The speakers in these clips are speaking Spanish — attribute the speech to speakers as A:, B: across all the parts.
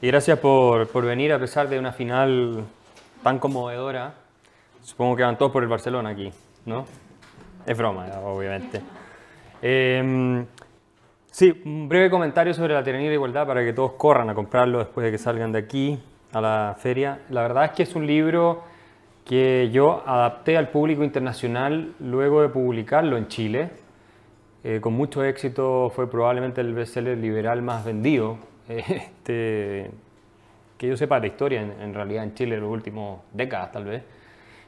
A: Y gracias por, por, venir a pesar de una final tan conmovedora. Supongo que van todos por el Barcelona aquí, ¿no? Es broma, obviamente. Eh, sí, un breve comentario sobre la tiranía de igualdad para que todos corran a comprarlo después de que salgan de aquí a la feria. La verdad es que es un libro que yo adapté al público internacional luego de publicarlo en Chile. Eh, con mucho éxito fue probablemente el bestseller liberal más vendido este, que yo sepa de historia, en, realidad en Chile en las últimas décadas tal vez,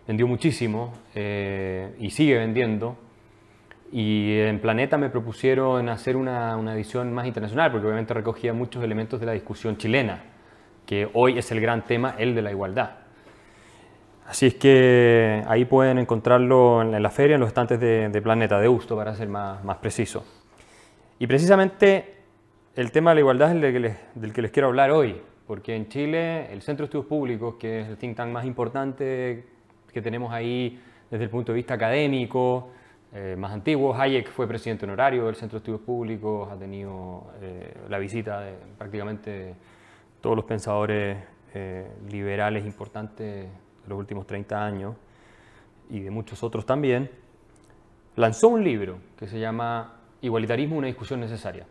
A: vendió muchísimo eh, y sigue vendiendo. Y en Planeta me propusieron hacer una, una, edición más internacional, porque obviamente recogía muchos elementos de la discusión chilena, que hoy es el gran tema, el de la igualdad. Así es que ahí pueden encontrarlo en la feria, en los estantes de, de Planeta, de Usto, para ser más, más preciso. Y precisamente el tema de la igualdad es el que, les, del que les quiero hablar hoy, porque en Chile el Centro de Estudios Públicos, que es el think tank más importante que tenemos ahí desde el punto de vista académico, eh, más antiguo, Hayek fue presidente honorario del Centro de Estudios Públicos, ha tenido eh, la visita de prácticamente todos los pensadores eh, liberales importantes de los últimos 30 años y de muchos otros también, lanzó un libro que se llama Igualitarismo, una discusión necesaria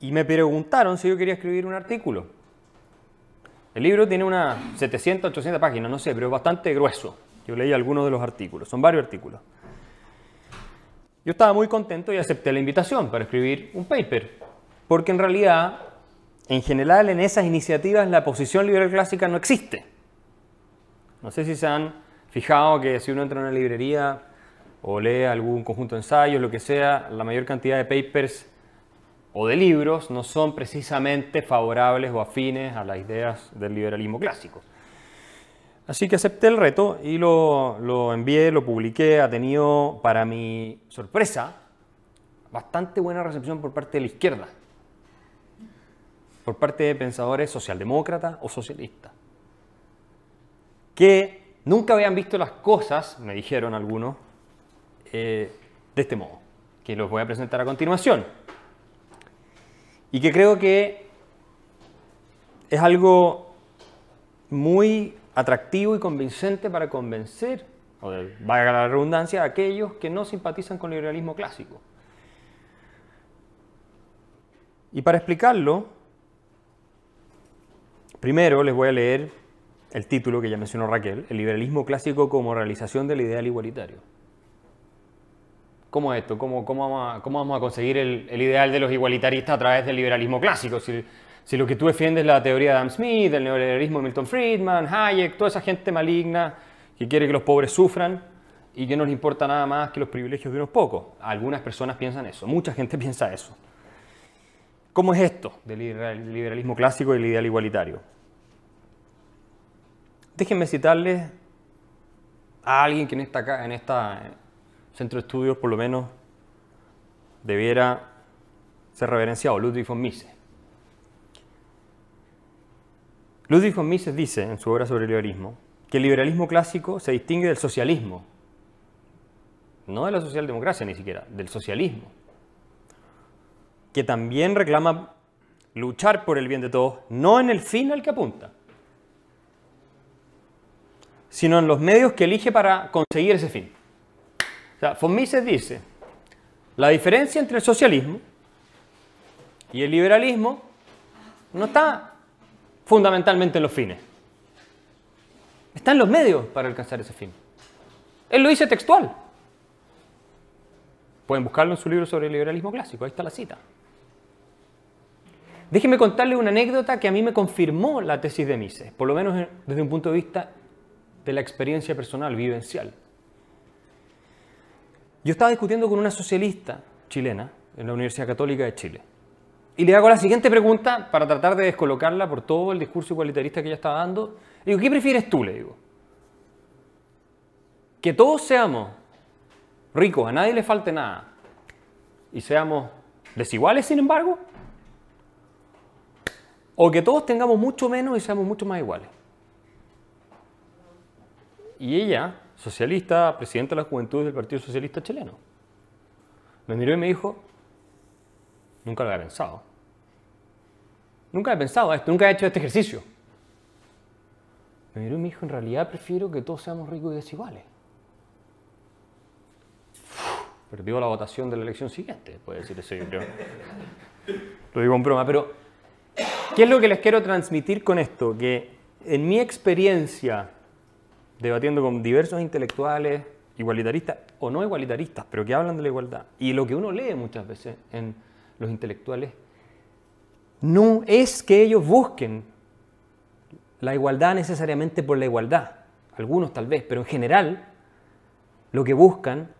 A: y me preguntaron si yo quería escribir un artículo. El libro tiene unas 700, 800 páginas, no sé, pero es bastante grueso. Yo leí algunos de los artículos, son varios artículos. Yo estaba muy contento y acepté la invitación para escribir un paper, porque en realidad, en general, en esas iniciativas la posición liberal clásica no existe. No sé si se han fijado que si uno entra en una librería o lee algún conjunto de ensayos, lo que sea, la mayor cantidad de papers o de libros no son precisamente favorables o afines a las ideas del liberalismo clásico. Así que acepté el reto y lo, lo, envié, lo publiqué. Ha tenido, para mi sorpresa, bastante buena recepción por parte de la izquierda, por parte de pensadores socialdemócratas o socialistas, que nunca habían visto las cosas, me dijeron algunos, eh, de este modo, que los voy a presentar a continuación y que creo que es algo muy atractivo y convincente para convencer, o valga la redundancia, a aquellos que no simpatizan con el liberalismo clásico. Y para explicarlo, primero les voy a leer el título que ya mencionó Raquel, El liberalismo clásico como realización del ideal igualitario. ¿Cómo es esto? ¿Cómo, cómo, vamos, a, conseguir el, ideal de los igualitaristas a través del liberalismo clásico? Si, si, lo que tú defiendes es la teoría de Adam Smith, el neoliberalismo de Milton Friedman, Hayek, toda esa gente maligna que quiere que los pobres sufran y que no les importa nada más que los privilegios de unos pocos. Algunas personas piensan eso, mucha gente piensa eso. ¿Cómo es esto del liberalismo clásico y el ideal igualitario? Déjenme citarles a alguien que en esta, en esta centro de estudios por lo menos debiera ser reverenciado, Ludwig von Mises. Ludwig von Mises dice en su obra sobre el liberalismo que el liberalismo clásico se distingue del socialismo, no de la socialdemocracia ni siquiera, del socialismo, que también reclama luchar por el bien de todos, no en el fin al que apunta, sino en los medios que elige para conseguir ese fin. O von Mises dice, la diferencia entre el socialismo y el liberalismo no está fundamentalmente en los fines. Está en los medios para alcanzar ese fin. Él lo dice textual. Pueden buscarlo en su libro sobre el liberalismo clásico, ahí está la cita. Déjenme contarle una anécdota que a mí me confirmó la tesis de Mises, por lo menos desde un punto de vista de la experiencia personal, vivencial. Yo estaba discutiendo con una socialista chilena en la Universidad Católica de Chile. Y le hago la siguiente pregunta para tratar de descolocarla por todo el discurso igualitarista que ella estaba dando. Le digo, ¿qué prefieres tú? Le digo. Que todos seamos ricos, a nadie le falte nada, y seamos desiguales, sin embargo, o que todos tengamos mucho menos y seamos mucho más iguales. Y ella socialista, presidente de la juventud del Partido Socialista Chileno. Me miró y me dijo, nunca lo había pensado. nunca he pensado esto, nunca he hecho este ejercicio. Me miró y me dijo, en realidad prefiero que todos seamos ricos y desiguales. Perdió la votación de la elección siguiente, puede decir eso yo. Lo digo en broma, pero ¿qué es lo que les quiero transmitir con esto? Que en mi experiencia debatiendo con diversos intelectuales, igualitaristas o no igualitaristas, pero que hablan de la igualdad, y lo que uno lee muchas veces en los intelectuales, no es que ellos busquen la igualdad necesariamente por la igualdad, algunos tal vez, pero en general lo que buscan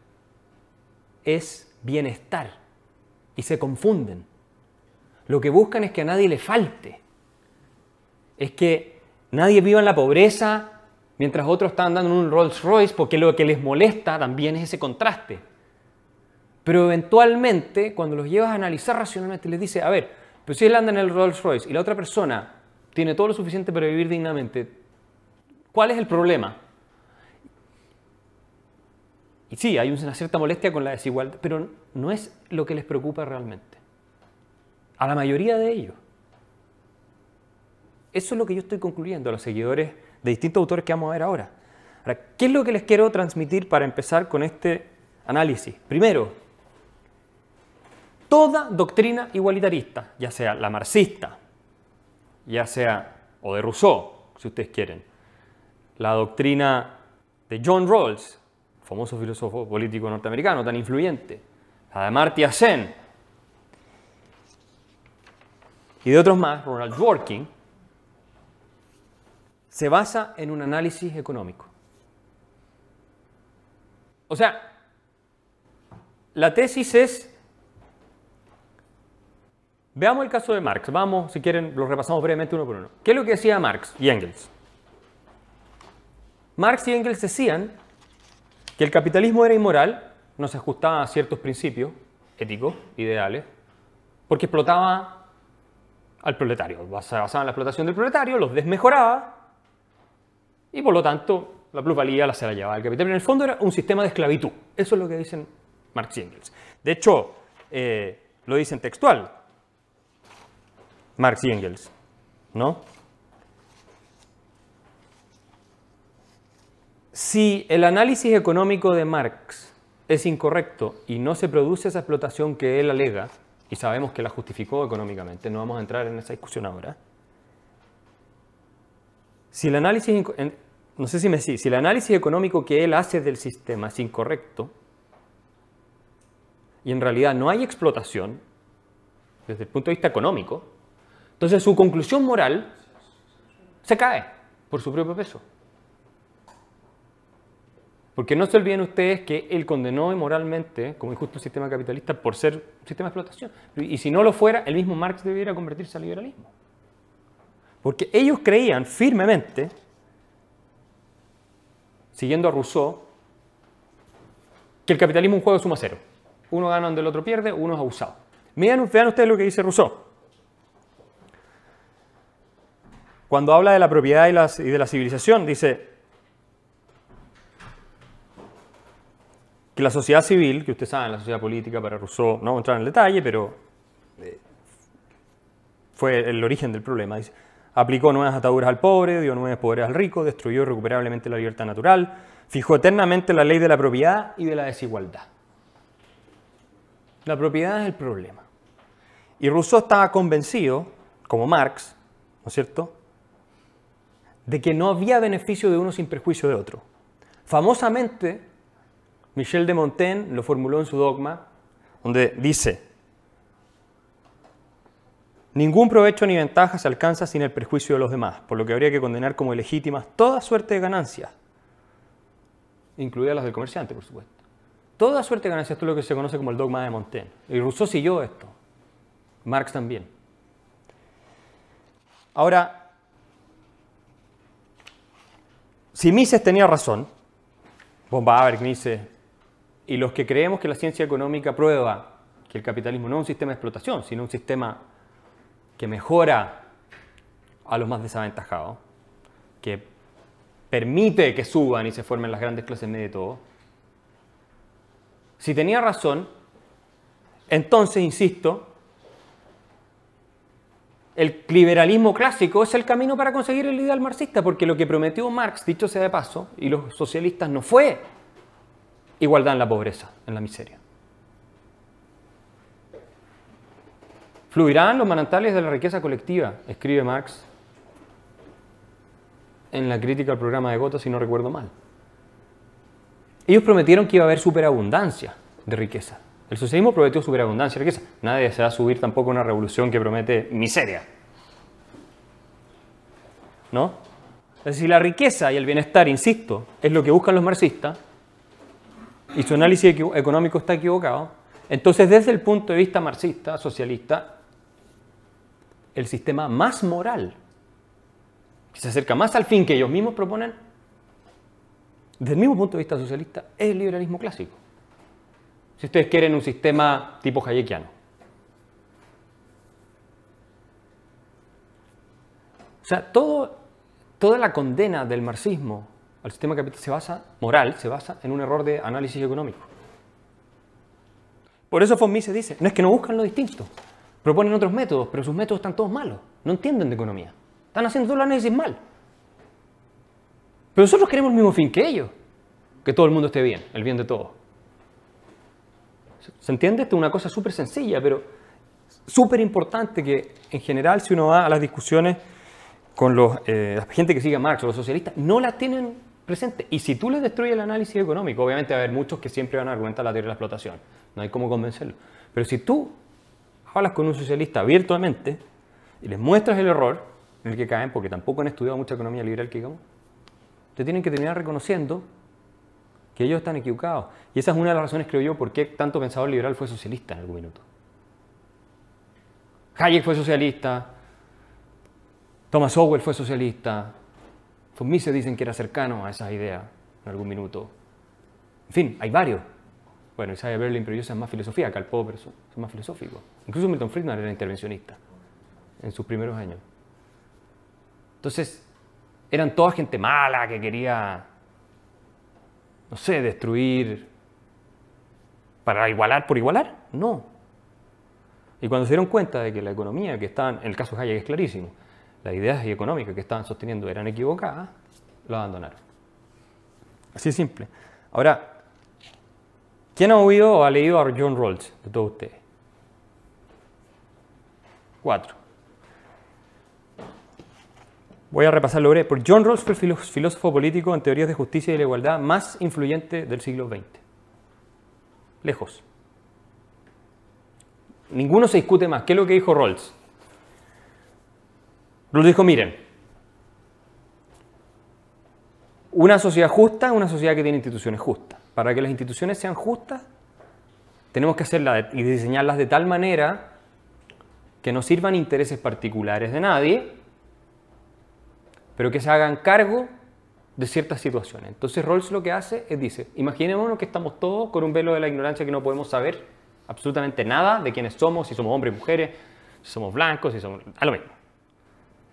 A: es bienestar y se confunden. Lo que buscan es que a nadie le falte, es que nadie viva en la pobreza mientras otros están dando un Rolls Royce porque lo que les molesta también es ese contraste. Pero eventualmente, cuando los llevas a analizar racionalmente, les dice, a ver, pero si él anda en el Rolls Royce y la otra persona tiene todo lo suficiente para vivir dignamente, ¿cuál es el problema? Y sí, hay una cierta molestia con la desigualdad, pero no es lo que les preocupa realmente. A la mayoría de ellos. Eso es lo que yo estoy concluyendo a los seguidores de distintos autores que vamos a ver ahora. Ahora, ¿qué es lo que les quiero transmitir para empezar con este análisis? Primero, toda doctrina igualitarista, ya sea la marxista, ya sea, o de Rousseau, si ustedes quieren, la doctrina de John Rawls, famoso filósofo político norteamericano tan influyente, la de Marty Sen, y de otros más, Ronald Dworkin, se basa en un análisis económico. O sea, la tesis es, veamos el caso de Marx, vamos, si quieren, lo repasamos brevemente uno por uno. ¿Qué es lo que decía Marx y Engels? Marx y Engels decían que el capitalismo era inmoral, no se ajustaba a ciertos principios éticos, ideales, porque explotaba al proletario, basaba en la explotación del proletario, los desmejoraba y por lo tanto la plusvalía la se la llevaba el capital. Pero en el fondo era un sistema de esclavitud. Eso es lo que dicen Marx y Engels. De hecho, eh, lo dicen textual Marx y Engels, ¿no? Si el análisis económico de Marx es incorrecto y no se produce esa explotación que él alega, y sabemos que la justificó económicamente, no vamos a entrar en esa discusión ahora, si el análisis, no sé si me si el análisis económico que él hace del sistema es incorrecto y en realidad no hay explotación desde el punto de vista económico, entonces su conclusión moral se cae por su propio peso. Porque no se olviden ustedes que él condenó moralmente como injusto el sistema capitalista por ser un sistema de explotación. Y si no lo fuera, el mismo Marx debiera convertirse al liberalismo. Porque ellos creían firmemente siguiendo a Rousseau, que el capitalismo es un juego de suma cero. Uno gana donde el otro pierde, uno es abusado. Vean, vean ustedes lo que dice Rousseau. Cuando habla de la propiedad y, de la civilización, dice que la sociedad civil, que ustedes saben, la sociedad política para Rousseau, no vamos a entrar en el detalle, pero eh, fue el origen del problema. Dice, aplicó nuevas ataduras al pobre, dio nuevos poderes al rico, destruyó irrecuperablemente la libertad natural, fijó eternamente la ley de la propiedad y de la desigualdad. La propiedad es el problema. Y Rousseau estaba convencido, como Marx, ¿no es cierto?, de que no había beneficio de uno sin perjuicio de otro. Famosamente, Michel de Montaigne lo formuló en su dogma, donde dice, Ningún provecho ni ventaja se alcanza sin el perjuicio de los demás, por lo que habría que condenar como ilegítimas toda suerte de ganancias, incluidas las del comerciante, por supuesto. Toda suerte de ganancias, esto es lo que se conoce como el dogma de Montaigne. Y Rousseau siguió esto, Marx también. Ahora, si Mises tenía razón, von Mises, y los que creemos que la ciencia económica prueba que el capitalismo no es un sistema de explotación, sino un sistema que mejora a los más desaventajados, que permite que suban y se formen las grandes clases medias de todo. Si tenía razón, entonces, insisto, el liberalismo clásico es el camino para conseguir el ideal marxista, porque lo que prometió Marx, dicho sea de paso, y los socialistas no fue igualdad en la pobreza, en la miseria. Fluirán los manantiales de la riqueza colectiva, escribe Marx en la crítica al programa de Gotha, si no recuerdo mal. Ellos prometieron que iba a haber superabundancia de riqueza. El socialismo prometió superabundancia de riqueza. Nadie se va a subir tampoco a una revolución que promete miseria. ¿No? Es decir, la riqueza y el bienestar, insisto, es lo que buscan los marxistas, y su análisis económico está equivocado, entonces desde el punto de vista marxista, socialista, el sistema más moral, que se acerca más al fin que ellos mismos proponen, desde el mismo punto de vista socialista, es el liberalismo clásico. Si ustedes quieren un sistema tipo hayekiano. O sea, todo, toda la condena del marxismo al sistema capitalista se basa, moral, se basa en un error de análisis económico. Por eso von Mises dice, no es que no buscan lo distinto, proponen otros métodos, pero sus métodos están todos malos, no entienden de economía, están haciendo todo el análisis mal. Pero nosotros queremos el mismo fin que ellos, que todo el mundo esté bien, el bien de todos. ¿Se entiende? Esto es una cosa súper sencilla, pero súper importante que en general si uno va a las discusiones con los, eh, la gente que sigue a Marx o los socialistas, no la tienen presente. Y si tú les destruyes el análisis económico, obviamente va a haber muchos que siempre van a argumentar la teoría de la explotación. No hay cómo convencerlo. Pero si tú hablas con un socialista abiertamente y les muestras el error en el que caen, porque tampoco han estudiado mucha economía liberal que digamos, te tienen que terminar reconociendo que ellos están equivocados. Y esa es una de las razones, creo yo, por qué tanto pensador liberal fue socialista en algún minuto. Hayek fue socialista, Thomas Sowell fue socialista, von Mises dicen que era cercano a esas ideas en algún minuto. En fin, hay varios. Bueno, Isaiah Berlin, pero ellos son más filosofía, Karl Popper son más filosóficos. Incluso Milton Friedman era intervencionista en sus primeros años. Entonces, eran toda gente mala que quería, no sé, destruir para igualar por igualar. No. Y cuando se dieron cuenta de que la economía que estaban, en el caso de Hayek es clarísimo, las ideas económicas que estaban sosteniendo eran equivocadas, lo abandonaron. Así de simple. Ahora, ¿quién ha oído o ha leído a John Rawls de todos ustedes? Cuatro. Voy a repasarlo breve. Por John Rawls fue el filósofo político en teorías de justicia y la igualdad más influyente del siglo XX. Lejos. Ninguno se discute más. ¿Qué es lo que dijo Rawls? Rawls dijo, miren, una sociedad justa es una sociedad que tiene instituciones justas. Para que las instituciones sean justas, tenemos que hacerlas y diseñarlas de tal manera que no sirvan intereses particulares de nadie, pero que se hagan cargo de ciertas situaciones. Entonces Rawls lo que hace es dice, imaginémonos que estamos todos con un velo de la ignorancia que no podemos saber absolutamente nada de quiénes somos, si somos hombres y mujeres, si somos blancos, si somos... a lo mismo.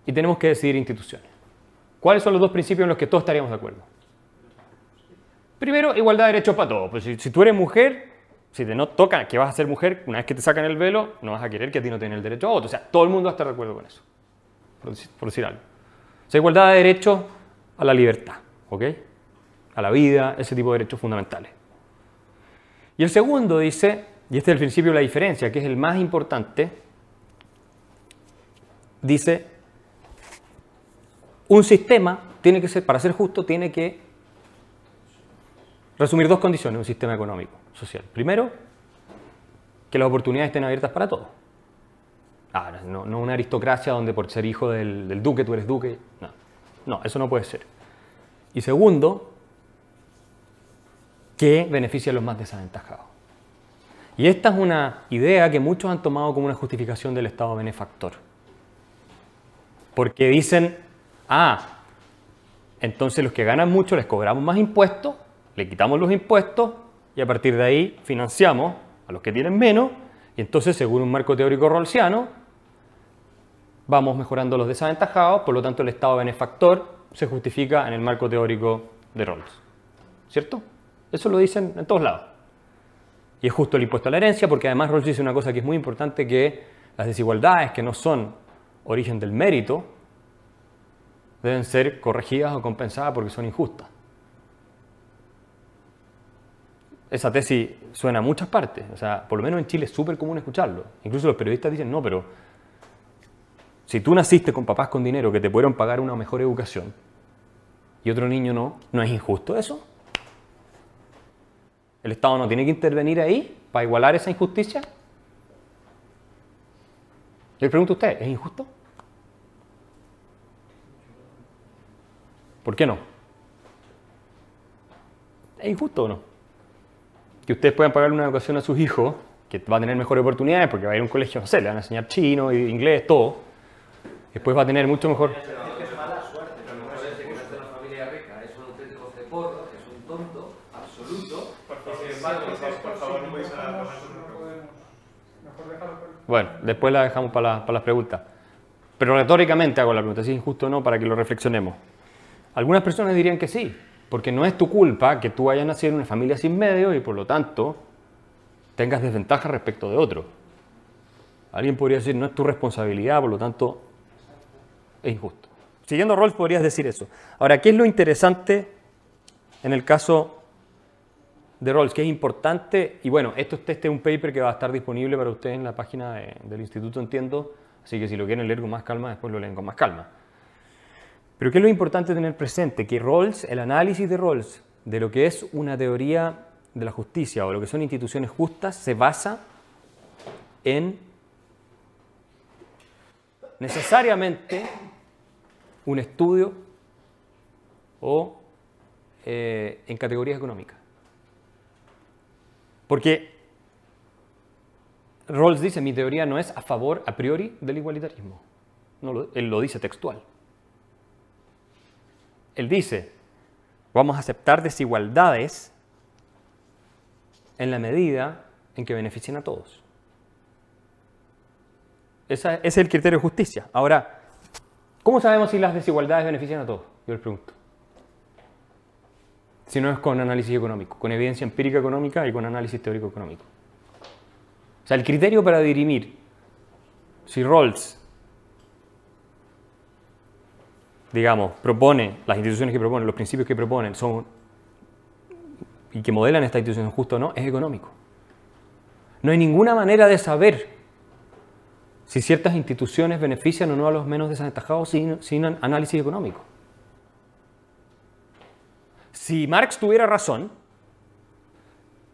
A: Y tenemos que decidir instituciones. ¿Cuáles son los dos principios en los que todos estaríamos de acuerdo? Primero, igualdad de derechos para todos. Pues si, tú eres mujer, si te no toca que vas a ser mujer, una vez que te sacan el velo, no vas a querer que a ti no tengas el derecho a voto. O sea, todo el mundo estar de acuerdo con eso, por decir, algo. O sea, igualdad de derechos a la libertad, ¿ok? A la vida, ese tipo de derechos fundamentales. Y el segundo dice, y este es el principio de la diferencia, que es el más importante, dice, un sistema tiene que ser, para ser justo, tiene que resumir dos condiciones, un sistema económico, social. Primero, que las oportunidades estén abiertas para todos. Ahora, no, una aristocracia donde por ser hijo del, duque tú eres duque. No, no, eso no puede ser. Y segundo, que beneficie a los más desaventajados. Y esta es una idea que muchos han tomado como una justificación del Estado benefactor. Porque dicen, Ah, entonces los que ganan mucho les cobramos más impuestos, le quitamos los impuestos y a partir de ahí financiamos a los que tienen menos y entonces según un marco teórico rolsiano vamos mejorando los desaventajados, por lo tanto el Estado benefactor se justifica en el marco teórico de Rawls. ¿Cierto? Eso lo dicen en todos lados. Y es justo el impuesto a la herencia porque además Rawls dice una cosa que es muy importante que las desigualdades que no son origen del mérito deben ser corregidas o compensadas porque son injustas. Esa tesis suena a muchas partes, o sea, por lo menos en Chile es súper común escucharlo. Incluso los periodistas dicen, no, pero si tú naciste con papás con dinero que te pudieron pagar una mejor educación y otro niño no, ¿no es injusto eso? ¿El Estado no tiene que intervenir ahí para igualar esa injusticia? Yo le pregunto a usted, ¿es injusto? ¿Por qué no? ¿Es injusto o no? Que ustedes puedan pagar una educación a sus hijos, que va a tener mejores oportunidades porque va a ir a un colegio, no sé, le van a enseñar chino, inglés, todo. Después va a tener mucho mejor. Bueno, después la dejamos para, la- para las preguntas. Pero retóricamente hago la pregunta, si es injusto o no, para que lo reflexionemos. Algunas personas dirían que sí, porque no es tu culpa que tú hayas nacido en una familia sin medios y por lo tanto tengas desventaja respecto de otro. Alguien podría decir, no es tu responsabilidad, por lo tanto es injusto. Siguiendo Rawls podrías decir eso. Ahora, ¿qué es lo interesante en el caso de Rawls? ¿Qué es importante? Y bueno, esto este es un paper que va a estar disponible para ustedes en la página de- del Instituto Entiendo, así que si lo quieren leer con más calma, después lo leen con más calma. Pero ¿qué es lo importante tener presente? Que Rawls, el análisis de Rawls de lo que es una teoría de la justicia o lo que son instituciones justas se basa en necesariamente un estudio o eh, en categorías económicas. Porque Rawls dice, mi teoría no es a favor a priori del igualitarismo. No él lo dice textual. Él dice, vamos a aceptar desigualdades en la medida en que beneficien a todos. Ese es el criterio de justicia. Ahora, ¿cómo sabemos si las desigualdades benefician a todos? Yo les pregunto. Si no es con análisis económico, con evidencia empírica económica y con análisis teórico económico. O sea, el criterio para dirimir si Rawls, digamos, propone, las instituciones que proponen, los principios que proponen son y que modelan esta institución justo o no, es económico. No hay ninguna manera de saber si ciertas instituciones benefician o no a los menos desaventajados sin, sin an- análisis económico. Si Marx tuviera razón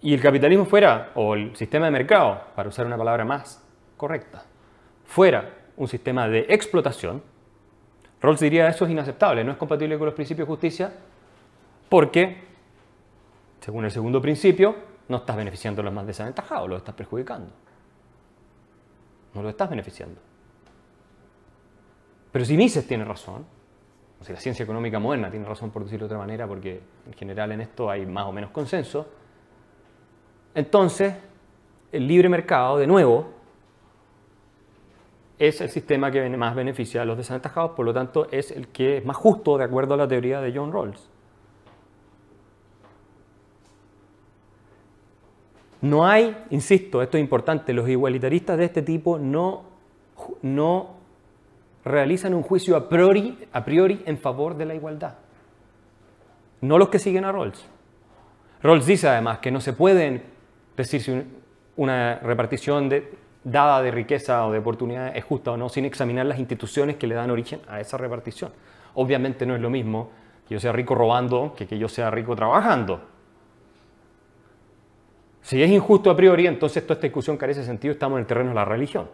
A: y el capitalismo fuera, o el sistema de mercado, para usar una palabra más correcta, fuera un sistema de explotación, Rawls diría eso es inaceptable, no es compatible con los principios de justicia, porque, según el segundo principio, no estás beneficiando a los más desaventajados, los estás perjudicando. No lo estás beneficiando. Pero si Mises tiene razón, o si la ciencia económica moderna tiene razón por decirlo de otra manera, porque en general en esto hay más o menos consenso, entonces el libre mercado, de nuevo, es el sistema que más beneficia a los desaventajados, por lo tanto es el que es más justo de acuerdo a la teoría de John Rawls. No hay, insisto, esto es importante, los igualitaristas de este tipo no, no realizan un juicio a priori, en favor de la igualdad. No los que siguen a Rawls. Rawls dice además que no se pueden decir una repartición de- dada de riqueza o de oportunidades es justa o no sin examinar las instituciones que le dan origen a esa repartición. Obviamente no es lo mismo que yo sea rico robando que que yo sea rico trabajando. Si es injusto a priori, entonces toda esta discusión carece de sentido, estamos en el terreno de la religión.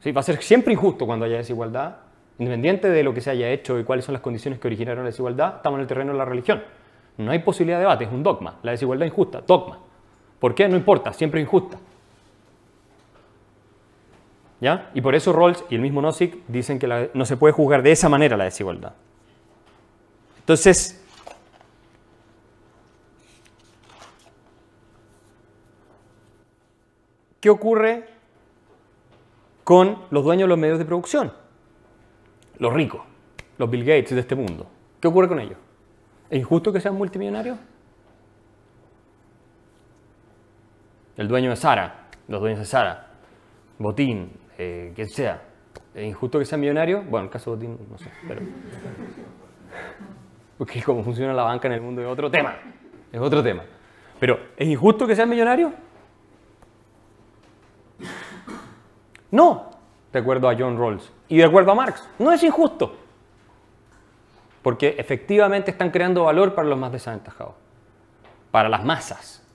A: Sí, va a ser siempre injusto cuando haya desigualdad, independiente de lo que se haya hecho y cuáles son las condiciones que originaron la desigualdad, estamos en el terreno de la religión. No hay posibilidad de debate, es un dogma. La desigualdad es injusta, dogma. ¿Por qué? No importa, siempre es injusta. ¿Ya? Y por eso Rawls y el mismo Nozick dicen que no se puede juzgar de esa manera la desigualdad. Entonces, ¿qué ocurre con los dueños de los medios de producción? Los ricos, los Bill Gates de este mundo. ¿Qué ocurre con ellos? ¿Es injusto que sean multimillonarios? El dueño de Sara, los dueños de Sara, Botín, eh, quien sea, ¿es injusto que sea millonario? Bueno, en el caso de Botín, no sé, pero... Porque cómo funciona la banca en el mundo es otro tema, es otro tema. Pero, ¿es injusto que sea millonario? No, de acuerdo a John Rawls. Y de acuerdo a Marx, no es injusto. Porque efectivamente están creando valor para los más desaventajados, para las masas.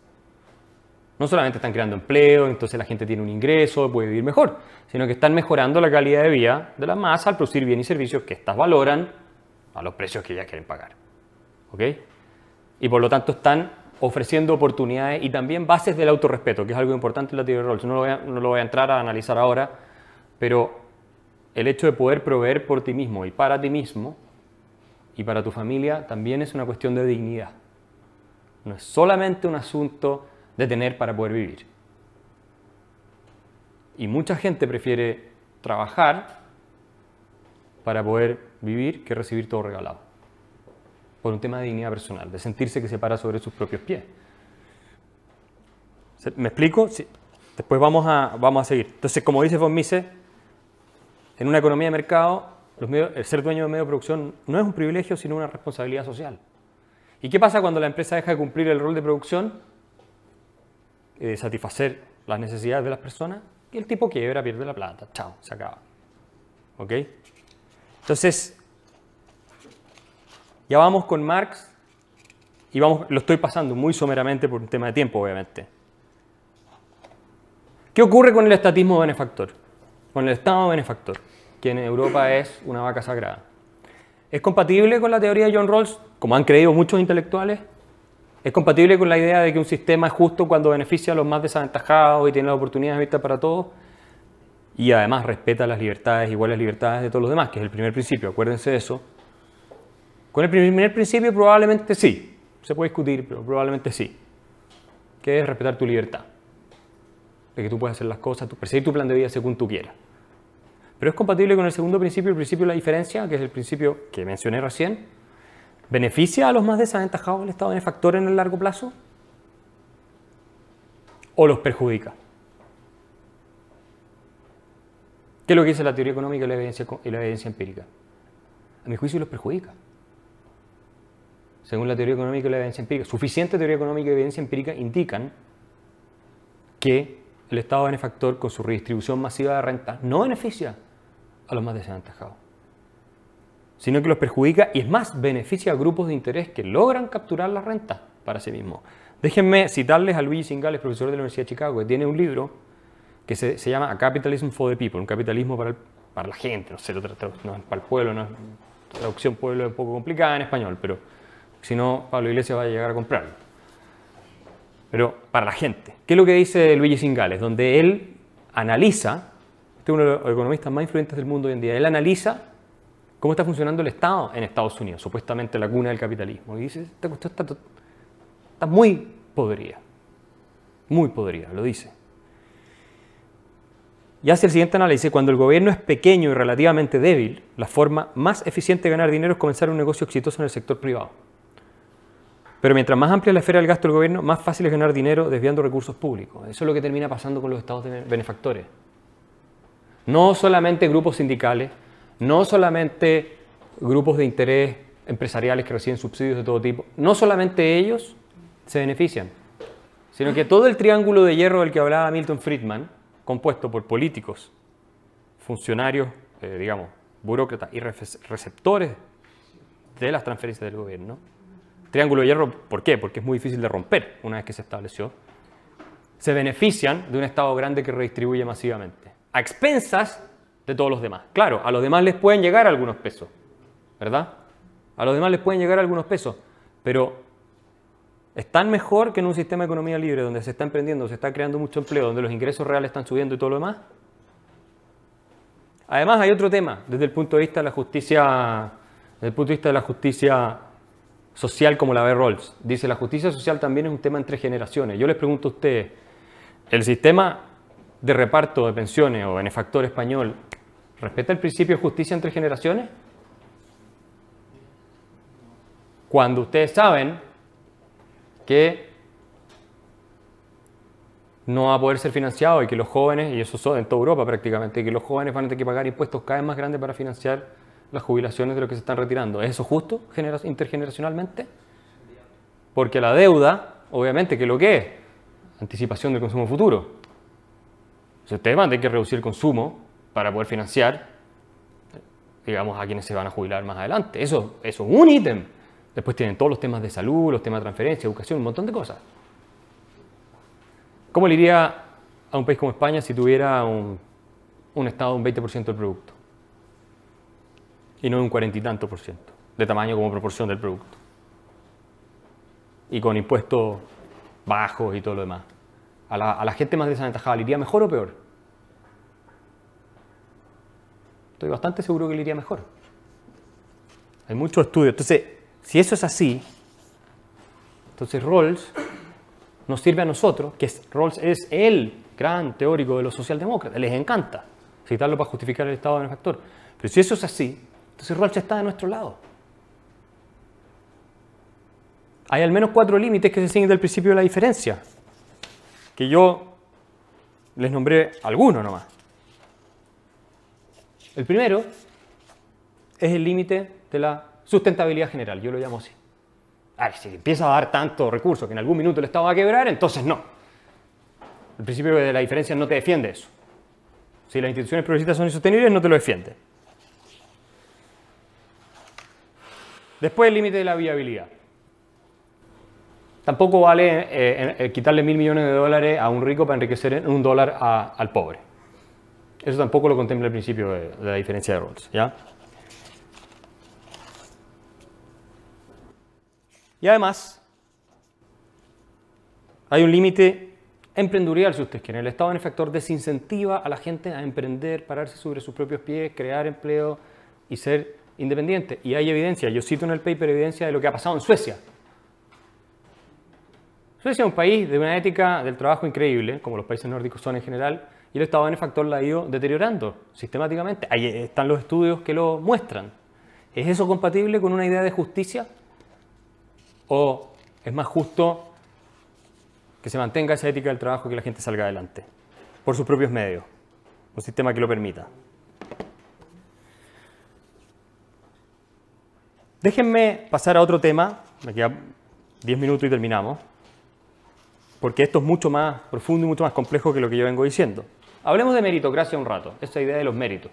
A: No solamente están creando empleo, entonces la gente tiene un ingreso, puede vivir mejor, sino que están mejorando la calidad de vida de la masa al producir bienes y servicios que éstas valoran a los precios que ellas quieren pagar. ¿Ok? Y por lo tanto están ofreciendo oportunidades y también bases del autorrespeto, que es algo importante en la teoría de Rawls. No lo, voy a, no lo voy a entrar a analizar ahora, pero el hecho de poder proveer por ti mismo y para ti mismo y para tu familia también es una cuestión de dignidad. No es solamente un asunto de tener para poder vivir. Y mucha gente prefiere trabajar para poder vivir que recibir todo regalado. Por un tema de dignidad personal, de sentirse que se para sobre sus propios pies. ¿Me explico? Sí. Después vamos a, vamos a seguir. Entonces, como dice von Mises, en una economía de mercado, el ser dueño de medio de producción no es un privilegio, sino una responsabilidad social. ¿Y qué pasa cuando la empresa deja de cumplir el rol de producción de satisfacer las necesidades de las personas? Y el tipo quiebra, pierde la plata. Chao, se acaba. ¿Ok? Entonces, ya vamos con Marx y vamos, lo estoy pasando muy someramente por un tema de tiempo, obviamente. ¿Qué ocurre con el estatismo benefactor? Con el Estado benefactor, que en Europa es una vaca sagrada. ¿Es compatible con la teoría de John Rawls, como han creído muchos intelectuales? ¿Es compatible con la idea de que un sistema es justo cuando beneficia a los más desaventajados y tiene las oportunidades vistas para todos? Y además respeta las libertades, iguales libertades de todos los demás, que es el primer principio, acuérdense de eso. Con el primer principio probablemente sí, se puede discutir, pero probablemente sí, que es respetar tu libertad, de que tú puedes hacer las cosas, perseguir tu plan de vida según tú quieras. Pero es compatible con el segundo principio, el principio de la diferencia, que es el principio que mencioné recién. ¿Beneficia a los más desaventajados el Estado benefactor en el largo plazo? ¿O los perjudica? ¿Qué es lo que dice la teoría económica y la evidencia, y la evidencia empírica? A mi juicio los perjudica. Según la teoría económica y la evidencia empírica, suficiente teoría económica y evidencia empírica indican que el Estado benefactor con su redistribución masiva de renta no beneficia a los más desaventajados, sino que los perjudica y es más, beneficia a grupos de interés que logran capturar la renta para sí mismos. Déjenme citarles a Luigi Singales, profesor de la Universidad de Chicago, que tiene un libro que se, se llama A Capitalism for the People, un capitalismo para, el, para la gente, no sé, no, para el pueblo, no, traducción pueblo es un poco complicada en español, pero si no, Pablo Iglesias va a llegar a comprarlo. Pero para la gente. ¿Qué es lo que dice Luigi Singales? Donde él analiza, este es uno de los economistas más influyentes del mundo hoy en día, él analiza cómo está funcionando el Estado en Estados Unidos, supuestamente la cuna del capitalismo. Y dice, esta cuestión está, muy podrida. Muy podrida, lo dice. Y hace el siguiente análisis, cuando el gobierno es pequeño y relativamente débil, la forma más eficiente de ganar dinero es comenzar un negocio exitoso en el sector privado. Pero mientras más amplia la esfera del gasto del gobierno, más fácil es ganar dinero desviando recursos públicos. Eso es lo que termina pasando con los estados benefactores. No solamente grupos sindicales, no solamente grupos de interés empresariales que reciben subsidios de todo tipo, no solamente ellos se benefician, sino que todo el triángulo de hierro del que hablaba Milton Friedman, compuesto por políticos, funcionarios, eh, digamos, burócratas y receptores de las transferencias del gobierno, Triángulo de hierro, ¿por qué? Porque es muy difícil de romper una vez que se estableció. Se benefician de un Estado grande que redistribuye masivamente, a expensas de todos los demás. Claro, a los demás les pueden llegar algunos pesos, ¿verdad? A los demás les pueden llegar algunos pesos, pero están mejor que en un sistema de economía libre donde se está emprendiendo, se está creando mucho empleo, donde los ingresos reales están subiendo y todo lo demás. Además hay otro tema desde el punto de vista de la justicia, desde el punto de vista de la justicia social como la ve Rawls. Dice, la justicia social también es un tema entre generaciones. Yo les pregunto a ustedes, ¿el sistema de reparto de pensiones o benefactor español respeta el principio de justicia entre generaciones? Cuando ustedes saben que no va a poder ser financiado y que los jóvenes, y eso es en toda Europa prácticamente, que los jóvenes van a tener que pagar impuestos cada vez más grandes para financiar las jubilaciones de los que se están retirando. ¿Es eso justo intergeneracionalmente? Porque la deuda, obviamente, que lo que es? Anticipación del consumo futuro. Si ustedes van a que reducir el consumo para poder financiar, digamos, a quienes se van a jubilar más adelante. Eso, eso es un ítem. Después tienen todos los temas de salud, los temas de transferencia, educación, un montón de cosas. ¿Cómo le iría a un país como España si tuviera un, un Estado un 20% del producto? Y no un cuarenta y tanto por ciento de tamaño como proporción del producto. Y con impuestos bajos y todo lo demás. A la, a la gente más desaventajada, ¿le iría mejor o peor? Estoy bastante seguro que le iría mejor. Hay muchos estudios. Entonces, si eso es así, entonces Rawls nos sirve a nosotros, que Rawls es el gran teórico de los socialdemócratas, les encanta citarlo para justificar el estado benefactor. Pero si eso es así, entonces Rawls está de nuestro lado. Hay al menos cuatro límites que se siguen del principio de la diferencia, que yo les nombré algunos nomás. El primero es el límite de la sustentabilidad general, yo lo llamo así. Si empieza a dar tanto recurso que en algún minuto el Estado va a quebrar, entonces no. El principio de la diferencia no te defiende eso. Si las instituciones progresistas son insostenibles, no te lo defiende. Después el límite de la viabilidad. Tampoco vale eh, eh, quitarle mil millones de dólares a un rico para enriquecer en un dólar al pobre. Eso tampoco lo contempla el principio de, la diferencia de Rawls. ¿ya? Y además, hay un límite emprendurial, si ustedes quieren. El Estado benefactor desincentiva a la gente a emprender, pararse sobre sus propios pies, crear empleo y ser independiente. Y hay evidencia, yo cito en el paper evidencia de lo que ha pasado en Suecia. Suecia es un país de una ética del trabajo increíble, como los países nórdicos son en general, y el Estado benefactor la ha ido deteriorando sistemáticamente. Ahí están los estudios que lo muestran. ¿Es eso compatible con una idea de justicia? ¿O es más justo que se mantenga esa ética del trabajo y que la gente salga adelante por sus propios medios? Un sistema que lo permita. Déjenme pasar a otro tema, me quedan 10 minutos y terminamos, porque esto es mucho más profundo y mucho más complejo que lo que yo vengo diciendo. Hablemos de meritocracia un rato, esta idea de los méritos.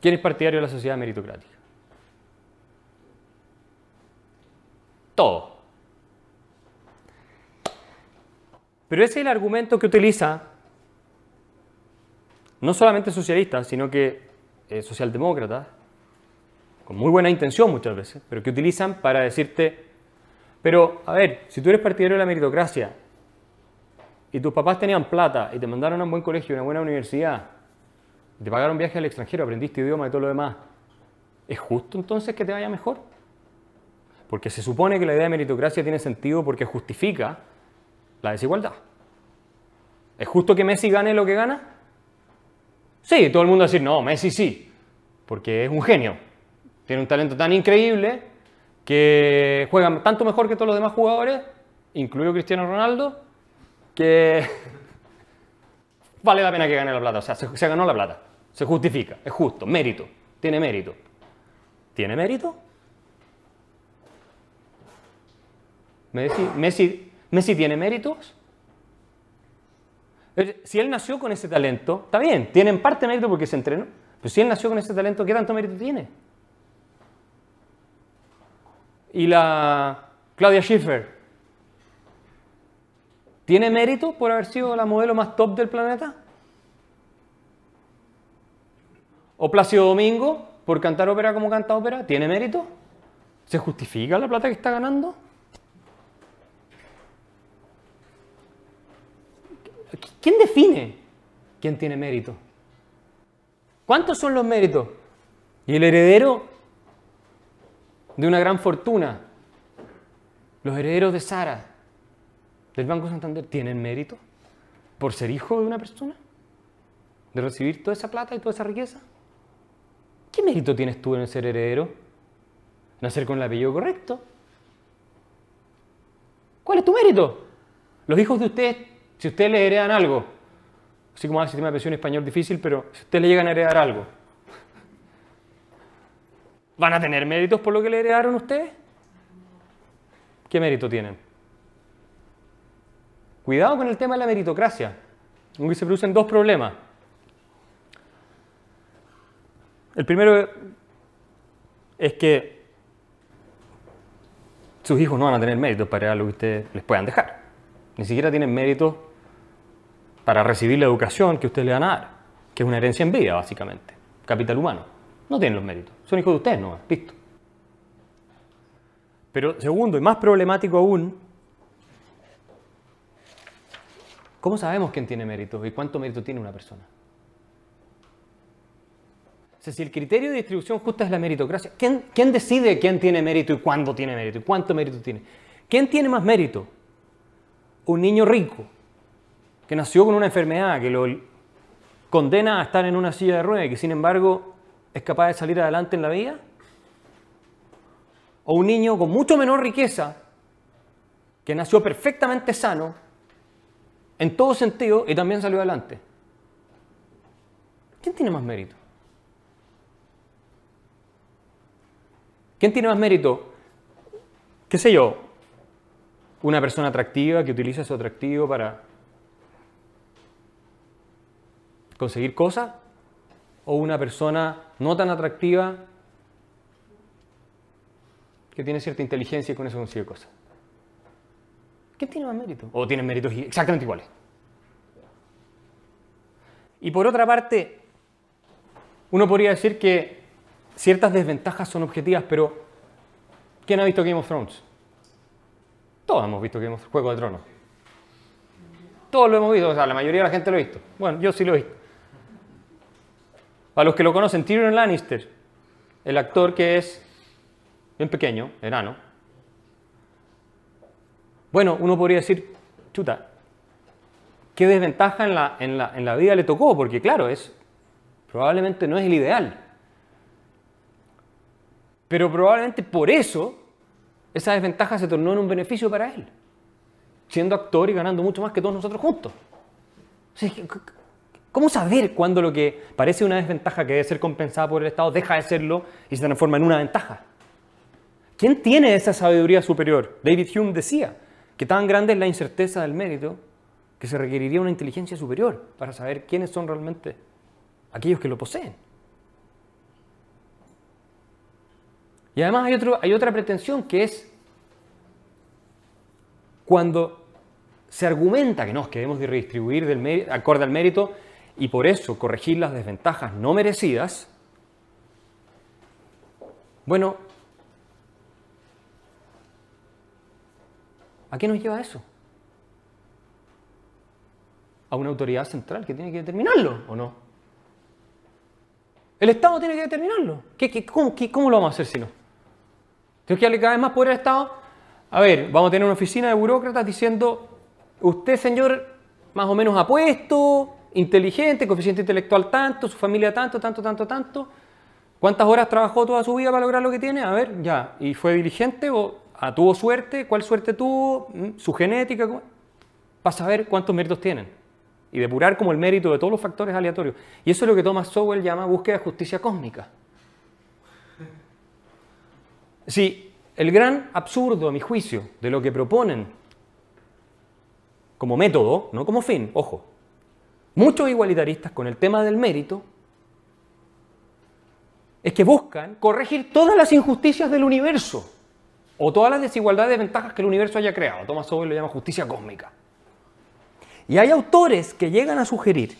A: ¿Quién es partidario de la sociedad meritocrática? todo. Pero ese es el argumento que utiliza no solamente socialistas, sino que eh, socialdemócratas, con muy buena intención muchas veces, pero que utilizan para decirte, pero a ver, si tú eres partidario de la meritocracia y tus papás tenían plata y te mandaron a un buen colegio, a una buena universidad, te pagaron viaje al extranjero, aprendiste idioma y todo lo demás, ¿es justo entonces que te vaya mejor? Porque se supone que la idea de meritocracia tiene sentido porque justifica la desigualdad. ¿Es justo que Messi gane lo que gana? Sí, todo el mundo va a decir, no, Messi sí, porque es un genio. Tiene un talento tan increíble que juega tanto mejor que todos los demás jugadores, incluido Cristiano Ronaldo, que vale la pena que gane la plata. O sea, se, se ganó la plata. Se justifica, es justo, mérito, tiene mérito. ¿Tiene mérito? Messi, Messi, tiene méritos. Si él nació con ese talento, está bien, tiene en parte mérito porque se entrenó. Pero si él nació con ese talento, ¿qué tanto mérito tiene? Y la Claudia Schiffer, ¿tiene mérito por haber sido la modelo más top del planeta? ¿O Plácido Domingo por cantar ópera como canta ópera? ¿Tiene mérito? ¿Se justifica la plata que está ganando? ¿Quién define quién tiene mérito? ¿Cuántos son los méritos? Y el heredero de una gran fortuna, los herederos de Sara, del Banco Santander, ¿tienen mérito por ser hijo de una persona? ¿De recibir toda esa plata y toda esa riqueza? ¿Qué mérito tienes tú en ser heredero? ¿Nacer con el apellido correcto? ¿Cuál es tu mérito? Los hijos de ustedes, si ustedes les heredan algo, así como el sistema de pensión español difícil, pero si ustedes le llegan a heredar algo, ¿van a tener méritos por lo que le heredaron ustedes? ¿Qué mérito tienen? Cuidado con el tema de la meritocracia, aunque se producen dos problemas. El primero es que sus hijos no van a tener méritos para lo que ustedes les puedan dejar. Ni siquiera tienen méritos para recibir la educación que ustedes le van a dar, que es una herencia en vida, básicamente, capital humano. No tienen los méritos, son hijos de ustedes, no, listo. Pero segundo, y más problemático aún, ¿cómo sabemos quién tiene méritos y cuánto mérito tiene una persona? Si el criterio de distribución justa es la meritocracia, ¿quién, ¿quién, decide quién tiene mérito y cuándo tiene mérito y cuánto mérito tiene? ¿Quién tiene más mérito? Un niño rico que nació con una enfermedad que lo condena a estar en una silla de ruedas y que sin embargo es capaz de salir adelante en la vida? ¿O un niño con mucho menor riqueza que nació perfectamente sano en todo sentido y también salió adelante? ¿Quién tiene más mérito? ¿Quién tiene más mérito? ¿Qué sé yo? Una persona atractiva que utiliza su atractivo para conseguir cosas o una persona no tan atractiva que tiene cierta inteligencia y con eso consigue cosas. ¿Quién tiene más mérito? O tienen méritos exactamente iguales. Y por otra parte, uno podría decir que ciertas desventajas son objetivas, pero ¿quién ha visto Game of Thrones? Todos hemos visto Game of Juego de Tronos. Todos lo hemos visto, o sea, la mayoría de la gente lo ha visto. Bueno, yo sí lo he visto. Para los que lo conocen, Tyrion Lannister, el actor que es bien pequeño, enano. Bueno, uno podría decir, chuta, ¿qué desventaja en la, en la, en la vida le tocó? Porque claro, es, probablemente no es el ideal. Pero probablemente por eso esa desventaja se tornó en un beneficio para él, siendo actor y ganando mucho más que todos nosotros juntos. ¿Cómo saber cuándo lo que parece una desventaja que debe ser compensada por el Estado deja de serlo y se transforma en una ventaja? ¿Quién tiene esa sabiduría superior? David Hume decía que tan grande es la incerteza del mérito que se requeriría una inteligencia superior para saber quiénes son realmente aquellos que lo poseen. Y además hay, otro, hay otra pretensión que es cuando se argumenta que no, que debemos de redistribuir del acorde al mérito y por eso corregir las desventajas no merecidas, bueno, ¿a qué nos lleva eso? A una autoridad central que tiene que determinarlo, ¿o no? El Estado tiene que determinarlo. ¿Qué, cómo, cómo, lo vamos a hacer si no? Tengo que darle cada vez más poder al Estado. A ver, vamos a tener una oficina de burócratas diciendo, usted señor, más o menos apuesto, inteligente, coeficiente intelectual tanto, su familia tanto, tanto, tanto, tanto. ¿Cuántas horas trabajó toda su vida para lograr lo que tiene? A ver, ya. ¿Y fue diligente o ah, tuvo suerte? ¿Cuál suerte tuvo? ¿Mm? ¿Su genética? Para saber cuántos méritos tienen. Y depurar como el mérito de todos los factores aleatorios. Y eso es lo que Thomas Sowell llama búsqueda de justicia cósmica. Si el gran absurdo, a mi juicio, de lo que proponen como método, no como fin, ojo, muchos igualitaristas con el tema del mérito, es que buscan corregir todas las injusticias del universo o todas las desigualdades y ventajas que el universo haya creado. Thomas Sowell lo llama justicia cósmica. Y hay autores que llegan a sugerir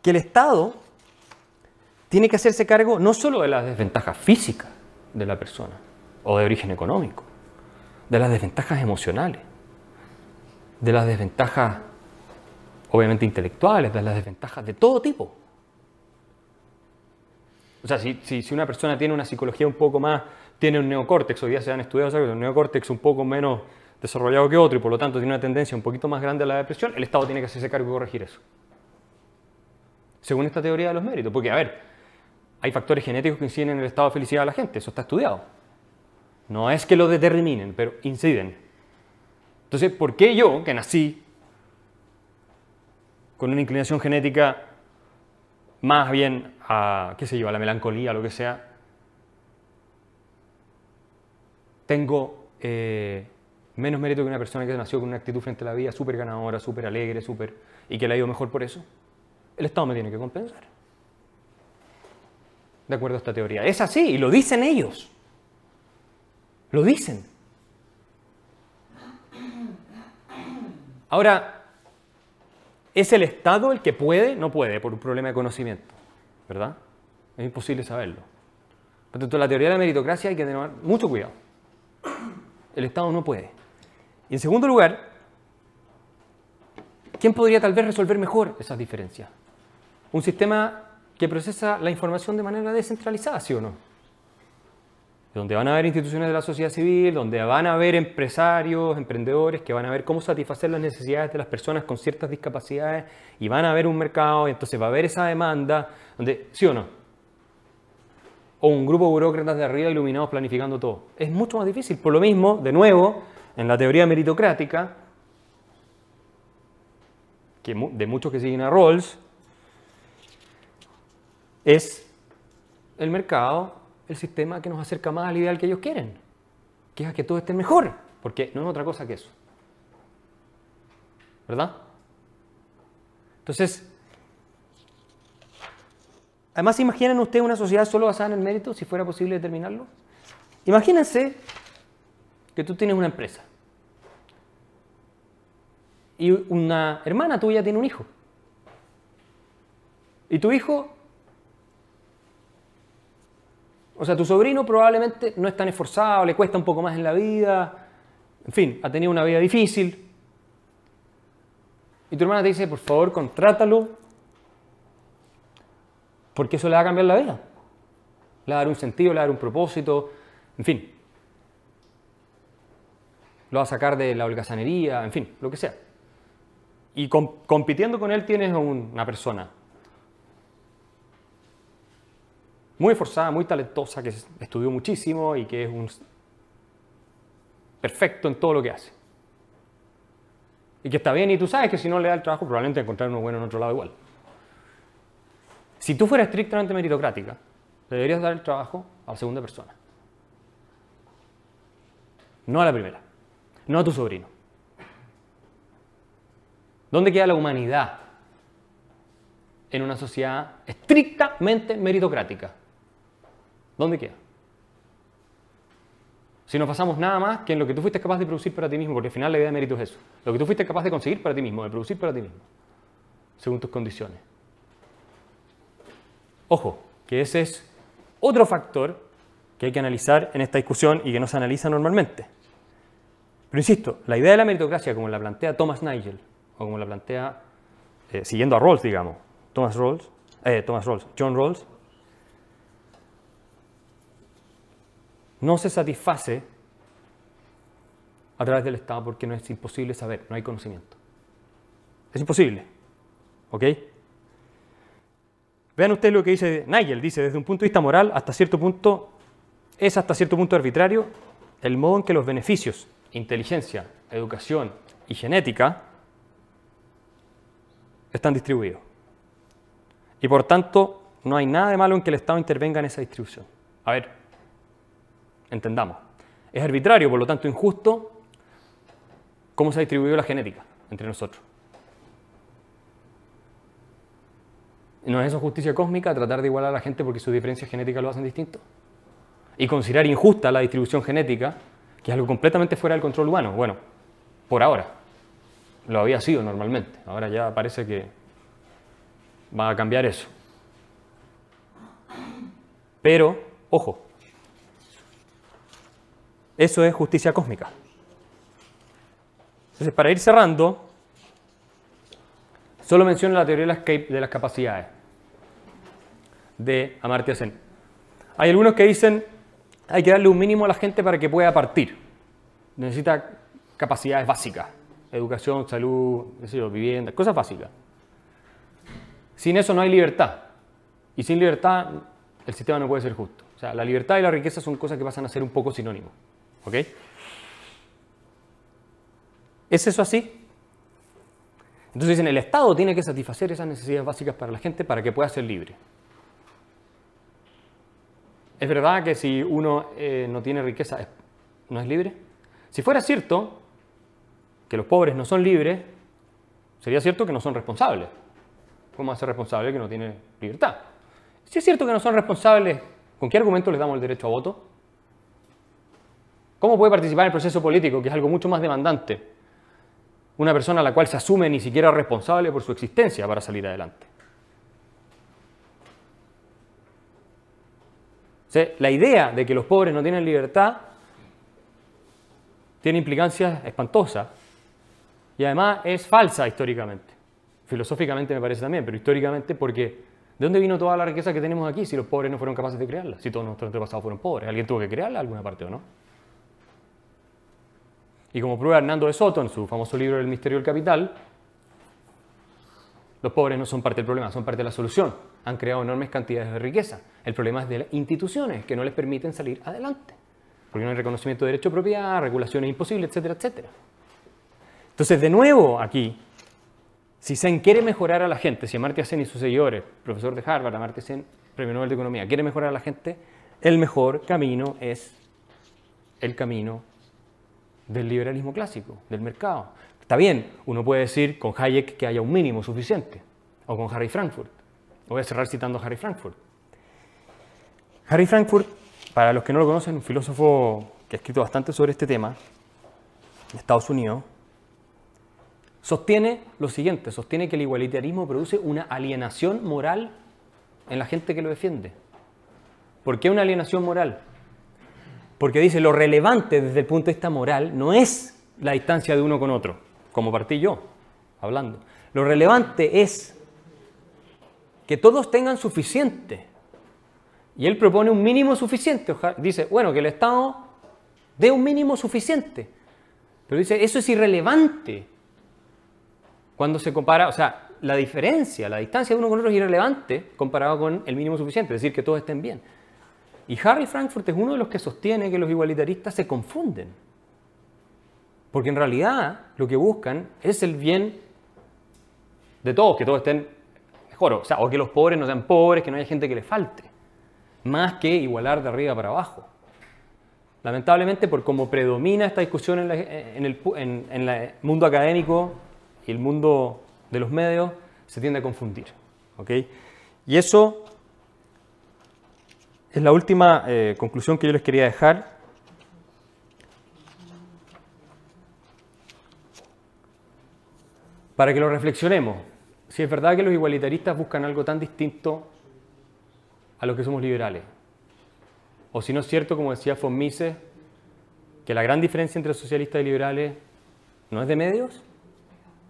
A: que el Estado tiene que hacerse cargo no solo de las desventajas físicas de la persona o de origen económico, de las desventajas emocionales, de las desventajas obviamente intelectuales, de las desventajas de todo tipo. O sea, si, si, una persona tiene una psicología un poco más, tiene un neocórtex, hoy día se han estudiado un neocórtex un poco menos desarrollado que otro y por lo tanto tiene una tendencia un poquito más grande a la depresión, el Estado tiene que hacerse cargo de corregir eso. Según esta teoría de los méritos. Porque, a ver, hay factores genéticos que inciden en el estado de felicidad de la gente, eso está estudiado. No es que lo determinen, pero inciden. Entonces, ¿por qué yo, que nací con una inclinación genética más bien a, qué sé yo, a la melancolía, lo que sea, tengo eh, menos mérito que una persona que nació con una actitud frente a la vida súper ganadora, súper alegre, súper... y que le ha ido mejor por eso? El Estado me tiene que compensar. De acuerdo a esta teoría. Es así, y lo dicen ellos. Lo dicen. Ahora, ¿es el Estado el que puede? No puede, por un problema de conocimiento. ¿Verdad? Es imposible saberlo. Por tanto, la teoría de la meritocracia hay que tener mucho cuidado. El Estado no puede. Y en segundo lugar, ¿quién podría tal vez resolver mejor esas diferencias? Un sistema que procesa la información de manera descentralizada, ¿sí o no? Donde van a haber instituciones de la sociedad civil, donde van a haber empresarios, emprendedores que van a ver cómo satisfacer las necesidades de las personas con ciertas discapacidades y van a ver un mercado entonces va a haber esa demanda, donde, ¿sí o no? O un grupo de burócratas de arriba iluminados planificando todo. Es mucho más difícil. Por lo mismo, de nuevo, en la teoría meritocrática, que de muchos que siguen a Rawls, es el mercado, el sistema que nos acerca más al ideal que ellos quieren, que es a que todo esté mejor, porque no es otra cosa que eso. ¿Verdad? Entonces, además, ¿imaginan ustedes una sociedad solo basada en el mérito, si fuera posible determinarlo? Imagínense que tú tienes una empresa y una hermana tuya tiene un hijo. Y tu hijo o sea, tu sobrino probablemente no es tan esforzado, le cuesta un poco más en la vida, en fin, ha tenido una vida difícil. Y tu hermana te dice, por favor, contrátalo, porque eso le va a cambiar la vida. Le va a dar un sentido, le va a dar un propósito, en fin. Lo va a sacar de la holgazanería, en fin, lo que sea. Y compitiendo con él tienes una persona muy esforzada, muy talentosa, que estudió muchísimo y que es un perfecto en todo lo que hace. Y que está bien, y tú sabes que si no le da el trabajo, probablemente encontrar uno bueno en otro lado igual. Si tú fueras estrictamente meritocrática, le deberías dar el trabajo a la segunda persona. No a la primera. No a tu sobrino. ¿Dónde queda la humanidad en una sociedad estrictamente meritocrática? ¿Dónde queda? Si no pasamos nada más que en lo que tú fuiste capaz de producir para ti mismo, porque al final la idea de mérito es eso. Lo que tú fuiste capaz de conseguir para ti mismo, de producir para ti mismo, según tus condiciones. Ojo, que ese es otro factor que hay que analizar en esta discusión y que no se analiza normalmente. Pero insisto, la idea de la meritocracia, como la plantea Thomas Nigel, o como la plantea, eh, siguiendo a Rawls, digamos, Thomas Rawls, eh, Thomas Rawls, John Rawls, no se satisface a través del Estado porque no es imposible saber, no hay conocimiento. Es imposible. ¿Ok? Vean ustedes lo que dice Nigel, dice, desde un punto de vista moral, hasta cierto punto, es hasta cierto punto arbitrario el modo en que los beneficios, inteligencia, educación y genética están distribuidos. Y por tanto, no hay nada de malo en que el Estado intervenga en esa distribución. A ver, entendamos. Es arbitrario, por lo tanto injusto, cómo se ha distribuido la genética entre nosotros. ¿No es eso justicia cósmica tratar de igualar a la gente porque sus diferencias genéticas lo hacen distinto? Y considerar injusta la distribución genética, que es algo completamente fuera del control humano. Bueno, por ahora. Lo había sido normalmente. Ahora ya parece que va a cambiar eso. Pero, ojo, eso es justicia cósmica. Entonces, para ir cerrando, solo menciono la teoría de las, capacidades de Amartya Sen. Hay algunos que dicen hay que darle un mínimo a la gente para que pueda partir. Necesita capacidades básicas, educación, salud, vivienda, cosas básicas. Sin eso no hay libertad. Y sin libertad el sistema no puede ser justo. O sea, la libertad y la riqueza son cosas que pasan a ser un poco sinónimos. ¿Ok? ¿Es eso así? Entonces dicen, el Estado tiene que satisfacer esas necesidades básicas para la gente para que pueda ser libre. ¿Es verdad que si uno eh, no tiene riqueza no es libre? Si fuera cierto que los pobres no son libres, sería cierto que no son responsables. ¿Cómo ser responsable que no tiene libertad? Si es cierto que no son responsables, ¿con qué argumento les damos el derecho a voto? ¿Cómo puede participar en el proceso político, que es algo mucho más demandante? Una persona a la cual se asume ni siquiera responsable por su existencia para salir adelante. La idea de que los pobres no tienen libertad tiene implicancias espantosas y además es falsa históricamente. Filosóficamente me parece también, pero históricamente porque ¿de dónde vino toda la riqueza que tenemos aquí si los pobres no fueron capaces de crearla? Si todos nuestros antepasados fueron pobres, alguien tuvo que crearla alguna parte o no. Y como prueba Hernando de Soto en su famoso libro El misterio del capital, los pobres no son parte del problema, son parte de la solución. Han creado enormes cantidades de riqueza. El problema es de las instituciones que no les permiten salir adelante. Porque no hay reconocimiento de derecho de propiedad, regulaciones imposibles, etcétera, etcétera. Entonces, de nuevo, aquí, si Sen quiere mejorar a la gente, si Amartya Sen y sus seguidores, profesor de Harvard, Amartya Sen, premio Nobel de Economía, quiere mejorar a la gente, el mejor camino es el camino del liberalismo clásico, del mercado. Está bien, uno puede decir con Hayek que haya un mínimo suficiente, o con Harry Frankfurt. Voy a cerrar citando a Harry Frankfurt. Harry Frankfurt, para los que no lo conocen, un filósofo que ha escrito bastante sobre este tema, de Estados Unidos, sostiene lo siguiente, sostiene que el igualitarismo produce una alienación moral en la gente que lo defiende. ¿Por qué una alienación moral? Porque dice, lo relevante desde el punto de vista moral no es la distancia de uno con otro, como partí yo hablando. Lo relevante es que todos tengan suficiente. Y él propone un mínimo suficiente. Dice, bueno, que el Estado dé un mínimo suficiente. Pero dice, eso es irrelevante. Cuando se compara, o sea, la diferencia, la distancia de uno con otro es irrelevante comparado con el mínimo suficiente, es decir, que todos estén bien. Y Harry Frankfurt es uno de los que sostiene que los igualitaristas se confunden. Porque en realidad lo que buscan es el bien de todos, que todos estén mejor, o sea, o que los pobres no sean pobres, que no haya gente que les falte, más que igualar de arriba para abajo. Lamentablemente, por cómo predomina esta discusión en, la- en el en- en mundo académico y el mundo de los medios, se tiende a confundir. ¿ok? Y eso es la última eh, conclusión que yo les quería dejar. Para que lo reflexionemos. Si es verdad que los igualitaristas buscan algo tan distinto a los que somos liberales. O si no es cierto, como decía von Mises, que la gran diferencia entre socialistas y liberales no es de medios,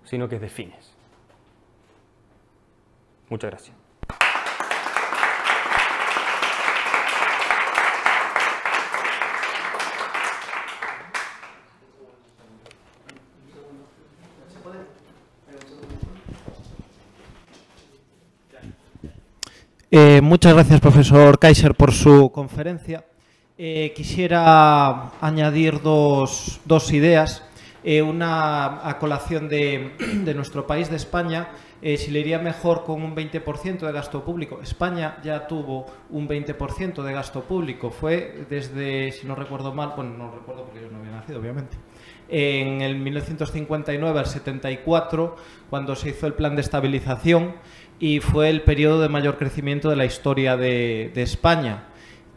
A: sino que es de fines. Muchas gracias.
B: Eh, muchas gracias, profesor Kaiser, por su conferencia. Eh, quisiera añadir dos, dos ideas. Eh, una a colación de, de nuestro país, de España, si le iría mejor con un 20% de gasto público. España ya tuvo un 20% de gasto público. Fue desde, si no recuerdo mal, bueno, no recuerdo porque yo no había nacido, obviamente, en el 1959 al 74, cuando se hizo el plan de estabilización y fue el periodo de mayor crecimiento de la historia de, de España.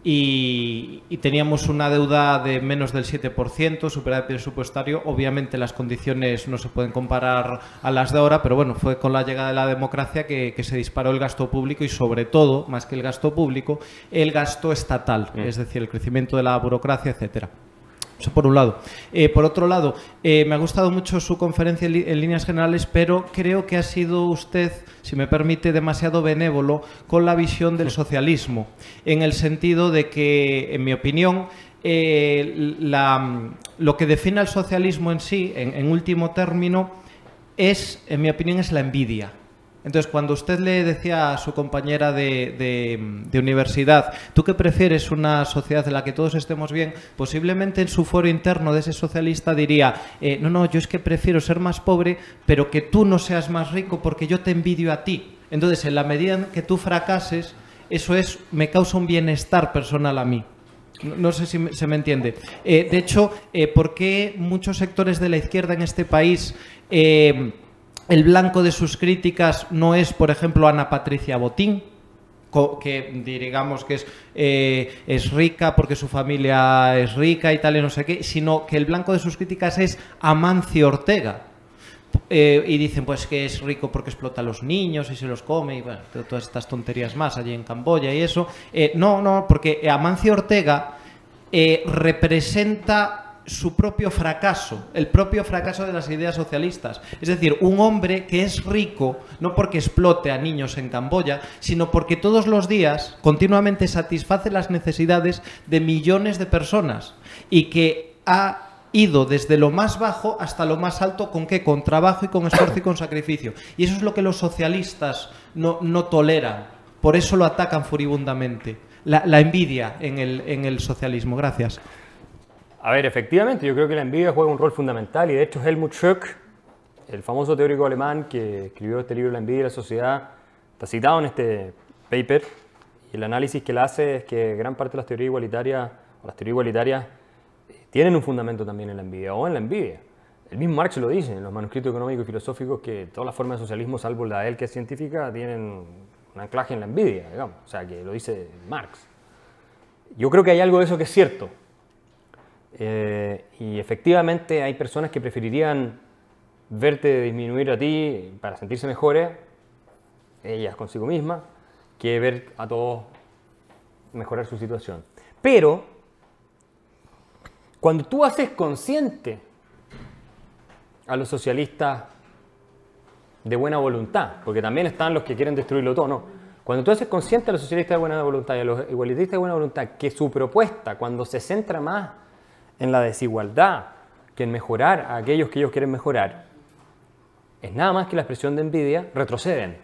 B: Y, y teníamos una deuda de menos del 7%, superávit presupuestario. Obviamente las condiciones no se pueden comparar a las de ahora, pero bueno, fue con la llegada de la democracia que, que se disparó el gasto público y sobre todo, más que el gasto público, el gasto estatal,
A: Mm.
B: es decir, el crecimiento de la burocracia, etcétera. Eso por un lado. Eh, por otro lado, eh, me ha gustado mucho su conferencia en, líneas generales, pero creo que ha sido usted, si me permite, demasiado benévolo con la visión del socialismo, en el sentido de que, en mi opinión, eh, lo que define al socialismo en sí, en, en último término, es, en mi opinión, es la envidia. Entonces, cuando usted le decía a su compañera de, de- universidad, ¿tú qué prefieres una sociedad en la que todos estemos bien? Posiblemente en su foro interno de ese socialista diría, eh, no, no, yo es que prefiero ser más pobre, pero que tú no seas más rico porque yo te envidio a ti. Entonces, en la medida en que tú fracases, eso es, me causa un bienestar personal a mí. No, sé si se me entiende. Eh, de hecho, eh, ¿por qué muchos sectores de la izquierda en este país eh, el blanco de sus críticas no es, por ejemplo, Ana Patricia Botín? que digamos que es, eh, es rica porque su familia es rica y tal y no sé qué, sino que el blanco de sus críticas es Amancio Ortega. Eh, y dicen pues que es rico porque explota a los niños y se los come y bueno, to- todas estas tonterías más allí en Camboya y eso. Eh, no, no, porque Amancio Ortega representa su propio fracaso, el propio fracaso de las ideas socialistas. Es decir, un hombre que es rico no porque explote a niños en Camboya, sino porque todos los días continuamente satisface las necesidades de millones de personas y que ha ido desde lo más bajo hasta lo más alto con qué? Con trabajo y con esfuerzo y con sacrificio. Y eso es lo que los socialistas no, no toleran. Por eso lo atacan furibundamente. La, envidia en el, en el socialismo. Gracias.
A: A ver, efectivamente, yo creo que la envidia juega un rol fundamental y de hecho Helmut Schück, el famoso teórico alemán que escribió este libro La envidia y la sociedad, está citado en este paper y el análisis que él hace es que gran parte de las teorías igualitarias o las teorías igualitarias tienen un fundamento también en la envidia o en la envidia. El mismo Marx lo dice en los manuscritos económicos y filosóficos que todas las formas de socialismo, salvo la de él que es científica, tienen un anclaje en la envidia, digamos. O sea, que lo dice Marx. Yo creo que hay algo de eso que es cierto. Eh, y efectivamente hay personas que preferirían verte disminuir a ti para sentirse mejores, ellas consigo mismas, que ver a todos mejorar su situación. Pero, cuando tú haces consciente a los socialistas de buena voluntad, porque también están los que quieren destruirlo todo, no. Cuando tú haces consciente a los socialistas de buena voluntad y a los igualitaristas de buena voluntad que su propuesta, cuando se centra más en la desigualdad que en mejorar a aquellos que ellos quieren mejorar, es nada más que la expresión de envidia, retroceden.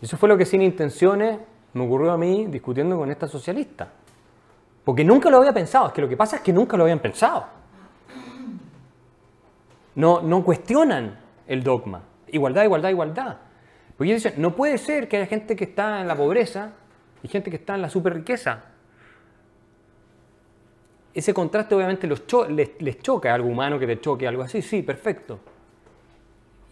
A: Eso fue lo que sin intenciones me ocurrió a mí discutiendo con esta socialista. Porque nunca lo había pensado, es que lo que pasa es que nunca lo habían pensado. No, no cuestionan el dogma. Igualdad, igualdad, igualdad. Porque ellos dicen, no puede ser que haya gente que está en la pobreza y gente que está en la superriqueza. Ese contraste obviamente los cho- les, les choca, algo humano que te choque, algo así, sí, perfecto.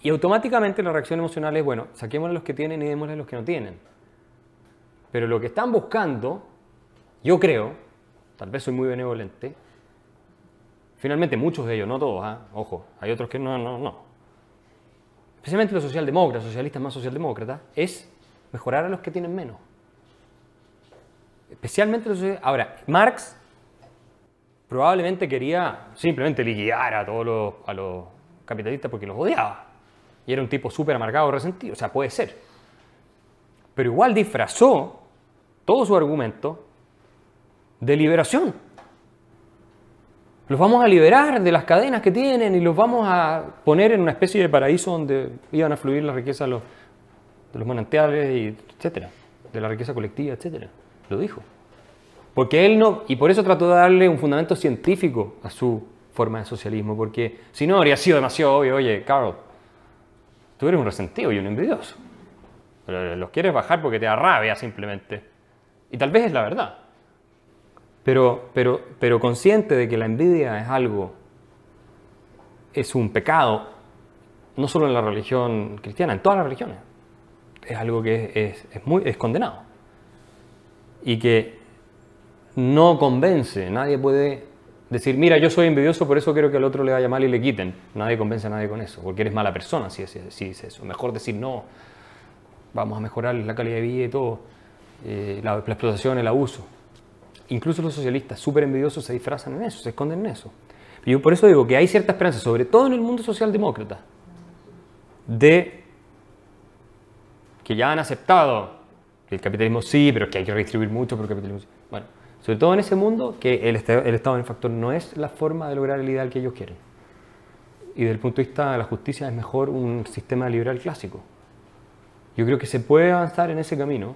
A: Y automáticamente la reacción emocional es, bueno, saquémosle a los que tienen y démosle a los que no tienen. Pero lo que están buscando, yo creo, tal vez soy muy benevolente, finalmente muchos de ellos, no todos, ¿ah? ojo, hay otros que no, no, no. Especialmente los socialdemócratas, socialistas más socialdemócratas, es mejorar a los que tienen menos. Especialmente los social- Ahora, Marx probablemente quería simplemente liquidar a todos los, a los capitalistas porque los odiaba. Y era un tipo súper amargado, resentido. O sea, puede ser. Pero igual disfrazó todo su argumento de liberación. Los vamos a liberar de las cadenas que tienen y los vamos a poner en una especie de paraíso donde iban a fluir la riqueza de los, de los manantiales, y etcétera, de la riqueza colectiva, etcétera. Lo dijo. Porque él no, y por eso trató de darle un fundamento científico a su forma de socialismo, porque si no habría sido demasiado obvio, oye, Carl, tú eres un resentido y un envidioso. Pero los quieres bajar porque te da rabia simplemente. Y tal vez es la verdad. Pero, pero, pero consciente de que la envidia es algo, es un pecado, no solo en la religión cristiana, en todas las religiones. Es algo que es, muy, es condenado. Y que no convence, nadie puede decir, mira, yo soy envidioso, por eso quiero que al otro le vaya mal y le quiten. Nadie convence a nadie con eso, porque eres mala persona si es, si dice eso. Mejor decir, no, vamos a mejorar la calidad de vida y todo, eh, la, la explotación, el abuso. Incluso los socialistas súper envidiosos se disfrazan en eso, se esconden en eso. Y yo por eso digo que hay cierta esperanza, sobre todo en el mundo socialdemócrata, de que ya han aceptado el capitalismo sí, pero que hay que redistribuir mucho, pero el capitalismo sí. Bueno, sobre todo en ese mundo, que el, el Estado benefactor no es la forma de lograr el ideal que ellos quieren. y desde el punto de vista de la justicia es mejor un sistema liberal clásico. Yo creo que se puede avanzar en ese camino.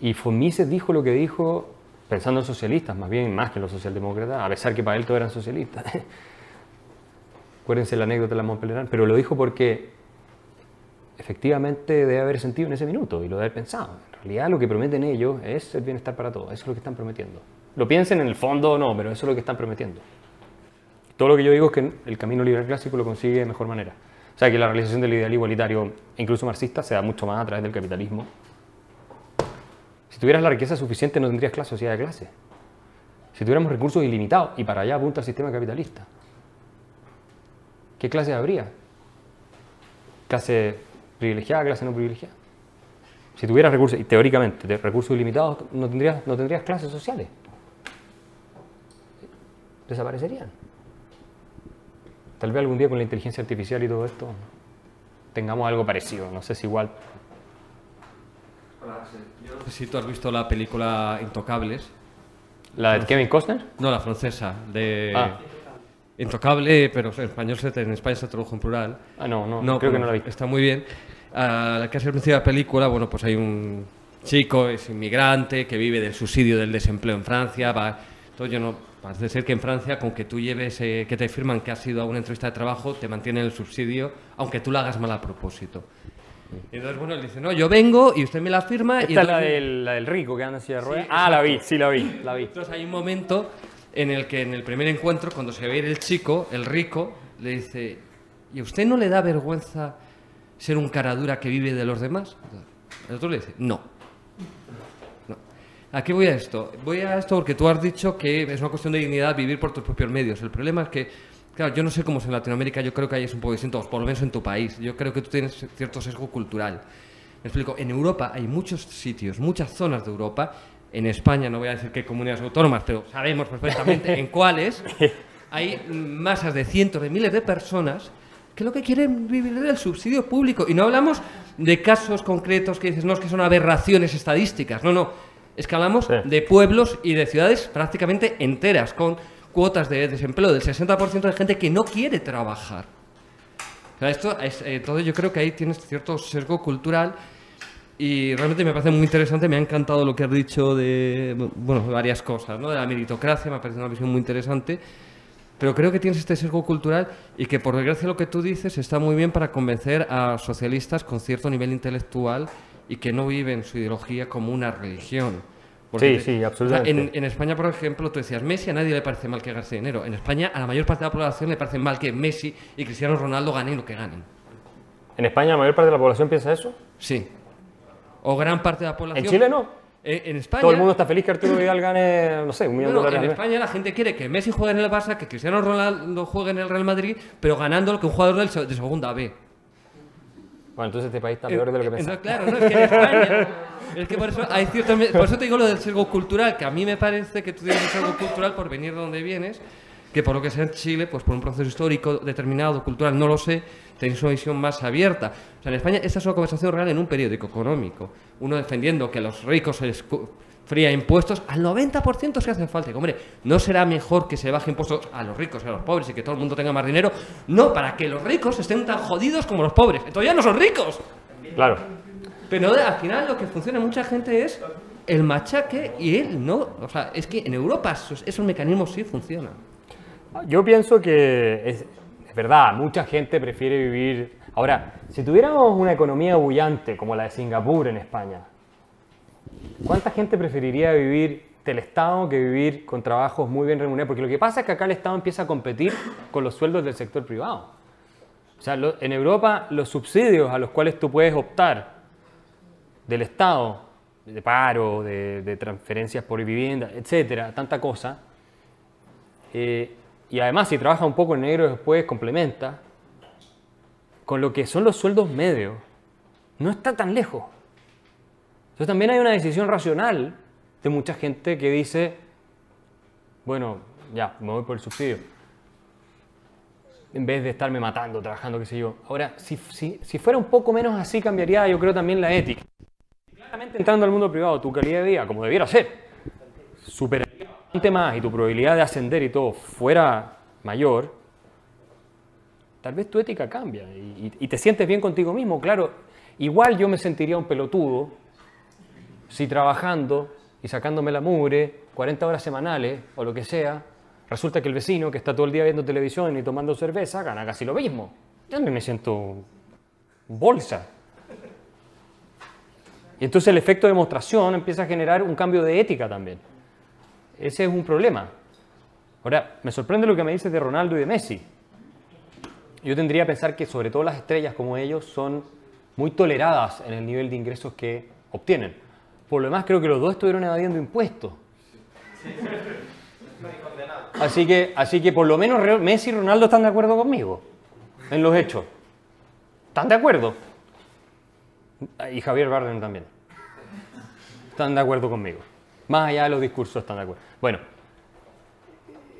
A: Y Fomises dijo lo que dijo pensando en socialistas, más bien más que en los socialdemócratas, a pesar que para él todos eran socialistas. Acuérdense la anécdota de la Montpellier, pero lo dijo porque efectivamente debe haber sentido en ese minuto y lo debe haber pensado. En realidad lo que prometen ellos es el bienestar para todos, eso es lo que están prometiendo. Lo piensen en el fondo o no, pero eso es lo que están prometiendo. Todo lo que yo digo es que el camino liberal clásico lo consigue de mejor manera. O sea, que la realización del ideal igualitario, incluso marxista, se da mucho más a través del capitalismo. Si tuvieras la riqueza suficiente no tendrías clase sociedad de clase. Si tuviéramos recursos ilimitados, y para allá apunta el sistema capitalista, ¿qué clase habría? ¿Clase privilegiada, clase no privilegiada? Si tuvieras recursos, y teóricamente, de recursos ilimitados, no tendrías, no tendrías clases sociales. Desaparecerían. Tal vez algún día con la inteligencia artificial y todo esto tengamos algo parecido. No sé si igual.
C: Hola, Axel. Yo no sé si tú has visto la película Intocables.
A: ¿La de Kevin Costner?
C: No, la francesa, de
A: Ah.
C: Intocable, pero en español se, en España se tradujo en plural.
A: Ah, no, no, creo que no la vi.
C: Está muy bien. Ah, la que de la película, bueno, pues hay un chico, es inmigrante, que vive del subsidio del desempleo en Francia. Va, entonces yo no, parece ser que en Francia, con que tú lleves, eh, que te firman que has ido a una entrevista de trabajo, te mantienen el subsidio, aunque tú la hagas mal a propósito. Y entonces, bueno, él dice, no, yo vengo y usted me la firma. y
A: Esta es la
C: entonces-
A: del, la del rico que anda silla de
C: Sí,
A: ruedas. ah, la vi, sí la vi, la vi.
C: entonces hay un momento en el que en el primer encuentro, cuando se ve a ir el chico, el rico, le dice, ¿y a usted no le da vergüenza ser un caradura que vive de los demás? El otro le dice, no. No. ¿A qué voy a esto? Voy a esto porque tú has dicho que es una cuestión de dignidad vivir por tus propios medios. El problema es que, claro, yo no sé cómo es en Latinoamérica, yo creo que ahí es un poco distinto, por lo menos en tu país. Yo creo que tú tienes cierto sesgo cultural. Me explico, en Europa hay muchos sitios, muchas zonas de Europa, en España, no voy a decir qué comunidades autónomas, pero sabemos perfectamente en cuáles, hay masas de cientos de miles de personas que lo que quieren vivir del subsidio público. Y no hablamos de casos concretos que dices, no, es que son aberraciones estadísticas. No, no. Es que hablamos
A: Sí.
C: de pueblos y de ciudades prácticamente enteras, con cuotas de desempleo del 60% de gente que no quiere trabajar. O sea, esto es, eh, todo yo creo que ahí tienes cierto sesgo cultural y realmente me parece muy interesante, me ha encantado lo que has dicho de, bueno, varias cosas, ¿no? De la meritocracia, me ha parecido una visión muy interesante, pero creo que tienes este sesgo cultural y que por desgracia lo que tú dices está muy bien para convencer a socialistas con cierto nivel intelectual y que no viven su ideología como una religión.
A: Sí, sí,
C: o sea,
A: absolutamente.
C: en, en España, por ejemplo, tú decías, Messi a nadie le parece mal que gaste dinero. En España, a la mayor parte de la población le parece mal que Messi y Cristiano Ronaldo ganen lo que ganen.
A: ¿En España la mayor parte de la población piensa eso?
C: Sí. O gran parte de la población.
A: ¿En Chile no?
C: Eh, en España.
A: Todo el mundo está feliz que Arturo Vidal gane, no sé, un millón de dólares.
C: en. España la gente quiere que Messi juegue en el Barça, que Cristiano Ronaldo juegue en el Real Madrid, pero ganando lo que un jugador de segunda B.
A: Bueno, entonces este país está peor de lo que pensaba.
C: no, claro, no, es que en España. Es que por eso, hay cierto, por eso te digo lo del sesgo cultural, que a mí me parece que tú tienes un sesgo cultural por venir de donde vienes, que por lo que sea en Chile, pues por un proceso histórico determinado, cultural, no lo sé, tenéis una visión más abierta. O sea, en España esta es una conversación real en un periódico económico. Uno defendiendo que los ricos se les fría impuestos al 90% se hacen falta. Y, hombre, ¿no será mejor que se baje impuestos a los ricos y a los pobres y que todo el mundo tenga más dinero? No, para que los ricos estén tan jodidos como los pobres. Entonces ya no son ricos.
A: Claro.
C: Pero al final lo que funciona en mucha gente es el machaque y él no. O sea, es que en Europa esos, esos mecanismos sí funcionan.
A: Yo pienso que es verdad, mucha gente prefiere vivir... Ahora, si tuviéramos una economía bullante como la de Singapur en España, ¿cuánta gente preferiría vivir del Estado que vivir con trabajos muy bien remunerados? Porque lo que pasa es que acá el Estado empieza a competir con los sueldos del sector privado. O sea, en Europa los subsidios a los cuales tú puedes optar del Estado, de paro, de, de transferencias por vivienda, etcétera, tanta cosa, eh, y además, si trabaja un poco en negro después, complementa con lo que son los sueldos medios. No está tan lejos. Entonces también hay una decisión racional de mucha gente que dice, bueno, ya, me voy por el subsidio. En vez de estarme matando, trabajando, qué sé yo. Ahora, si, si, si fuera un poco menos así, cambiaría yo creo también la ética. Claramente entrando al mundo privado, tu calidad de vida, como debiera ser, superaría más y tu probabilidad de ascender y todo fuera mayor, tal vez tu ética cambia y, te sientes bien contigo mismo. Claro, igual yo me sentiría un pelotudo si trabajando y sacándome la mugre 40 horas semanales o lo que sea, resulta que el vecino que está todo el día viendo televisión y tomando cerveza gana casi lo mismo. Yo me siento bolsa. Y entonces el efecto de demostración empieza a generar un cambio de ética también. Ese es un problema. Ahora, me sorprende lo que me dices de Ronaldo y de Messi. Yo tendría que pensar que sobre todo las estrellas como ellos son muy toleradas en el nivel de ingresos que obtienen. Por lo demás, creo que los dos estuvieron evadiendo impuestos. Así que, así que por lo menos Messi y Ronaldo están de acuerdo conmigo en los hechos. ¿Están de acuerdo? Y Javier Bardem también. Están de acuerdo conmigo. Más allá de los discursos están de acuerdo. Bueno,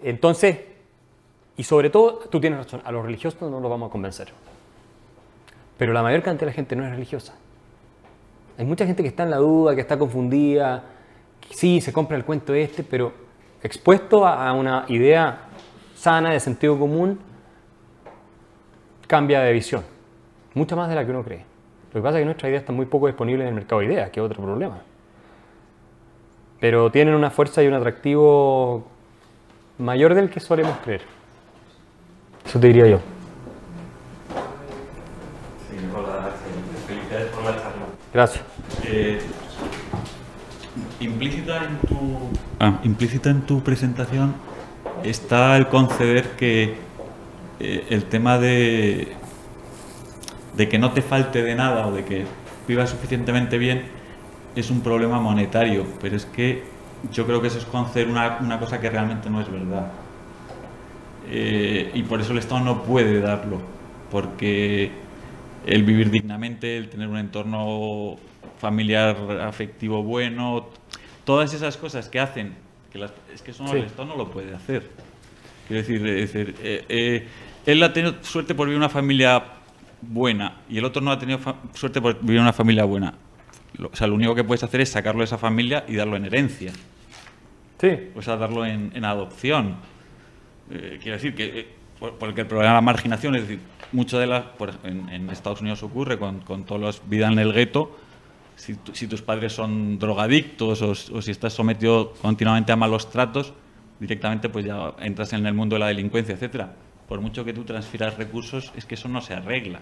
A: entonces, y sobre todo, tú tienes razón, a los religiosos no los vamos a convencer. Pero la mayor cantidad de la gente no es religiosa. Hay mucha gente que está en la duda, que está confundida, que sí, se compra el cuento este, pero expuesto a una idea sana de sentido común, cambia de visión. Mucha más de la que uno cree. Lo que pasa es que nuestra idea está muy poco disponible en el mercado de ideas, que es otro problema. Pero tienen una fuerza y un atractivo mayor del que solemos creer. Eso te diría yo.
D: Sí, hola, felicidades por la charla.
A: Gracias.
D: Eh, implícita, en tu, ah, implícita en tu presentación está el conceder que eh, el tema de, de que no te falte de nada o de que vivas suficientemente bien es un problema monetario, pero es que yo creo que eso es conceder una, una cosa que realmente no es verdad. Eh, y por eso el Estado no puede darlo, porque el vivir dignamente, el tener un entorno familiar afectivo bueno, todas esas cosas que hacen, que las- es que eso no,
A: Sí.
D: el Estado no lo puede hacer. Quiero decir, es decir, eh, eh, él ha tenido suerte por vivir una familia buena y el otro no ha tenido suerte por vivir una familia buena. Lo- o sea, lo único que puedes hacer es sacarlo de esa familia y darlo en herencia,
A: Sí,
D: o sea, darlo en, en adopción. Eh, quiero decir que, eh, por- porque el problema de la marginación, es decir, mucho de las, por en, en Estados Unidos ocurre con, con todos los vida en el gueto, si, tu- si tus padres son drogadictos o si estás sometido continuamente a malos tratos, directamente pues ya entras en el mundo de la delincuencia, etcétera. Por mucho que tú transfieras recursos, es que eso no se arregla.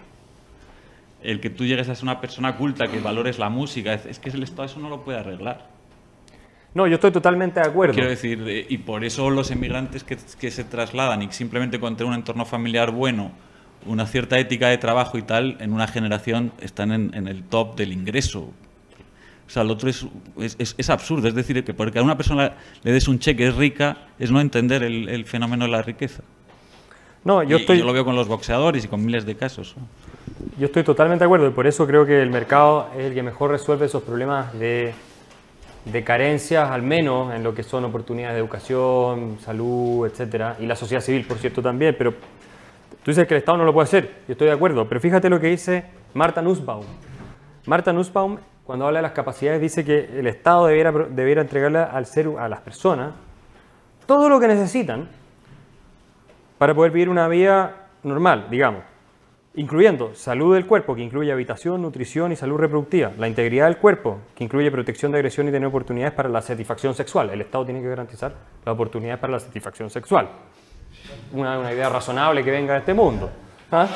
D: El que tú llegues a ser una persona culta, que valores la música, es, es que el Estado eso no lo puede arreglar.
A: no, yo estoy totalmente de acuerdo.
D: Quiero decir, eh, y por eso los emigrantes que, que se trasladan y simplemente con tener un entorno familiar bueno, una cierta ética de trabajo y tal, en una generación están en, en el top del ingreso. O sea, lo otro es, es, es- es absurdo. Es decir, que porque a una persona le des un cheque es rica, es no entender el, el fenómeno de la riqueza.
A: No, yo
D: y
A: estoy,
D: yo lo veo con los boxeadores y con miles de casos.
A: Yo estoy totalmente de acuerdo y por eso creo que el mercado es el que mejor resuelve esos problemas de, de carencias, al menos en lo que son oportunidades de educación, salud, etcétera, y la sociedad civil, por cierto, también. Pero tú dices que el Estado no lo puede hacer, yo estoy de acuerdo, pero fíjate lo que dice Marta Nussbaum. Marta Nussbaum, cuando habla de las capacidades, dice que el Estado debiera, debiera entregarle al ser, a las personas todo lo que necesitan para poder vivir una vida normal, digamos, incluyendo salud del cuerpo, que incluye habitación, nutrición y salud reproductiva, la integridad del cuerpo, que incluye protección de agresión y tener oportunidades para la satisfacción sexual. El Estado tiene que garantizar las oportunidades para la satisfacción sexual. Una, idea razonable que venga de este mundo. ¿Ah?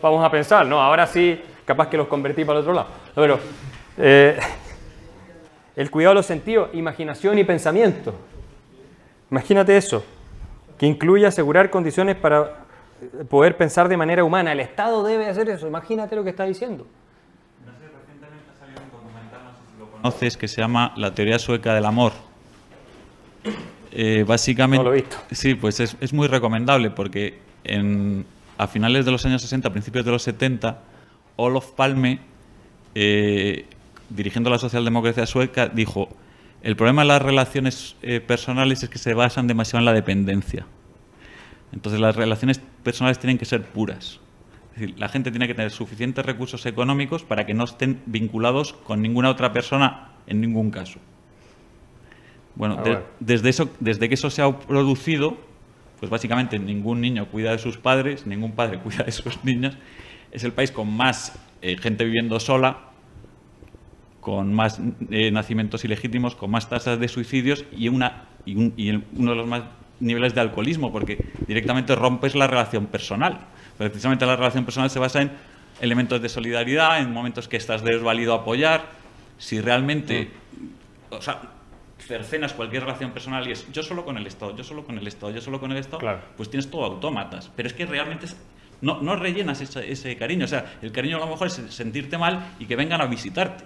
A: Vamos a pensar, ¿no? Ahora sí, capaz que los convertí para el otro lado. Pero eh, el cuidado de los sentidos, imaginación y pensamiento. Imagínate eso, que incluye asegurar condiciones para poder pensar de manera humana. El Estado debe hacer eso. Imagínate lo que está diciendo.
D: conoces que se llama la teoría sueca del amor. Eh, básicamente,
A: No lo he visto.
D: Sí, pues es, es muy recomendable porque en, a finales de los años 60, principios de los 70, Olof Palme, eh, dirigiendo la socialdemocracia sueca, dijo, el problema de las relaciones eh, personales es que se basan demasiado en la dependencia. Entonces las relaciones personales tienen que ser puras. Es decir, la gente tiene que tener suficientes recursos económicos para que no estén vinculados con ninguna otra persona en ningún caso. Bueno,
A: Ah,
D: de-
A: bueno.
D: desde, eso, desde que eso se ha producido, pues básicamente ningún niño cuida de sus padres, ningún padre cuida de sus niños. Es el país con más eh, gente viviendo sola, con más eh, nacimientos ilegítimos, con más tasas de suicidios y, una, y, un- y el- uno de los más niveles de alcoholismo, porque directamente rompes la relación personal. Precisamente la relación personal se basa en elementos de solidaridad, en momentos que estás desvalido apoyar. Si realmente, o sea, cercenas cualquier relación personal y es yo solo con el Estado, yo solo con el Estado, yo solo con el Estado,
A: Claro.
D: pues tienes todo autómatas. Pero es que realmente es- no, no rellenas ese, ese cariño. O sea, el cariño a lo mejor es sentirte mal y que vengan a visitarte.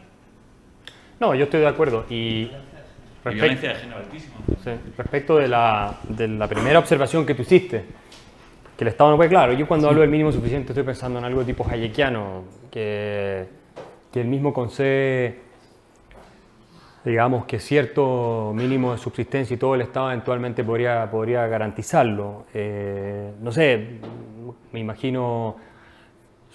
A: No, yo estoy de acuerdo. Y
D: Y violencia de género altísima.
A: sí, respecto de la, de la primera observación que tú hiciste, que el Estado no puede, claro, yo cuando hablo del mínimo suficiente estoy pensando en algo tipo hayekiano, que, que el mismo concede, digamos, que cierto mínimo de subsistencia y todo el Estado eventualmente podría, podría garantizarlo. Eh, no sé, me imagino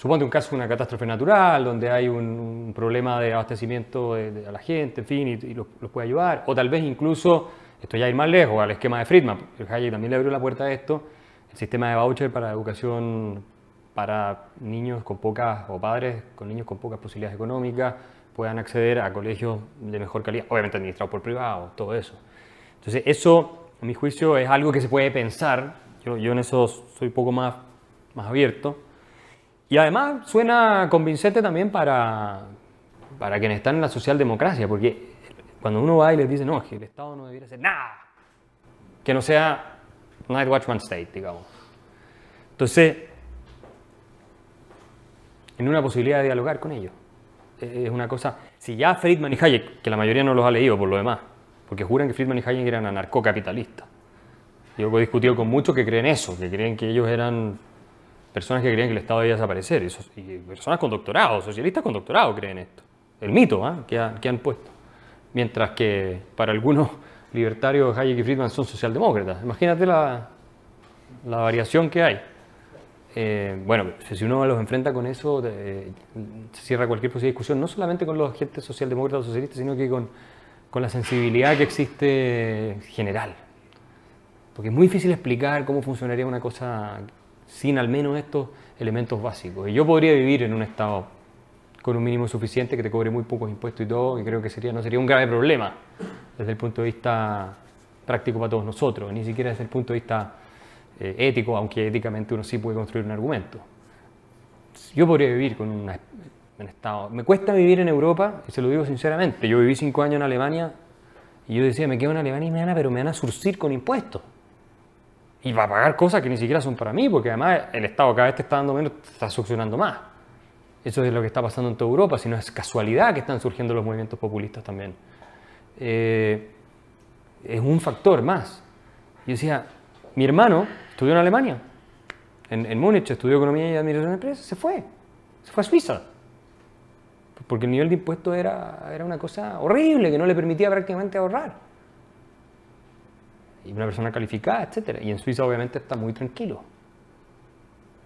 A: Suponte un caso una catástrofe natural, donde hay un, un problema de abastecimiento de, de a la gente, en fin, y, y los, los puede ayudar. O tal vez incluso, esto ya ir más lejos, al esquema de Friedman, el Hayek también le abrió la puerta a esto, el sistema de voucher para educación para niños con pocas, o padres con niños con pocas posibilidades económicas, puedan acceder a colegios de mejor calidad, obviamente administrados por privados, todo eso. Entonces, eso, a mi juicio, es algo que se puede pensar. Yo, yo en eso soy un poco más, más abierto. Y además suena convincente también para, para quienes están en la socialdemocracia, porque cuando uno va y les dice, no, es que el Estado no debiera hacer nada, que no sea Night Watchman State, digamos. Entonces, en una posibilidad de dialogar con ellos. Eh, Es una cosa, si ya Friedman y Hayek, que la mayoría no los ha leído por lo demás, porque juran que Friedman y Hayek eran anarcocapitalistas. Yo he discutido con muchos que creen eso, que creen que ellos eran personas que creían que el Estado debía desaparecer, y, so- y personas con doctorado, socialistas con doctorado creen esto. El mito ¿ah? que, ha- que han puesto. Mientras que para algunos libertarios Hayek y Friedman son socialdemócratas. Imagínate la, la variación que hay. Eh, bueno, si uno los enfrenta con eso, se cierra cualquier posible discusión, no solamente con los agentes socialdemócratas o socialistas, sino que con, con la sensibilidad que existe general. Porque es muy difícil explicar cómo funcionaría una cosa sin al menos estos elementos básicos. Y yo podría vivir en un estado con un mínimo suficiente que te cobre muy pocos impuestos y todo, y creo que sería, no sería un grave problema desde el punto de vista práctico para todos nosotros, ni siquiera desde el punto de vista eh, ético, aunque éticamente uno sí puede construir un argumento. Yo podría vivir con un estado. Me cuesta vivir en Europa, y se lo digo sinceramente. Yo viví cinco años en Alemania y yo decía, me quedo en Alemania y me van a, pero me van a surcir con impuestos. Y va a pagar cosas que ni siquiera son para mí, porque además el Estado cada vez te está dando menos, te está succionando más. Eso es lo que está pasando en toda Europa, si no es casualidad que están surgiendo los movimientos populistas también. Eh, es un factor más. Yo decía, mi hermano estudió en Alemania, en, en Múnich, estudió Economía y Administración de Empresas, se fue, se fue a Suiza. Porque el nivel de impuestos era, era una cosa horrible, que no le permitía prácticamente ahorrar. Y una persona calificada, etc. Y en Suiza obviamente está muy tranquilo.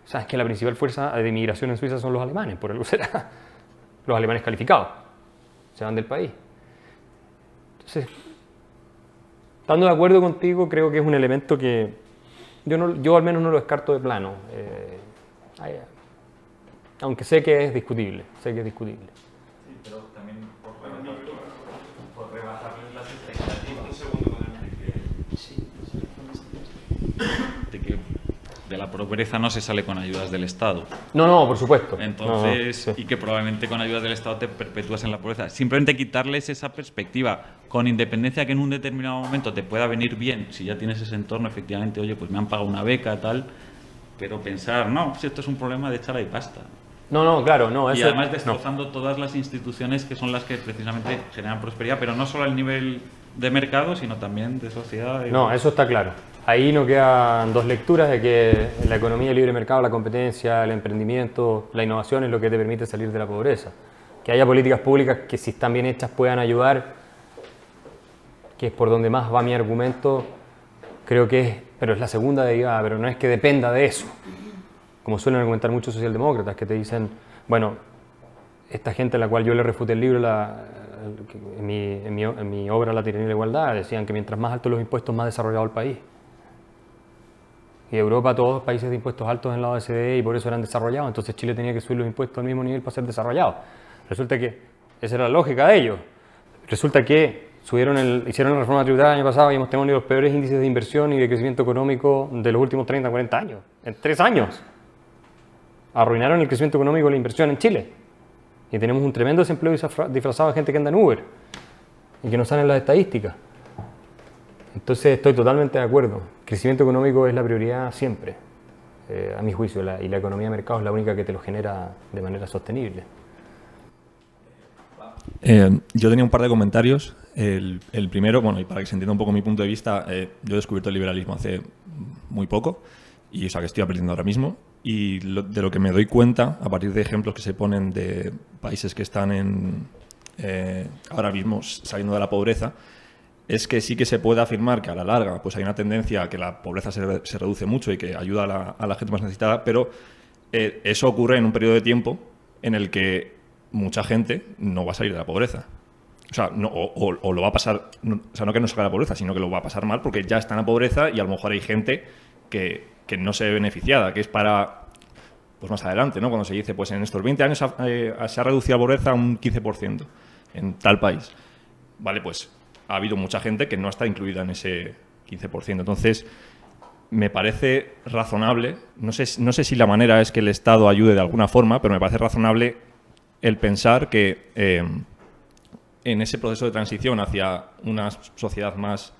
A: Sabes que la principal fuerza de inmigración en Suiza son los alemanes, por algo será. Los alemanes calificados. Se van del país. Entonces, estando de acuerdo contigo, creo que es un elemento que yo, no, yo al menos no lo descarto de plano. Eh, aunque sé que es discutible, sé que es discutible.
D: Sí, pero también por rebajarles, por rebajarles las expectativas.
E: Un segundo con el
D: De que de la pobreza no se sale con ayudas del Estado.
A: No, no, por supuesto.
D: Entonces,
A: No, no, sí.
D: y que probablemente con ayudas del Estado te perpetúas en la pobreza. Simplemente quitarles esa perspectiva, con independencia que en un determinado momento te pueda venir bien, si ya tienes ese entorno, efectivamente, oye, pues me han pagado una beca, tal, pero pensar, no, si esto es un problema de echar ahí pasta.
A: No, no, claro, no.
D: y además
A: no.
D: destrozando todas las instituciones que son las que precisamente generan prosperidad, pero no solo al nivel de mercado, sino también de sociedad. y-
A: No, eso está claro. Ahí no quedan dos lecturas de que la economía el libre mercado, la competencia, el emprendimiento, la innovación es lo que te permite salir de la pobreza. Que haya políticas públicas que si están bien hechas puedan ayudar, que es por donde más va mi argumento, creo que es, pero es la segunda derivada, pero no es que dependa de eso. Como suelen argumentar muchos socialdemócratas que te dicen, bueno, esta gente a la cual yo le refuté el libro, mi- en mi obra La tiranía y la igualdad, decían que mientras más altos los impuestos, más desarrollado el país. Y Europa, todos países de impuestos altos en la OECD y por eso eran desarrollados. Entonces Chile tenía que subir los impuestos al mismo nivel para ser desarrollado. Resulta que esa era la lógica de ellos. Resulta que subieron hicieron la reforma tributaria el año pasado y hemos tenido los peores índices de inversión y de crecimiento económico de los últimos 30, 40 años. En tres años. Arruinaron el crecimiento económico y la inversión en Chile. Y tenemos un tremendo desempleo disfra- disfrazado de gente que anda en Uber y que no salen las estadísticas. Entonces estoy totalmente de acuerdo. Crecimiento económico es la prioridad siempre, eh, a mi juicio, la- y la economía de mercado es la única que te lo genera de manera sostenible.
E: Eh, yo tenía un par de comentarios. El, el primero, bueno, y para que se entienda un poco mi punto de vista, eh, yo he descubierto el liberalismo hace muy poco, y o sea que estoy aprendiendo ahora mismo. Y lo- de lo que me doy cuenta, a partir de ejemplos que se ponen de países que están en, eh, ahora mismo saliendo de la pobreza, es que sí que se puede afirmar que a la larga pues hay una tendencia a que la pobreza se, se reduce mucho y que ayuda a la, a la gente más necesitada, pero eh, eso ocurre en un periodo de tiempo en el que mucha gente no va a salir de la pobreza. O sea, no, o, lo va a pasar, no- o sea, no que no salga de la pobreza, sino que lo va a pasar mal porque ya está en la pobreza y a lo mejor hay gente que, que no se ve beneficiada, que es para, pues más adelante, ¿no? Cuando se dice, pues en estos 20 años eh, se ha reducido la pobreza un 15% en tal país. Vale, pues ha habido mucha gente que no está incluida en ese 15%. Entonces, me parece razonable, no sé, no sé si la manera es que el Estado ayude de alguna forma, pero me parece razonable el pensar que eh, en ese proceso de transición hacia una sociedad más,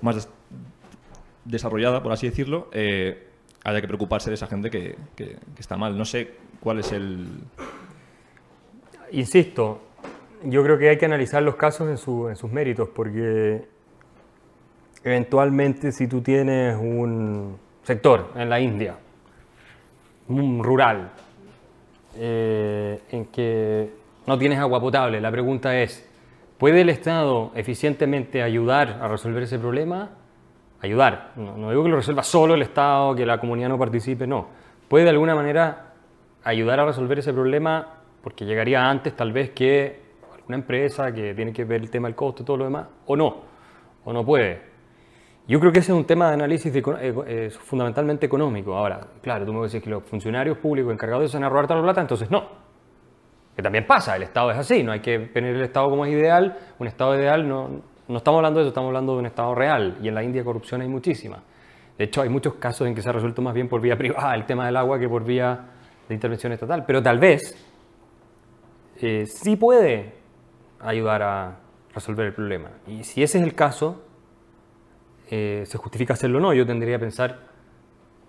E: más des- desarrollada, por así decirlo, eh, haya que preocuparse de esa gente que está mal. No sé cuál es el...
A: Insisto, yo creo que hay que analizar los casos en, su- en sus méritos, porque eventualmente si tú tienes un sector en la India, un rural, eh, en que no tienes agua potable, la pregunta es, ¿puede el Estado eficientemente ayudar a resolver ese problema? Ayudar. No, no digo que lo resuelva solo el Estado, que la comunidad no participe, no. Puede de alguna manera ayudar a resolver ese problema porque llegaría antes tal vez que alguna empresa que tiene que ver el tema del costo y todo lo demás, o no, o no puede. Yo creo que ese es un tema de análisis eh, fundamentalmente económico. Ahora, claro, tú me decís que los funcionarios públicos encargados de eso van a robar toda la plata, entonces no. Que también pasa, el Estado es así, no hay que tener el Estado como es ideal. Un Estado ideal, no, no estamos hablando de eso, estamos hablando de un Estado real. Y en la India corrupción hay muchísima. De hecho, hay muchos casos en que se ha resuelto más bien por vía privada el tema del agua que por vía de intervención estatal. Pero tal vez eh, sí puede ayudar a resolver el problema. Y si ese es el caso, eh, se justifica hacerlo o no. Yo tendría que pensar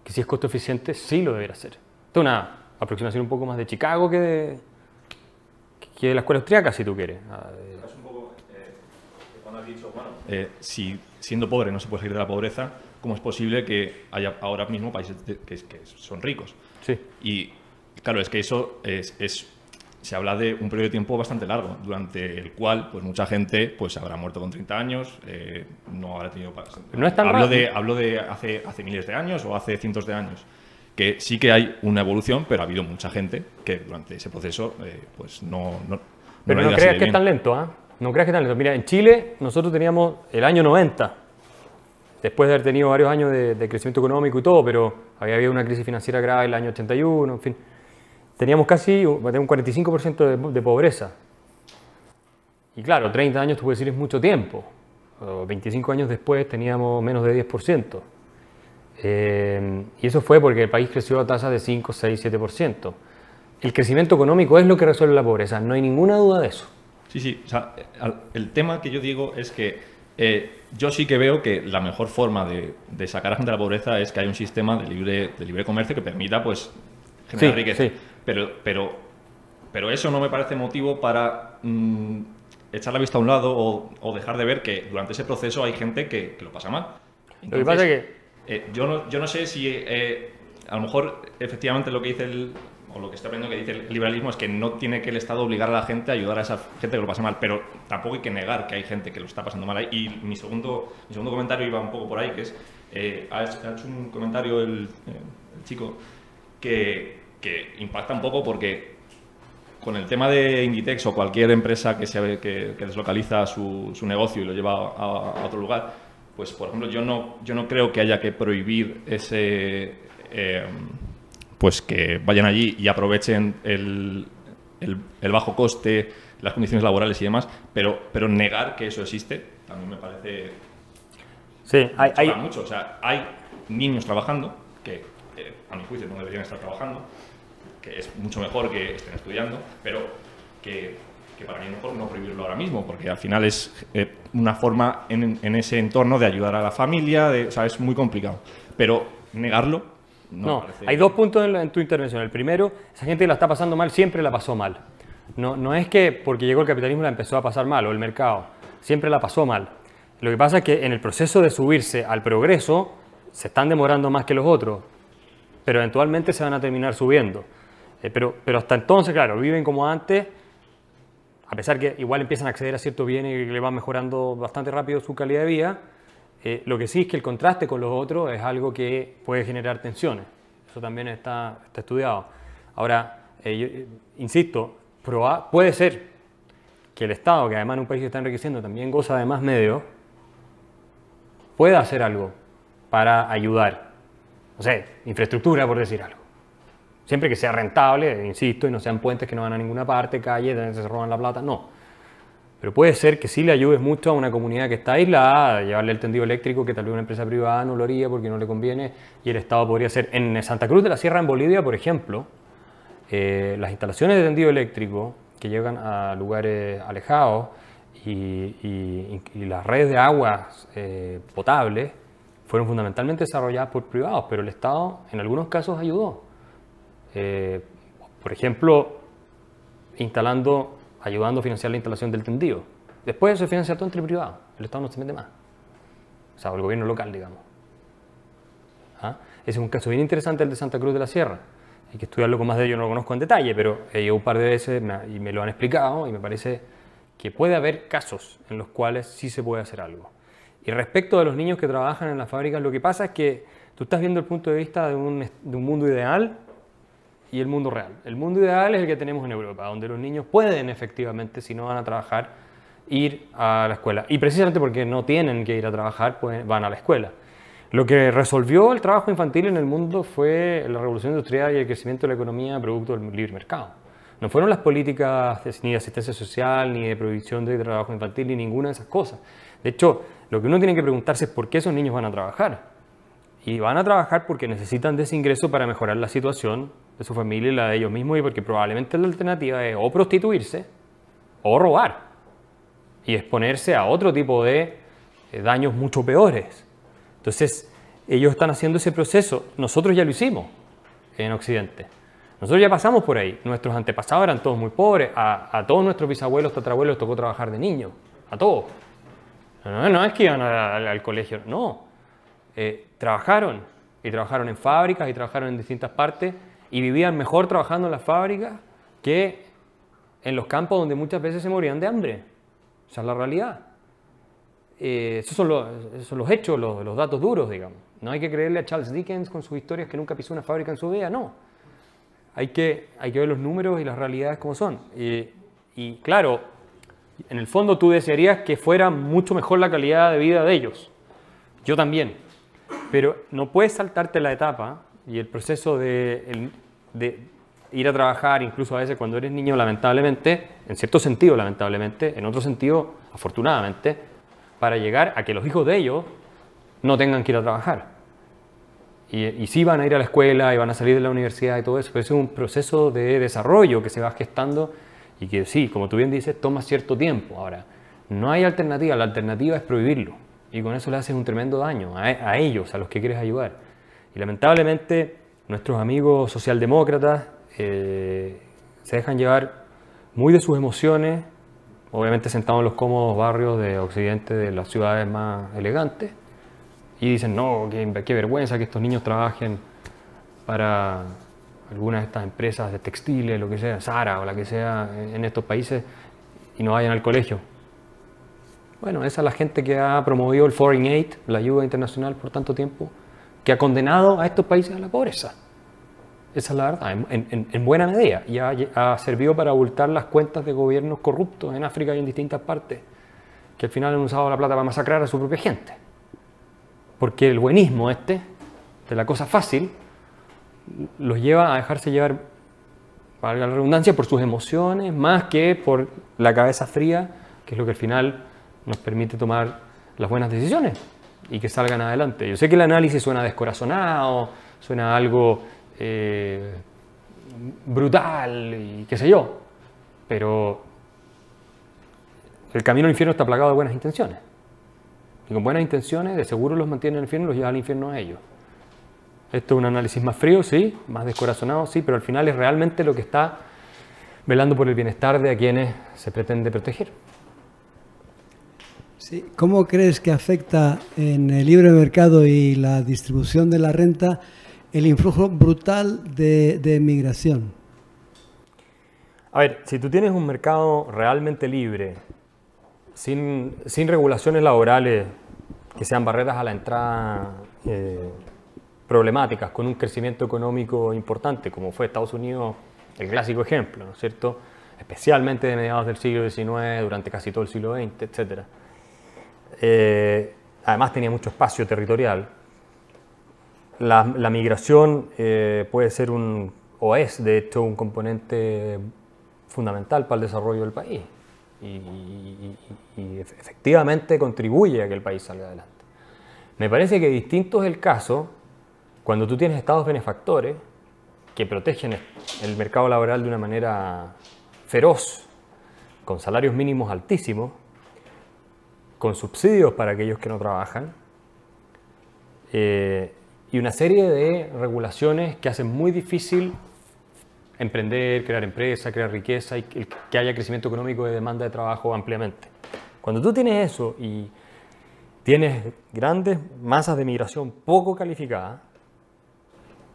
A: que si es costo eficiente, sí lo debería hacer. Esto es una aproximación un poco más de Chicago que de, que de la escuela austríaca, si tú quieres. Ah,
E: Es un poco eh, cuando has dicho, bueno, eh, si siendo pobre no se puede salir de la pobreza, ¿cómo es posible que haya ahora mismo países de- que, que son ricos?
A: sí.
E: Y claro, es que eso es, es- se habla de un periodo de tiempo bastante largo, durante el cual pues mucha gente pues habrá muerto con 30 años, eh, no habrá tenido...
A: no es tan
E: hablo
A: raro.
E: de, hablo de hace, hace miles de años o hace cientos de años, que sí que hay una evolución, pero ha habido mucha gente que durante ese proceso eh, pues no... no
A: Pero no
E: así
A: creas que es tan lento, ¿ah? No creas que es tan lento. Mira, en Chile nosotros teníamos el año 90, después de haber tenido varios años de, de crecimiento económico y todo, pero había habido una crisis financiera grave el año 81, en fin. Teníamos casi un un 45% de, de pobreza. Y claro, 30 años, tú puedes decir, es mucho tiempo. O 25 años después teníamos menos de 10%. Eh, y eso fue porque el país creció a tasas de 5, 6, 7%. El crecimiento económico es lo que resuelve la pobreza, no hay ninguna duda de eso.
E: Sí, sí. O sea, el tema que yo digo es que eh, yo sí que veo que la mejor forma de, de sacar a gente de la pobreza es que haya un sistema de libre, de libre comercio que permita pues generar
A: Sí,
E: riqueza.
A: sí.
E: Pero, pero, pero eso no me parece motivo para mm, echar la vista a un lado o, o dejar de ver que durante ese proceso hay gente que, que lo pasa mal.
A: Lo que pasa es
E: eh, yo, no, yo no sé si eh, a lo mejor efectivamente lo que dice el, o lo que estoy aprendiendo que dice el liberalismo es que no tiene que el Estado obligar a la gente a ayudar a esa gente que lo pasa mal, pero tampoco hay que negar que hay gente que lo está pasando mal ahí. Y mi segundo, mi segundo comentario iba un poco por ahí, que es, eh, ha, hecho, ha hecho un comentario el, eh, el chico que, que impacta un poco porque con el tema de Inditex o cualquier empresa que, se, que, que deslocaliza su, su negocio y lo lleva a, a otro lugar, pues por ejemplo, yo no, yo no creo que haya que prohibir ese, eh, pues que vayan allí y aprovechen el, el- el bajo coste, las condiciones laborales y demás, pero, pero negar que eso existe también me parece
A: Sí, hay, hay-
E: mucho. O sea, hay niños trabajando que, eh, a mi juicio, no deberían estar trabajando, que es mucho mejor que estén estudiando, pero que, que para mí es mejor no prohibirlo ahora mismo, porque al final es eh, una forma en, en ese entorno de ayudar a la familia, de, o sea, es muy complicado. Pero negarlo no,
A: No,
E: parece-
A: hay dos puntos en, la- en tu intervención. El primero, esa gente que la está pasando mal siempre la pasó mal. No, no es que porque llegó el capitalismo la empezó a pasar mal o el mercado, siempre la pasó mal. Lo que pasa es que en el proceso de subirse al progreso se están demorando más que los otros, pero eventualmente se van a terminar subiendo. Eh, pero, hasta entonces, claro, viven como antes, a pesar que igual empiezan a acceder a ciertos bienes y le van mejorando bastante rápido su calidad de vida, eh, lo que sí es que el contraste con los otros es algo que puede generar tensiones. Eso también está, estudiado. Ahora, eh, insisto, puede ser que el Estado, que además en un país que está enriqueciendo también goza de más medios, pueda hacer algo para ayudar. No sé, infraestructura, por decir algo. Siempre que sea rentable, insisto, y no sean puentes que no van a ninguna parte, calles donde se roban la plata, no. Pero puede ser que sí le ayudes mucho a una comunidad que está aislada, llevarle el tendido eléctrico que tal vez una empresa privada no lo haría porque no le conviene y el Estado podría hacer. En Santa Cruz de la Sierra, en Bolivia, por ejemplo, eh, las instalaciones de tendido eléctrico que llegan a lugares alejados y, las redes de aguas eh, potables fueron fundamentalmente desarrolladas por privados, pero el Estado en algunos casos ayudó. Eh, por ejemplo, instalando, ayudando a financiar la instalación del tendido. Después se financia todo entre privados, el Estado no se mete más. O sea, el gobierno local, digamos. ¿Ah? Ese es un caso bien interesante el de Santa Cruz de la Sierra. Hay que estudiarlo con más de ello, no lo conozco en detalle, pero he ido un par de veces y me lo han explicado y me parece que puede haber casos en los cuales sí se puede hacer algo. Y respecto de los niños que trabajan en las fábricas, lo que pasa es que tú estás viendo el punto de vista de un, de un mundo ideal y el mundo real. El mundo ideal es el que tenemos en Europa, donde los niños pueden efectivamente, si no van a trabajar, ir a la escuela. Y precisamente porque no tienen que ir a trabajar, pues van a la escuela. Lo que resolvió el trabajo infantil en el mundo fue la revolución industrial y el crecimiento de la economía producto del libre mercado. No fueron las políticas de- ni de asistencia social, ni de prohibición de trabajo infantil, ni ninguna de esas cosas. De hecho, lo que uno tiene que preguntarse es por qué esos niños van a trabajar. Y van a trabajar porque necesitan de ese ingreso para mejorar la situación de su familia y la de ellos mismos y porque probablemente la alternativa es o prostituirse o robar y exponerse a otro tipo de eh, daños mucho peores. Entonces, ellos están haciendo ese proceso. Nosotros ya lo hicimos en Occidente. Nosotros ya pasamos por ahí. Nuestros antepasados eran todos muy pobres. A, a todos nuestros bisabuelos, tatarabuelos tocó trabajar de niños. A todos. No, no es que iban al colegio, no. Eh, trabajaron. Y trabajaron en fábricas y trabajaron en distintas partes y vivían mejor trabajando en las fábricas que en los campos donde muchas veces se morían de hambre. Esa es la realidad. Eh, esos, son los, esos los hechos, los, los datos duros, digamos. No hay que creerle a Charles Dickens con sus historias que nunca pisó una fábrica en su vida, no. Hay que, hay que ver los números y las realidades como son. Y claro, en el fondo tú desearías que fuera mucho mejor la calidad de vida de ellos. Yo también. Pero no puedes saltarte la etapa y el proceso de, de ir a trabajar, incluso a veces cuando eres niño, lamentablemente, en cierto sentido, lamentablemente, en otro sentido, afortunadamente, para llegar a que los hijos de ellos no tengan que ir a trabajar. Y, y sí van a ir a la escuela y van a salir de la universidad y todo eso, pero eso es un proceso de desarrollo que se va gestando y que sí, como tú bien dices, toma cierto tiempo. Ahora, no hay alternativa, la alternativa es prohibirlo. Y con eso le haces un tremendo daño a, a ellos, a los que quieres ayudar. Y lamentablemente, nuestros amigos socialdemócratas eh, se dejan llevar muy de sus emociones, obviamente sentados en los cómodos barrios de Occidente, de las ciudades más elegantes, y dicen, no, qué, qué vergüenza que estos niños trabajen para algunas de estas empresas de textiles, lo que sea, Sara o la que sea, en estos países, y no vayan al colegio. Bueno, esa es la gente que ha promovido el Foreign Aid, la ayuda internacional por tanto tiempo, que ha condenado a estos países a la pobreza. Esa es la verdad, en, en- en buena medida. Y ha, servido para abultar las cuentas de gobiernos corruptos en África y en distintas partes, que al final han usado la plata para masacrar a su propia gente. porque el buenismo este, de la cosa fácil, los lleva a dejarse llevar, valga la redundancia, por sus emociones, más que por la cabeza fría, que es lo que al final nos permite tomar las buenas decisiones y que salgan adelante. Yo sé que el análisis suena descorazonado, suena algo eh, brutal y qué sé yo, pero el camino al infierno está plagado de buenas intenciones. Y con buenas intenciones, de seguro los mantiene en el infierno y los lleva al infierno a ellos. Esto es un análisis más frío, sí, más descorazonado, sí, pero al final es realmente lo que está velando por el bienestar de a quienes se pretende proteger.
F: ¿Cómo crees que afecta en el libre mercado y la distribución de la renta el influjo brutal de, de migración?
A: A ver, si tú tienes un mercado realmente libre, sin, sin regulaciones laborales que sean barreras a la entrada eh, problemáticas, con un crecimiento económico importante, como fue Estados Unidos el clásico ejemplo, ¿no es cierto? Especialmente de mediados del siglo XIX, durante casi todo el siglo XX, etc. Eh, además tenía mucho espacio territorial. La, la migración eh, puede ser un, o es de hecho un componente fundamental para el desarrollo del país y, y, y, efectivamente contribuye a que el país salga adelante. Me parece que distinto es el caso cuando tú tienes estados benefactores que protegen el mercado laboral de una manera feroz, con salarios mínimos altísimos, con subsidios para aquellos que no trabajan, eh, y una serie de regulaciones que hacen muy difícil emprender, crear empresa, crear riqueza y que haya crecimiento económico de demanda de trabajo ampliamente. Cuando tú tienes eso y tienes grandes masas de migración poco calificada,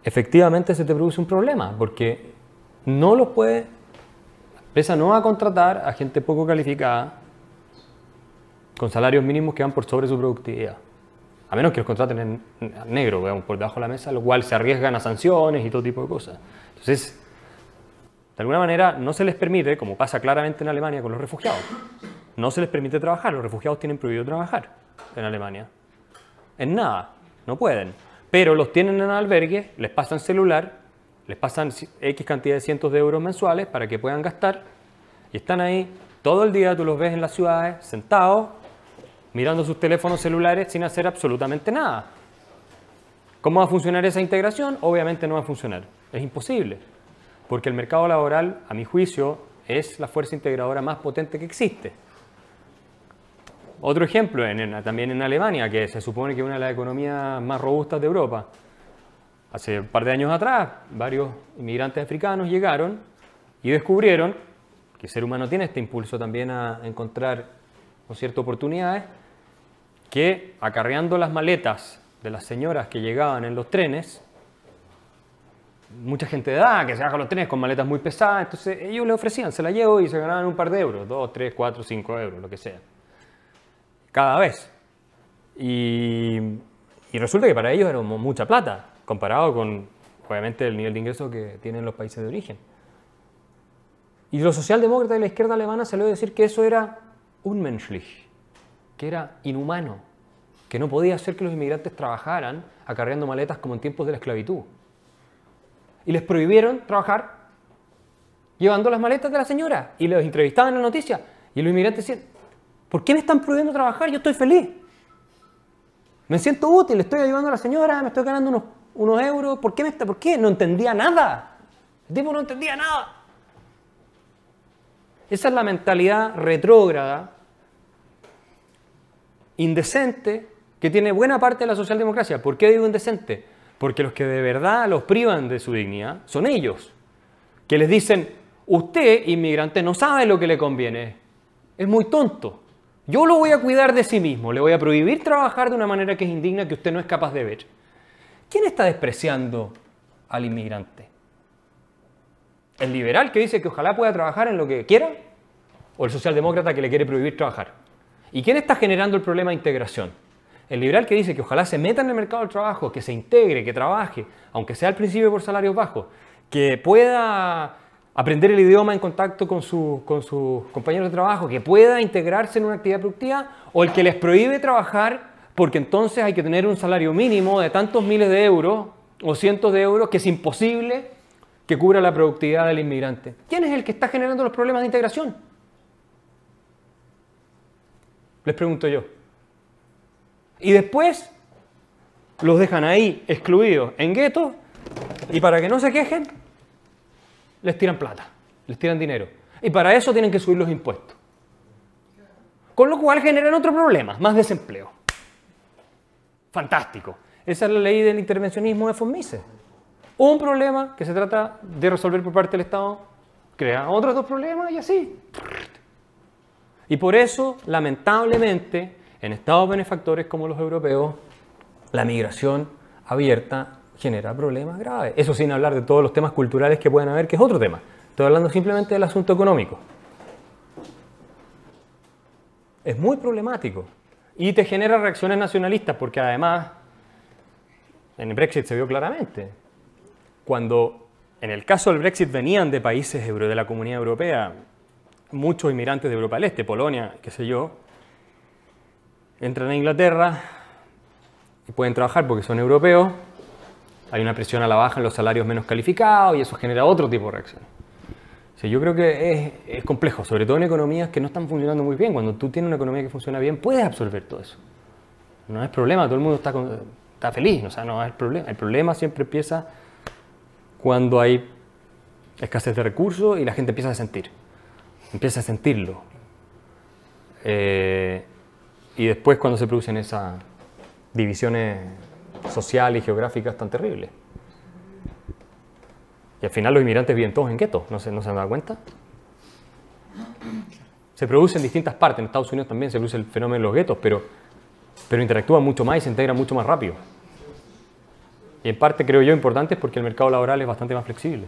A: efectivamente se te produce un problema, porque no los puede, la empresa no va a contratar a gente poco calificada con salarios mínimos que van por sobre su productividad. A menos que los contraten en negro, veamos, por debajo de la mesa, lo cual se arriesgan a sanciones y todo tipo de cosas. Entonces, de alguna manera no se les permite, como pasa claramente en Alemania con los refugiados, no se les permite trabajar. Los refugiados tienen prohibido trabajar en Alemania. En nada, no pueden. Pero los tienen en albergue, les pasan celular, les pasan X cantidad de cientos de euros mensuales para que puedan gastar y están ahí todo el día, tú los ves en las ciudades, sentados, mirando sus teléfonos celulares sin hacer absolutamente nada. ¿Cómo va a funcionar esa integración? Obviamente no va a funcionar, es imposible porque el mercado laboral, a mi juicio, es la fuerza integradora más potente que existe. Otro ejemplo, en, también en Alemania, que se supone que es una de las economías más robustas de Europa. Hace un par de años atrás, varios inmigrantes africanos llegaron y descubrieron que el ser humano tiene este impulso también a encontrar ciertas oportunidades, que acarreando las maletas de las señoras que llegaban en los trenes, mucha gente de edad que se baja los trenes con maletas muy pesadas, entonces ellos le ofrecían, se la llevo y se ganaban un par de euros, dos, tres, cuatro, cinco euros, lo que sea, cada vez. Y, resulta que para ellos era mucha plata, comparado con, obviamente, el nivel de ingreso que tienen los países de origen. Y los socialdemócratas de la izquierda alemana se le decir que eso era unmenschlich, era inhumano, que no podía hacer que los inmigrantes trabajaran acarreando maletas como en tiempos de la esclavitud y les prohibieron trabajar llevando las maletas de la señora y los entrevistaban en la noticia y los inmigrantes decían, ¿por qué me están prohibiendo trabajar? Yo estoy feliz. Me siento útil, estoy ayudando a la señora, me estoy ganando unos, unos euros. ¿Por qué, me está, ¿Por qué? No entendía nada. El tipo no entendía nada. Esa es la mentalidad retrógrada, indecente, que tiene buena parte de la socialdemocracia. ¿Por qué digo indecente? Porque los que de verdad los privan de su dignidad son ellos, que les dicen, usted, inmigrante, no sabe lo que le conviene, es muy tonto. Yo lo voy a cuidar de sí mismo, le voy a prohibir trabajar de una manera que es indigna que usted no es capaz de ver. ¿Quién está despreciando al inmigrante? ¿El liberal que dice que ojalá pueda trabajar en lo que quiera? ¿O el socialdemócrata que le quiere prohibir trabajar? ¿Y quién está generando el problema de integración? El liberal que dice que ojalá se meta en el mercado del trabajo, que se integre, que trabaje, aunque sea al principio por salarios bajos, que pueda aprender el idioma en contacto con, con sus compañeros de trabajo, que pueda integrarse en una actividad productiva, o el que les prohíbe trabajar Porque entonces hay que tener un salario mínimo de tantos miles de euros o cientos de euros que es imposible que cubra la productividad del inmigrante. ¿Quién es el que está generando los problemas de integración? Les pregunto yo. Y después los dejan ahí excluidos en guetos y para que no se quejen, les tiran plata, les tiran dinero. Y para eso tienen que subir los impuestos. Con lo cual generan otro problema, más desempleo. Fantástico. Esa es la ley del intervencionismo de Mises. Un problema que se trata de resolver por parte del Estado crea otros dos problemas y así. Y por eso, lamentablemente, en estados benefactores como los europeos, la migración abierta genera problemas graves. Eso sin hablar de todos los temas culturales que pueden haber, que es otro tema. Estoy hablando simplemente del asunto económico. Es muy problemático. Y te genera reacciones nacionalistas, porque además, en el Brexit se vio claramente, cuando en el caso del Brexit venían de países de la comunidad europea, muchos inmigrantes de Europa del Este, Polonia, qué sé yo, entran a Inglaterra y pueden trabajar porque son europeos, hay una presión a la baja en los salarios menos calificados y eso genera otro tipo de reacción. yo creo que es, complejo, sobre todo en economías que no están funcionando muy bien. Cuando tú tienes una economía que funciona bien, puedes absorber todo eso. No es problema, todo el mundo está, feliz, o sea, no es problema. El problema siempre empieza cuando hay escasez de recursos y la gente empieza a sentir, empieza a sentirlo. Eh, y después cuando se producen esas divisiones sociales y geográficas tan terribles. Y al final los inmigrantes viven todos en guetos, ¿no se, ¿no se han dado cuenta? Se produce en distintas partes, en Estados Unidos también se produce el fenómeno de los guetos, pero, pero interactúan mucho más y se integran mucho más rápido. Y en parte creo yo importante porque el mercado laboral es bastante más flexible.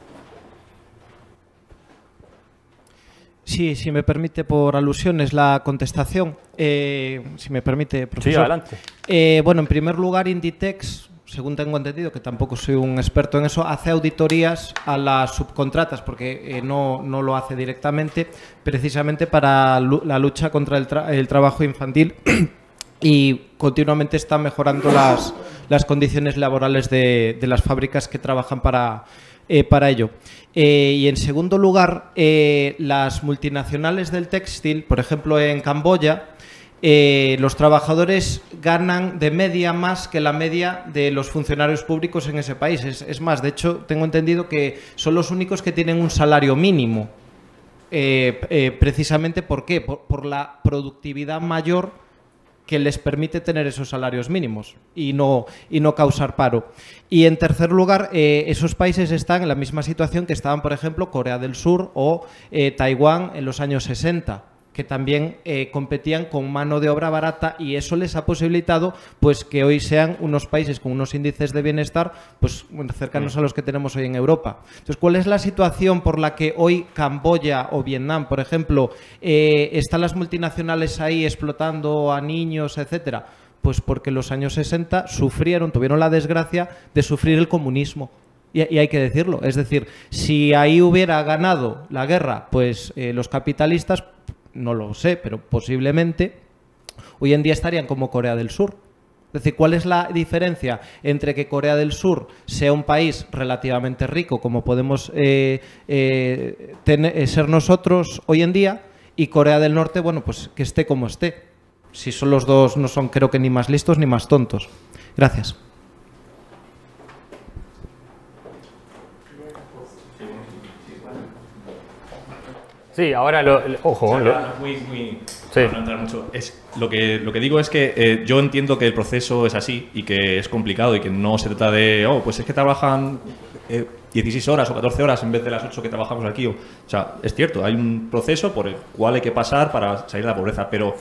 B: Sí, si me permite por alusiones la contestación. Eh, si me permite, profesor.
A: Sí, adelante.
B: Eh, bueno, en primer lugar, Inditex, según tengo entendido, que tampoco soy un experto en eso, hace auditorías a las subcontratas, porque eh, no, no, lo hace directamente, precisamente para la lucha contra el, el trabajo infantil y continuamente está mejorando las, las condiciones laborales de, de las fábricas que trabajan para eh, para ello. Eh, y en segundo lugar, eh, las multinacionales del textil, por ejemplo en Camboya, los trabajadores ganan de media más que la media de los funcionarios públicos en ese país. Es, más, de hecho, tengo entendido que son los únicos que tienen un salario mínimo. precisamente ¿por qué? por la productividad mayor que les permite tener esos salarios mínimos y no, y no causar paro. Y en tercer lugar, eh, esos países están en la misma situación que estaban, por ejemplo, Corea del Sur o eh, Taiwán en los años 60 que también eh, competían con mano de obra barata y eso les ha posibilitado pues que hoy sean unos países con unos índices de bienestar pues cercanos mm. a los que tenemos hoy en Europa. Entonces, ¿cuál es la situación por la que hoy Camboya o Vietnam, por ejemplo, eh, están las multinacionales ahí explotando a niños, etcétera? Pues porque en los años 60 sufrieron, tuvieron la desgracia de sufrir el comunismo. Y, hay que decirlo. Es decir, si ahí hubiera ganado la guerra, pues eh, los capitalistas, no lo sé, pero posiblemente hoy en día estarían como Corea del Sur. Es decir, ¿cuál es la diferencia entre que Corea del Sur sea un país relativamente rico, como podemos eh, eh, eh, ser nosotros hoy en día, y Corea del Norte, bueno, pues que esté como esté? Si son los dos, no son creo que ni más listos ni más tontos. Gracias.
A: Sí, ahora lo, ojo. lo,
E: muy, muy, sí. mucho. Es, lo, que, lo que digo es que eh, yo entiendo que el proceso es así y que es complicado y que no se trata de, oh, pues es que trabajan eh, 16 horas o 14 horas en vez de las 8 que trabajamos aquí. O, sea, es cierto, hay un proceso por el cual hay que pasar para salir de la pobreza, pero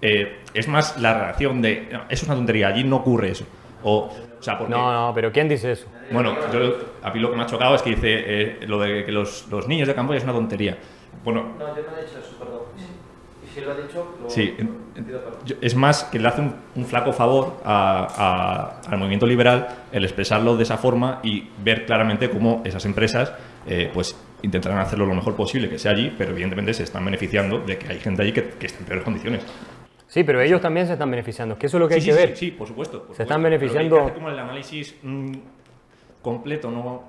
E: eh, es más la reacción de, eso es una tontería, allí no ocurre eso. O, o sea, porque,
A: no, no, pero ¿quién dice eso?
E: Bueno, yo, a mí lo que me ha chocado es que dice eh, lo de que los, los niños de campo es una tontería. Bueno,
B: no, yo no he dicho eso, perdón. Y si lo ha dicho, lo
E: sí, es más que le hace un, flaco favor al movimiento liberal el expresarlo de esa forma y ver claramente cómo esas empresas eh, pues intentarán hacerlo lo mejor posible que sea allí, pero evidentemente se están beneficiando de que hay gente allí que, que está en peores condiciones.
A: Sí, pero ellos también se están beneficiando. Es que eso es lo que hay
E: sí,
A: que
E: sí,
A: ver.
E: Sí, sí, por supuesto. por
A: Se están
E: supuesto.
A: Beneficiando-
E: hay que hacer como el análisis mm, completo, no,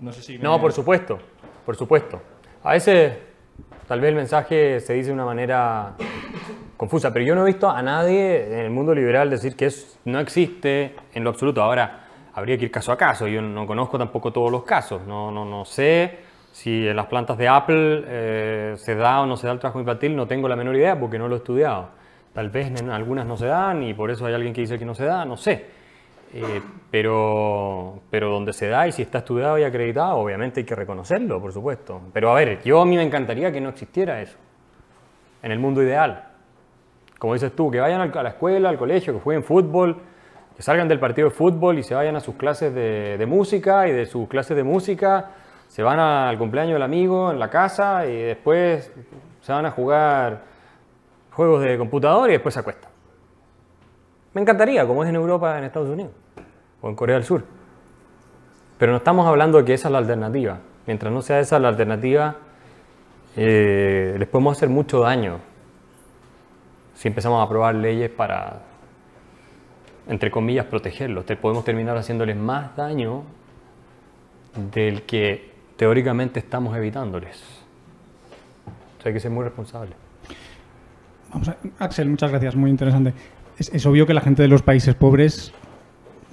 E: no sé si...
A: No,
E: me-
A: por supuesto, por supuesto. A veces tal vez el mensaje se dice de una manera confusa, pero yo no he visto a nadie en el mundo liberal decir que es, no existe en lo absoluto. Ahora, habría que ir caso a caso. Yo no conozco tampoco todos los casos. No, no, no sé si en las plantas de Apple eh, se da o no se da el trabajo infantil. No tengo la menor idea porque no lo he estudiado. Tal vez en algunas no se dan y por eso hay alguien que dice que no se da, no sé. Eh, pero, pero donde se da y si está estudiado y acreditado, obviamente hay que reconocerlo, por supuesto. Pero a ver, yo a mí me encantaría que no existiera eso en el mundo ideal. Como dices tú, que vayan a la escuela, al colegio, que jueguen fútbol, que salgan del partido de fútbol y se vayan a sus clases de, de música y de sus clases de música se van al cumpleaños del amigo en la casa y después se van a jugar juegos de computador y después se acuestan. Me encantaría, como es en Europa, en Estados Unidos o en Corea del Sur. Pero no estamos hablando de que esa es la alternativa. Mientras no sea esa la alternativa, eh, les podemos hacer mucho daño si empezamos a aprobar leyes para, entre comillas, protegerlos. Te podemos terminar haciéndoles más daño del que teóricamente estamos evitándoles. O hay que ser muy responsable.
G: Axel, muchas gracias, muy interesante. Es, es obvio que la gente de los países pobres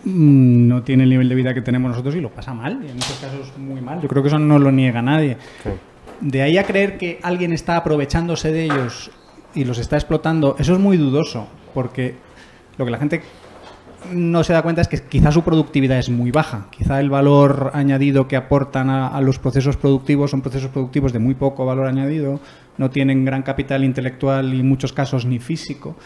G: mm, no tiene el nivel de vida que tenemos nosotros y lo pasa mal, y en muchos casos muy mal. Yo creo que eso no lo niega nadie.
A: Sí.
G: De ahí a creer que alguien está aprovechándose de ellos y los está explotando, eso es muy dudoso, porque lo que la gente no se da cuenta es que quizá su productividad es muy baja. Quizá el valor añadido que aportan a, a los procesos productivos son procesos productivos de muy poco valor añadido, no tienen gran capital intelectual y en muchos casos ni físico.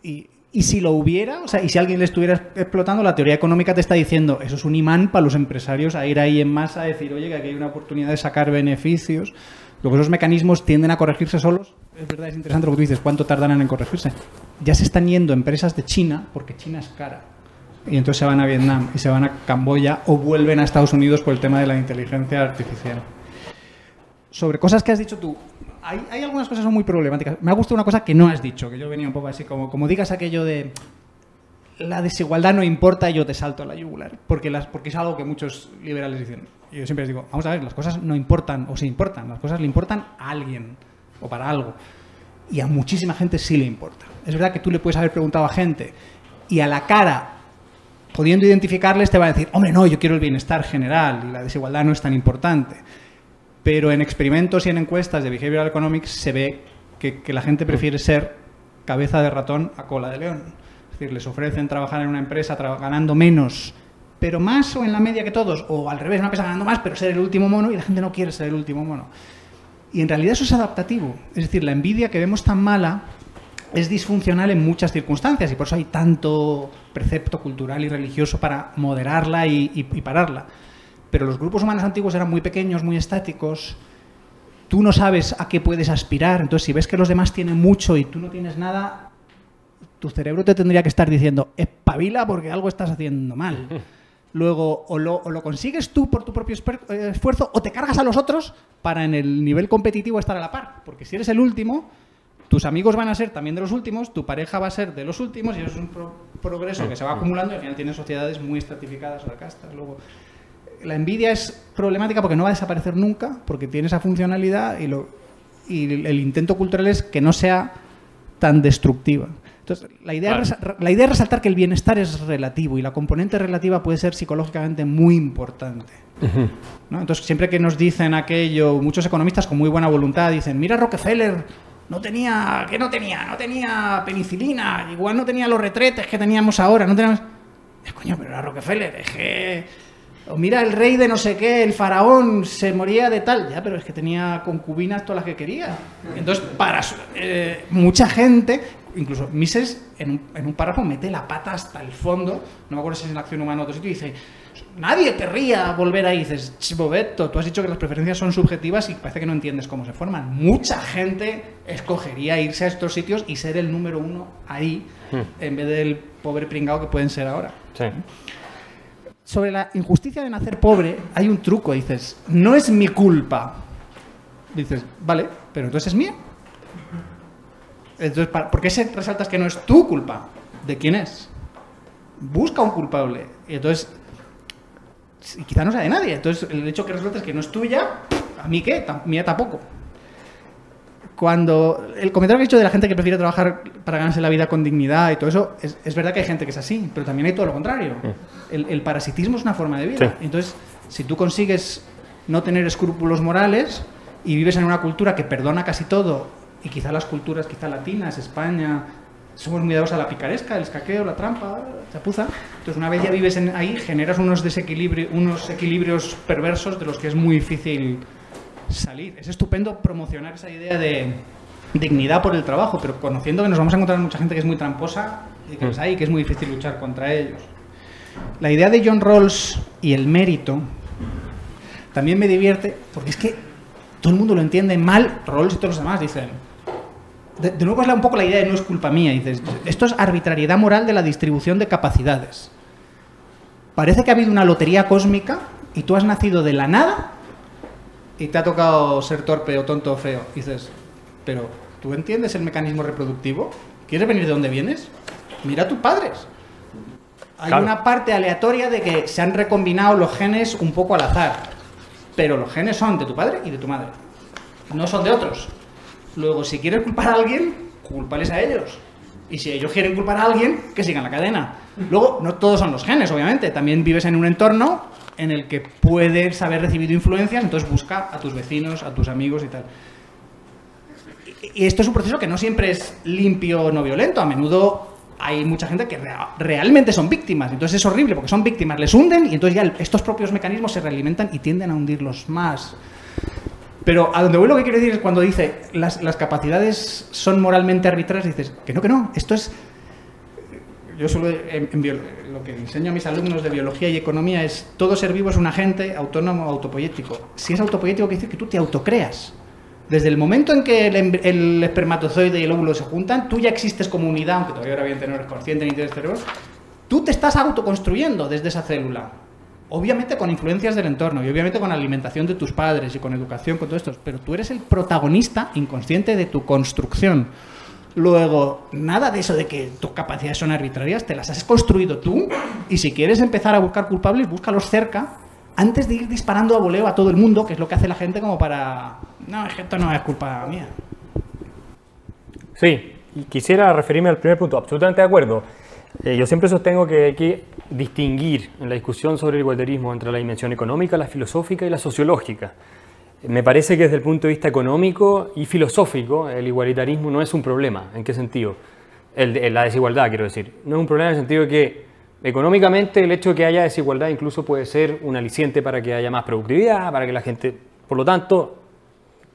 G: Y, y si lo hubiera, o sea, y si alguien le estuviera explotando, la teoría económica te está diciendo, eso es un imán para los empresarios a ir ahí en masa a decir, oye, que aquí hay una oportunidad de sacar beneficios. Luego esos mecanismos tienden a corregirse solos. Es verdad, es interesante lo que tú dices, ¿cuánto tardarán en corregirse? Ya se están yendo empresas de China, porque China es cara. Y entonces se van a Vietnam y se van a Camboya o vuelven a Estados Unidos por el tema de la inteligencia artificial. Sobre cosas que has dicho tú, hay, hay algunas cosas muy problemáticas. Me ha gustado una cosa que no has dicho, que yo venía un poco así, como, como digas aquello de la desigualdad no importa y yo te salto a la yugular, porque, las, porque es algo que muchos liberales dicen. Y yo siempre les digo, vamos a ver, las cosas no importan o se importan, las cosas le importan a alguien o para algo. Y a muchísima gente sí le importa. Es verdad que tú le puedes haber preguntado a gente y a la cara, pudiendo identificarles, te va a decir, hombre, no, yo quiero el bienestar general y la desigualdad no es tan importante. Pero en experimentos y en encuestas de Behavioral Economics se ve que, la gente prefiere ser cabeza de ratón a cola de león. Es decir, les ofrecen trabajar en una empresa ganando menos, pero más o en la media que todos, o al revés, una empresa ganando más, pero ser el último mono y la gente no quiere ser el último mono. Y en realidad eso es adaptativo. Es decir, la envidia que vemos tan mala es disfuncional en muchas circunstancias y por eso hay tanto precepto cultural y religioso para moderarla y pararla. Pero los grupos humanos antiguos eran muy pequeños, muy estáticos. Tú no sabes a qué puedes aspirar. Entonces, si ves que los demás tienen mucho y tú no tienes nada, tu cerebro te tendría que estar diciendo, espabila porque algo estás haciendo mal. Luego, o lo, o lo consigues tú por tu propio eh, esfuerzo, o te cargas a los otros para en el nivel competitivo estar a la par. Porque si eres el último, tus amigos van a ser también de los últimos, tu pareja va a ser de los últimos, y eso es un pro- progreso que se va acumulando y al final tienes sociedades muy estratificadas o de castas. Luego, la envidia es problemática porque no va a desaparecer nunca, porque tiene esa funcionalidad y, lo, y el intento cultural es que no sea tan destructiva. Entonces, la idea, la idea es resaltar que el bienestar es relativo y la componente relativa puede ser psicológicamente muy importante. ¿no? Entonces, siempre que nos dicen aquello, muchos economistas con muy buena voluntad dicen, mira Rockefeller, no tenía, ¿qué no tenía? No tenía penicilina, igual no tenía los retretes que teníamos ahora, no teníamos... Coño, pero era Rockefeller, es que... O mira, el rey de no sé qué, el faraón, se moría de tal. Ya, pero es que tenía concubinas todas las que quería. Entonces, para eh, mucha gente, incluso Mises, en un, en un párrafo mete la pata hasta el fondo, no me acuerdo si es en Acción Humana o otro sitio, y dice, nadie querría volver ahí. Y dices, Chibobeto, tú has dicho que las preferencias son subjetivas y parece que no entiendes cómo se forman. Mucha gente escogería irse a estos sitios y ser el número uno ahí, en vez del pobre pringao que pueden ser ahora
A: Sí.
G: Sobre la injusticia de nacer pobre hay un truco, dices, no es mi culpa. Dices, vale, pero entonces es mía. Es Entonces, ¿para- ¿por qué se- resaltas que no es tu culpa? ¿De quién es? Busca un culpable. Y entonces, quizá no sea de nadie. Entonces, el hecho que resaltes que no es tuya, ¿a mí qué? Mía tampoco. Cuando el comentario que he hecho de la gente que prefiere trabajar para ganarse la vida con dignidad y todo eso, es, es verdad que hay gente que es así, pero también hay todo lo contrario. El, el parasitismo es una forma de vida.
A: Sí.
G: Entonces, si tú consigues no tener escrúpulos morales y vives en una cultura que perdona casi todo, y quizá las culturas, quizá latinas, España, somos muy dados a la picaresca, el escaqueo, la trampa, la chapuza. Entonces, una vez ya vives en ahí, generas unos desequilibrios, unos equilibrios perversos de los que es muy difícil salir. Es estupendo promocionar esa idea de dignidad por el trabajo, pero conociendo que nos vamos a encontrar mucha gente que es muy tramposa y que los hay que es muy difícil luchar contra ellos. La idea de John Rawls y el mérito también me divierte porque es que todo el mundo lo entiende mal, Rawls y todos los demás dicen. De, de nuevo es un poco la idea de no es culpa mía, dices, esto es arbitrariedad moral de la distribución de capacidades. Parece que ha habido una lotería cósmica y tú has nacido de la nada y te ha tocado ser torpe o tonto o feo. Dices, pero ¿tú entiendes el mecanismo reproductivo? ¿Quieres venir de dónde vienes? Mira a tus padres. Hay
A: Claro.
G: una parte aleatoria de que se han recombinado los genes un poco al azar. Pero los genes son de tu padre y de tu madre. No son de otros. Luego, si quieres culpar a alguien, cúlpales a ellos. Y si ellos quieren culpar a alguien, que sigan la cadena. Luego, no todos son los genes, obviamente. También vives en un entorno en el que puedes haber recibido influencias, entonces busca a tus vecinos, a tus amigos y tal. Y esto es un proceso que no siempre es limpio no violento. A menudo hay mucha gente que rea- realmente son víctimas. Entonces es horrible porque son víctimas, les hunden y entonces ya estos propios mecanismos se realimentan y tienden a hundirlos más. Pero a donde voy lo que quiero decir es cuando dice las, las capacidades son moralmente arbitrarias, dices que no, que no, esto es... Yo lo que enseño a mis alumnos de biología y economía es todo ser vivo es un agente autónomo autopoyético. Si es autopoyético, quiere decir que tú te autocreas. Desde el momento en que el, espermatozoide y el óvulo se juntan, tú ya existes como unidad, aunque todavía obviamente no eres consciente ni tienes cerebro, tú te estás autoconstruyendo desde esa célula. Obviamente con influencias del entorno y obviamente con alimentación de tus padres y con educación, con todo esto, pero tú eres el protagonista inconsciente de tu construcción. Luego, nada de eso de que tus capacidades son arbitrarias, te las has construido tú y si quieres empezar a buscar culpables, búscalos cerca antes de ir disparando a voleo a todo el mundo, que es lo que hace la gente como para... No, es que esto no es culpa mía.
A: Sí, y quisiera referirme al primer punto, absolutamente de acuerdo. Eh, yo siempre sostengo que hay que distinguir en la discusión sobre el igualitarismo entre la dimensión económica, la filosófica y la sociológica. Me parece que desde el punto de vista económico y filosófico el igualitarismo no es un problema. ¿En qué sentido? El la desigualdad, quiero decir. No es un problema en el sentido de que económicamente el hecho de que haya desigualdad incluso puede ser un aliciente para que haya más productividad, para que la gente... Por lo tanto,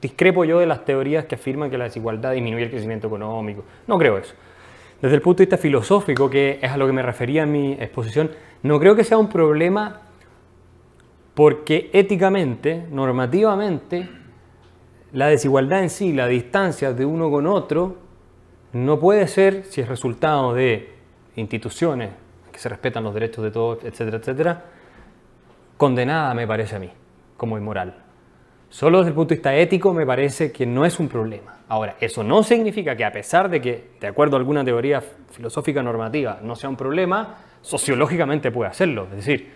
A: discrepo yo de las teorías que afirman que la desigualdad disminuye el crecimiento económico. No creo eso. Desde el punto de vista filosófico, que es a lo que me refería en mi exposición, no creo que sea un problema porque éticamente, normativamente, la desigualdad en sí, la distancia de uno con otro, no puede ser, si es resultado de instituciones que se respetan los derechos de todos, etcétera, etcétera, condenada, me parece a mí, como inmoral. Solo desde el punto de vista ético me parece que no es un problema. Ahora, eso no significa que a pesar de que, de acuerdo a alguna teoría filosófica normativa, no sea un problema, sociológicamente puede hacerlo. Es decir,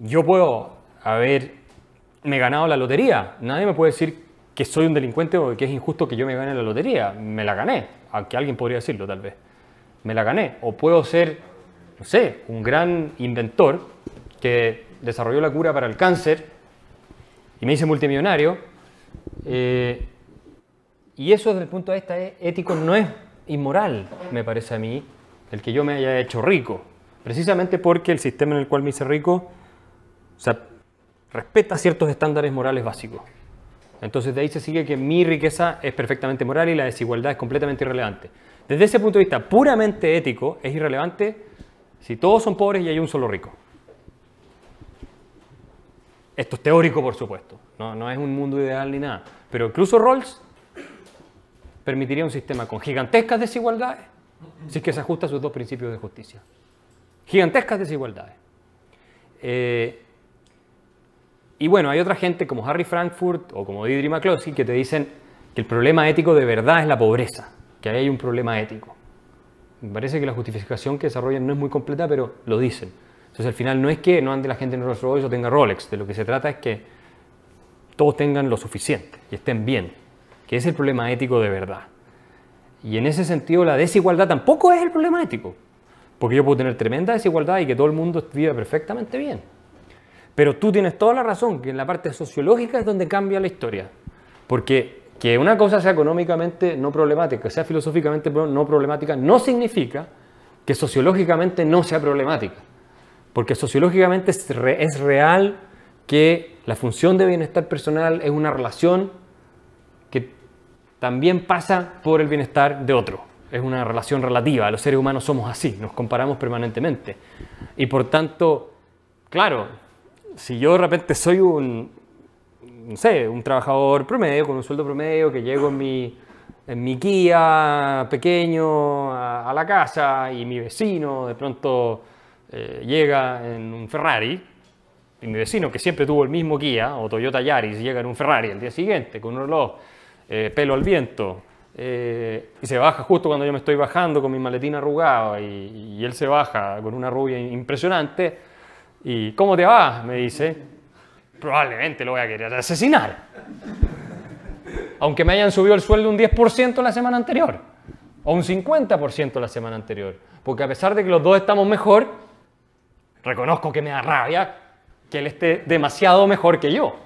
A: yo puedo haberme ganado la lotería. Nadie me puede decir que soy un delincuente o que es injusto que yo me gane la lotería. Me la gané, aunque alguien podría decirlo tal vez. Me la gané. O puedo ser, no sé, un gran inventor que desarrolló la cura para el cáncer y me hice multimillonario. eh, y eso desde el punto de vista ético no es inmoral, me parece a mí, el que yo me haya hecho rico. Precisamente porque el sistema en el cual me hice rico o sea, respeta ciertos estándares morales básicos. Entonces de ahí se sigue que mi riqueza es perfectamente moral y la desigualdad es completamente irrelevante. Desde ese punto de vista puramente ético es irrelevante si todos son pobres y hay un solo rico. Esto es teórico, por supuesto. No, no es un mundo ideal ni nada. Pero incluso Rawls permitiría un sistema con gigantescas desigualdades si es que se ajusta a sus dos principios de justicia. Gigantescas desigualdades. Eh, y bueno, hay otra gente como Harry Frankfurt o como Deirdre McCloskey que te dicen que el problema ético de verdad es la pobreza. que ahí hay un problema ético. Me parece que la justificación que desarrollan no es muy completa, pero lo dicen. Entonces al final no es que no ande la gente en Rolls Royce o tenga Rolex, de lo que se trata es que todos tengan lo suficiente y estén bien, que es el problema ético de verdad. Y en ese sentido la desigualdad tampoco es el problema ético, porque yo puedo tener tremenda desigualdad y que todo el mundo viva perfectamente bien. Pero tú tienes toda la razón, que en la parte sociológica es donde cambia la historia. Porque que una cosa sea económicamente no problemática, sea filosóficamente no problemática, no significa que sociológicamente no sea problemática. Porque sociológicamente es, es real que la función de bienestar personal es una relación que también pasa por el bienestar de otro. Es una relación relativa. Los seres humanos somos así, nos comparamos permanentemente. Y por tanto, claro, si yo de repente soy un, no sé, un trabajador promedio, con un sueldo promedio, que llego en mi, en mi Kia pequeño a, la casa y mi vecino de pronto eh, llega en un Ferrari, y mi vecino que siempre tuvo el mismo Kia o Toyota Yaris llega en un Ferrari al día siguiente con un reloj, eh, pelo al viento, eh, y se baja justo cuando yo me estoy bajando con mi maletín arrugado y, y él se baja con una rubia impresionante. ¿Y cómo te va? Me dice. Probablemente lo voy a querer asesinar. Aunque me hayan subido el sueldo un 10% la semana anterior. O un 50% la semana anterior. Porque a pesar de que los dos estamos mejor, reconozco que me da rabia que él esté demasiado mejor que yo.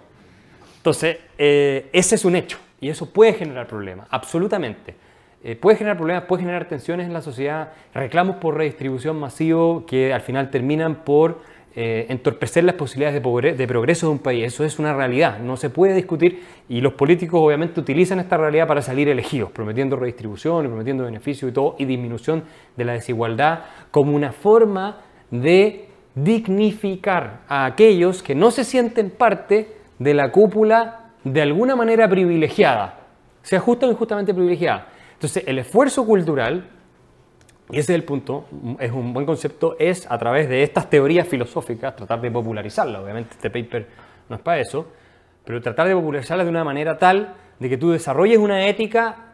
A: Entonces, eh, ese es un hecho. Y eso puede generar problemas, absolutamente. Eh, puede generar problemas, puede generar tensiones en la sociedad, reclamos por redistribución masivo que al final terminan por eh, entorpecer las posibilidades de, progre- de progreso de un país. Eso es una realidad, no se puede discutir y los políticos obviamente utilizan esta realidad para salir elegidos, prometiendo redistribución y prometiendo beneficio y todo, y disminución de la desigualdad como una forma de dignificar a aquellos que no se sienten parte de la cúpula de alguna manera privilegiada, sea justa o injustamente privilegiada. Entonces, el esfuerzo cultural, y ese es el punto, es un buen concepto, es a través de estas teorías filosóficas tratar de popularizarlas. Obviamente este paper no es para eso, pero tratar de popularizarlas de una manera tal de que tú desarrolles una ética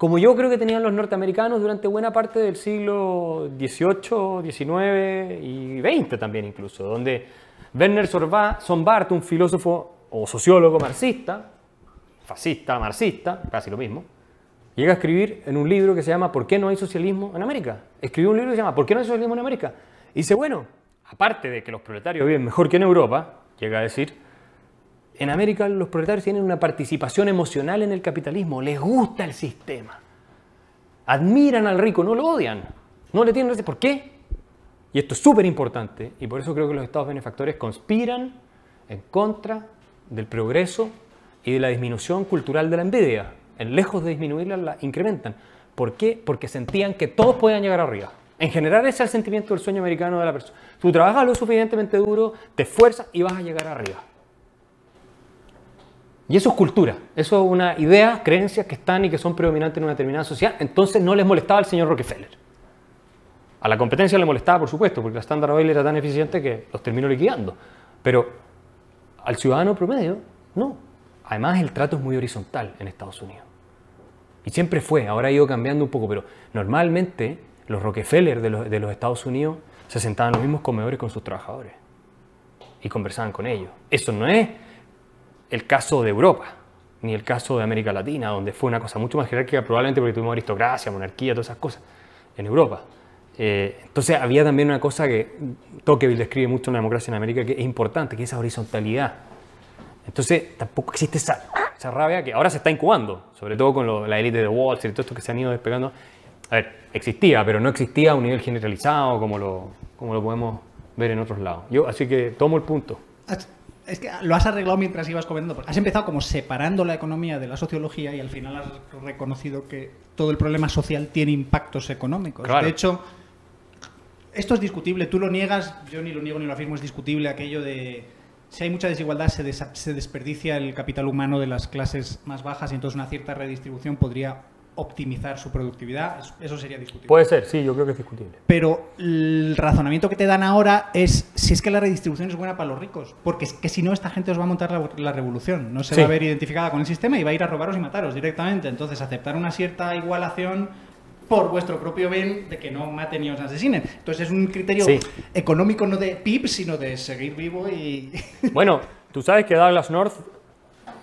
A: como yo creo que tenían los norteamericanos durante buena parte del siglo XVIII, XIX y XX también incluso, donde Werner Sombart, un filósofo o sociólogo marxista, fascista, marxista, casi lo mismo, llega a escribir en un libro que se llama ¿Por qué no hay socialismo en América? Escribió un libro que se llama ¿Por qué no hay socialismo en América? Y dice, bueno, aparte de que los proletarios viven mejor que en Europa, llega a decir, en América los proletarios tienen una participación emocional en el capitalismo, les gusta el sistema. Admiran al rico, no lo odian, no le tienen... ¿Por qué? Y esto es súper importante, y por eso creo que los estados benefactores conspiran en contra del progreso y de la disminución cultural de la envidia. Lejos de disminuirla, la incrementan. ¿Por qué? Porque sentían que todos podían llegar arriba. En general ese es el sentimiento del sueño americano de la persona. Tú trabajas lo suficientemente duro, te esfuerzas y vas a llegar arriba. Y eso es cultura, eso es una idea, creencias que están y que son predominantes en una determinada sociedad. Entonces no les molestaba al señor Rockefeller. A la competencia le molestaba, por supuesto, porque la Standard Oil era tan eficiente que los terminó liquidando. Pero al ciudadano promedio, no. Además, el trato es muy horizontal en Estados Unidos. Y siempre fue, ahora ha ido cambiando un poco, pero normalmente los Rockefeller de los, de los Estados Unidos se sentaban en los mismos comedores con sus trabajadores y conversaban con ellos. Eso no es el caso de Europa, ni el caso de América Latina, donde fue una cosa mucho más jerárquica, probablemente porque tuvimos aristocracia, monarquía, todas esas cosas, en Europa. Eh, entonces había también una cosa que Tocqueville describe mucho en la democracia en América, que es importante, que es esa horizontalidad. Entonces tampoco existe esa, esa rabia que ahora se está incubando, sobre todo con lo- la élite de Wall Street todo esto que se han ido despegando. A ver, existía, pero no existía a un nivel generalizado como lo, como lo podemos ver en otros lados. Yo así que tomo el punto.
G: Es que lo has arreglado mientras ibas comentando. porque Has empezado como separando la economía de la sociología y al final has reconocido que todo el problema social tiene impactos económicos.
A: Claro.
G: De hecho, esto es discutible. Tú lo niegas, yo ni lo niego ni lo afirmo. Es discutible aquello de si hay mucha desigualdad se, desa- se desperdicia el capital humano de las clases más bajas y entonces una cierta redistribución podría optimizar su productividad. Eso, eso sería discutible.
A: Puede ser, sí, yo creo que es discutible.
G: Pero el razonamiento que te dan ahora es si es que la redistribución es buena para los ricos. Porque es que si no, esta gente os va a montar la, la revolución. No se
A: Sí.
G: va a ver identificada con el sistema y va a ir a robaros y mataros directamente. Entonces, aceptar una cierta igualación por vuestro propio bien de que no maten ni os asesinen. Entonces es un criterio
A: Sí.
G: económico no de PIB, sino de seguir vivo y
A: Bueno, tú sabes que Douglas North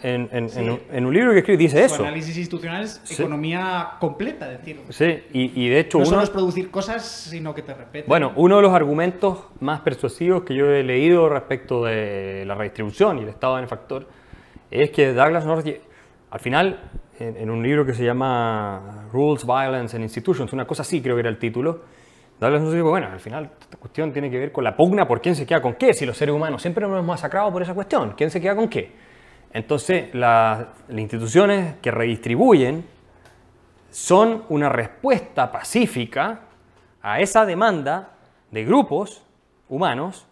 A: en, en- en un- en un libro que escribe dice
G: su
A: eso.
G: análisis institucional es
A: Sí.
G: economía completa, decir,
A: Sí, y, y de hecho
G: no
A: uno,
G: solo es producir cosas, sino que te repeten.
A: bueno, uno de los argumentos más persuasivos que yo he leído respecto de la redistribución y el estado benefactor es que Douglas North, al final, en, en un libro que se llama Rules, Violence and Institutions, una cosa así creo que era el título, Douglas dijo, bueno, al final esta cuestión tiene que ver con la pugna por quién se queda con qué, si los seres humanos siempre nos hemos masacrado por esa cuestión, quién se queda con qué. Entonces, la- las instituciones que redistribuyen son una respuesta pacífica a esa demanda de grupos humanos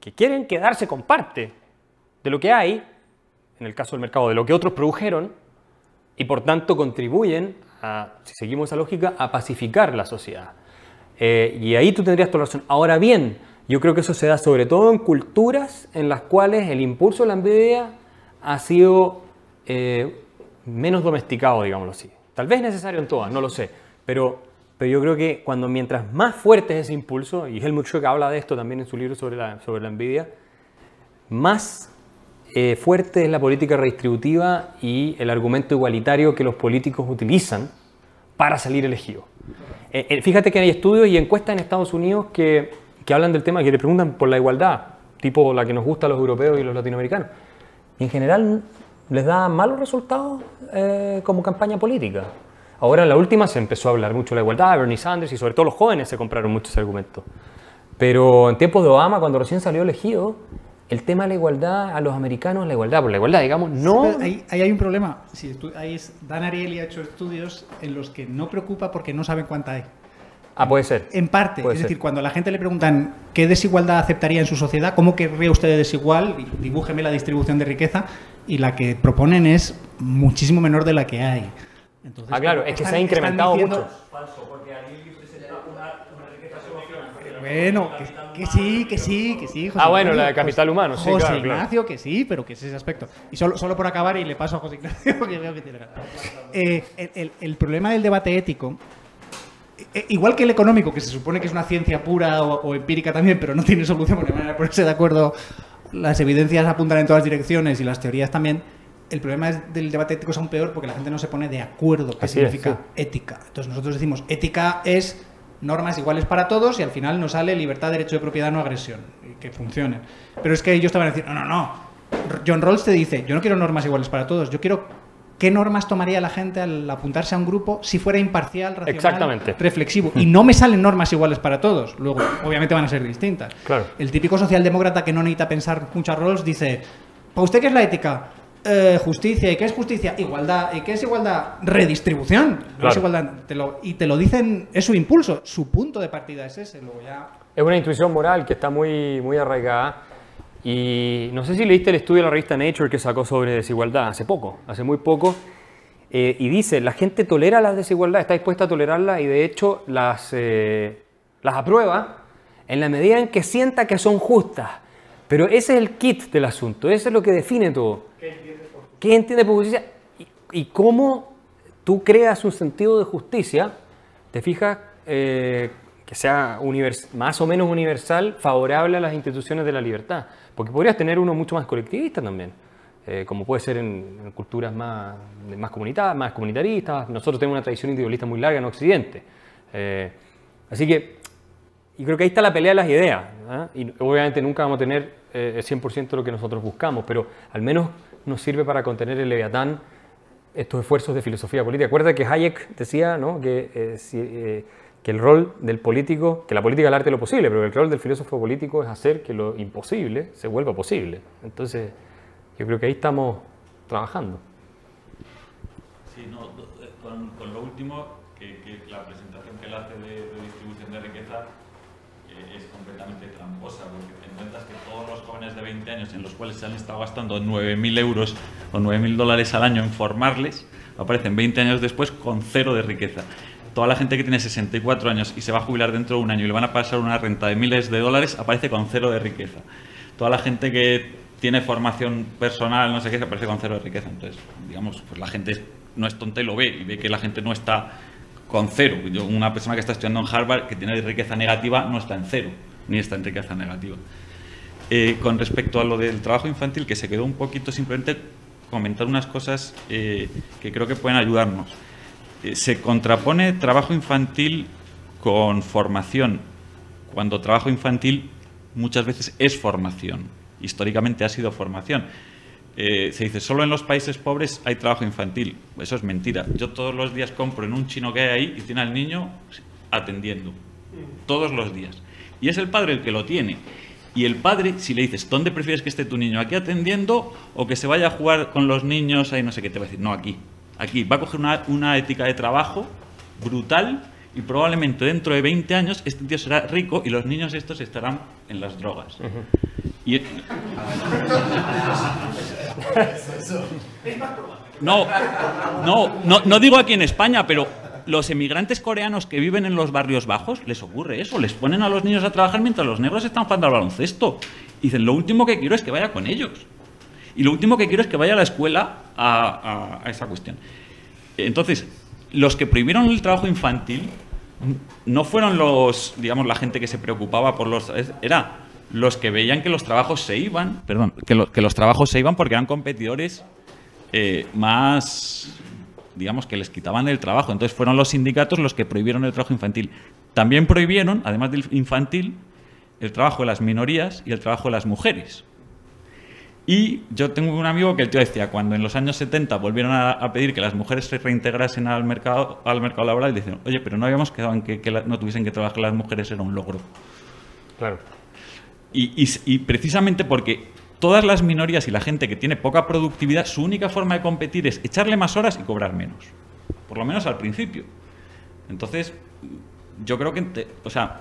A: que quieren quedarse con parte de lo que hay, en el caso del mercado, de lo que otros produjeron, y por tanto contribuyen, a, si seguimos esa lógica, a pacificar la sociedad. Eh, y ahí tú tendrías toda razón. Ahora bien, yo creo que eso se da sobre todo en culturas en las cuales el impulso de la envidia ha sido eh, menos domesticado, digámoslo así. Tal vez necesario en todas, no lo sé. Pero, pero yo creo que cuando mientras más fuerte es ese impulso, y Helmut Schrock habla de esto también en su libro sobre la, sobre la envidia, más eh, fuerte es la política redistributiva y el argumento igualitario que los políticos utilizan para salir elegidos. Eh, eh, fíjate que hay estudios y encuestas en Estados Unidos que, que hablan del tema, que le preguntan por la igualdad, tipo la que nos gusta a los europeos y los latinoamericanos. Y en general les da malos resultados como campaña política. Ahora en la última se empezó a hablar mucho de la igualdad, Bernie Sanders y sobre todo los jóvenes se compraron mucho ese argumento. Pero en tiempos de Obama, cuando recién salió elegido, el tema de la igualdad a los americanos, la igualdad por la igualdad, digamos, no...
G: Pero ahí, ahí hay un problema. Si estu- ahí es- Dan Ariely ha hecho estudios en los que no preocupa porque no saben cuánta hay.
A: Ah, puede ser.
G: En parte,
A: Puede
G: es
A: ser.
G: decir, cuando a la gente le preguntan qué desigualdad aceptaría en su sociedad, ¿cómo querría usted de desigual? Y Dibújeme la distribución de riqueza y la que proponen es muchísimo menor de la que hay. Entonces,
A: Ah, claro, es que
G: están-
A: se ha incrementado
G: diciendo-
A: mucho.
G: Bueno, que, que sí, que sí, que sí. José
A: Ah, bueno,
G: Ignacio.
A: la de capital humano, sí,
G: José
A: claro, claro.
G: Ignacio, que sí, pero que es ese aspecto. Y solo, solo por acabar, y le paso a José Ignacio, que veo que tiene ganas. Eh, el, el- el problema del debate ético, eh, igual que el económico, que se supone que es una ciencia pura o, o empírica también, pero no tiene solución porque manera de ponerse de acuerdo, las evidencias apuntan en todas direcciones y las teorías también. El problema es del debate ético es aún peor porque la gente no se pone de acuerdo qué
A: Así es,
G: significa
A: sí.
G: ética. Entonces nosotros decimos ética es normas iguales para todos y al final nos sale libertad, derecho de propiedad, no agresión, y que funcione. Pero es que ellos te van a decir, no, no, no. John Rawls te dice, yo no quiero normas iguales para todos, yo quiero qué normas tomaría la gente al apuntarse a un grupo si fuera imparcial, racional,
A: Exactamente.
G: reflexivo. Y no me salen normas iguales para todos. Luego, obviamente van a ser distintas.
A: Claro.
G: El típico socialdemócrata que no necesita pensar muchas roles dice, ¿para usted qué es la ética? Eh, justicia. ¿Y qué es justicia? Igualdad. ¿Y qué es igualdad? Redistribución. No es
A: Claro.
G: igualdad. Te lo- y te lo dicen, es su impulso, su punto de partida es ese. Luego ya...
A: Es una intuición moral que está muy, muy arraigada. Y no sé si leíste el estudio de la revista Nature que sacó sobre desigualdad hace poco, hace muy poco. Eh, y dice, la gente tolera las desigualdades, está dispuesta a tolerarlas y de hecho las, eh, las aprueba en la medida en que sienta que son justas. Pero ese es el kit del asunto, eso es lo que define todo. ¿Qué entiende por justicia? Y, cómo tú creas un sentido de justicia, te fijas eh, que sea más o menos universal, favorable a las instituciones de la libertad. Porque podrías tener uno mucho más colectivista también, eh, como puede ser en, culturas más, más, comunita- más comunitaristas. Nosotros tenemos una tradición individualista muy larga en Occidente. Eh, así que y creo que ahí está la pelea de las ideas. ¿ah? Y obviamente nunca vamos a tener el 100% de lo que nosotros buscamos, pero al menos nos sirve para contener el leviatán estos esfuerzos de filosofía política. Acuérdate que Hayek decía ¿no? que, eh, si, eh, que el rol del político, que la política es el arte de lo posible, pero que el rol del filósofo político es hacer que lo imposible se vuelva posible. Entonces, yo creo que ahí estamos trabajando.
D: Sí, no, eh, con, lo último, que, la presentación que él hace de, de distribución de riqueza eh, es completamente tramposa, porque encuentras que todos los jóvenes de 20 años en los cuales se han estado gastando 9.000 euros o 9.000 dólares al año en formarles, aparecen 20 años después con cero de riqueza. Toda la gente que tiene 64 años y se va a jubilar dentro de un año y le van a pasar una renta de miles de dólares, aparece con cero de riqueza. Toda la gente que tiene formación personal, no sé qué, aparece con cero de riqueza. Entonces, digamos, pues la gente no es tonta y lo ve, y ve que la gente no está con cero. Yo, una persona que está estudiando en Harvard que tiene riqueza negativa no está en cero, ni está en riqueza negativa. Eh, con respecto a lo del trabajo infantil, que se quedó un poquito simplemente comentar unas cosas eh, que creo que pueden ayudarnos. Eh, se contrapone trabajo infantil con formación, cuando trabajo infantil muchas veces es formación. Históricamente ha sido formación. Eh, se dice, solo en los países pobres hay trabajo infantil. Eso es mentira. Yo todos los días compro en un chino que hay ahí y tiene al niño atendiendo. Todos los días. Y es el padre el que lo tiene. Y el padre, si le dices, ¿dónde prefieres que esté tu niño? ¿Aquí atendiendo o que se vaya a jugar con los niños? Ahí no sé qué te va a decir. No, aquí. Aquí. Va a coger una, una ética de trabajo brutal y probablemente dentro de 20 años este tío será rico y los niños estos estarán en las drogas. Y no, no, no, no digo aquí en España, pero los emigrantes coreanos que viven en los barrios bajos les ocurre eso, les ponen a los niños a trabajar mientras los negros están jugando al baloncesto. Dicen, lo último que quiero es que vaya con ellos. Y lo último que quiero es que vaya a la escuela a, esa cuestión. Entonces, los que prohibieron el trabajo infantil no fueron los, digamos, la gente que se preocupaba por los... Era los que veían que los trabajos se iban, perdón, que, lo- que los trabajos se iban porque eran competidores eh, más, digamos, que les quitaban el trabajo. Entonces fueron los sindicatos los que prohibieron el trabajo infantil. También prohibieron, además del infantil, el trabajo de las minorías y el trabajo de las mujeres. Y yo tengo un amigo que el tío decía, cuando en los años 70 volvieron a, a pedir que las mujeres se reintegrasen al mercado, al mercado laboral, dicen, oye, pero no habíamos quedado en que, que la- no tuviesen que trabajar las mujeres, era un logro.
A: Claro.
D: Y, y- y precisamente porque todas las minorías y la gente que tiene poca productividad, su única forma de competir es echarle más horas y cobrar menos. Por lo menos al principio. Entonces, yo creo que, te- o sea,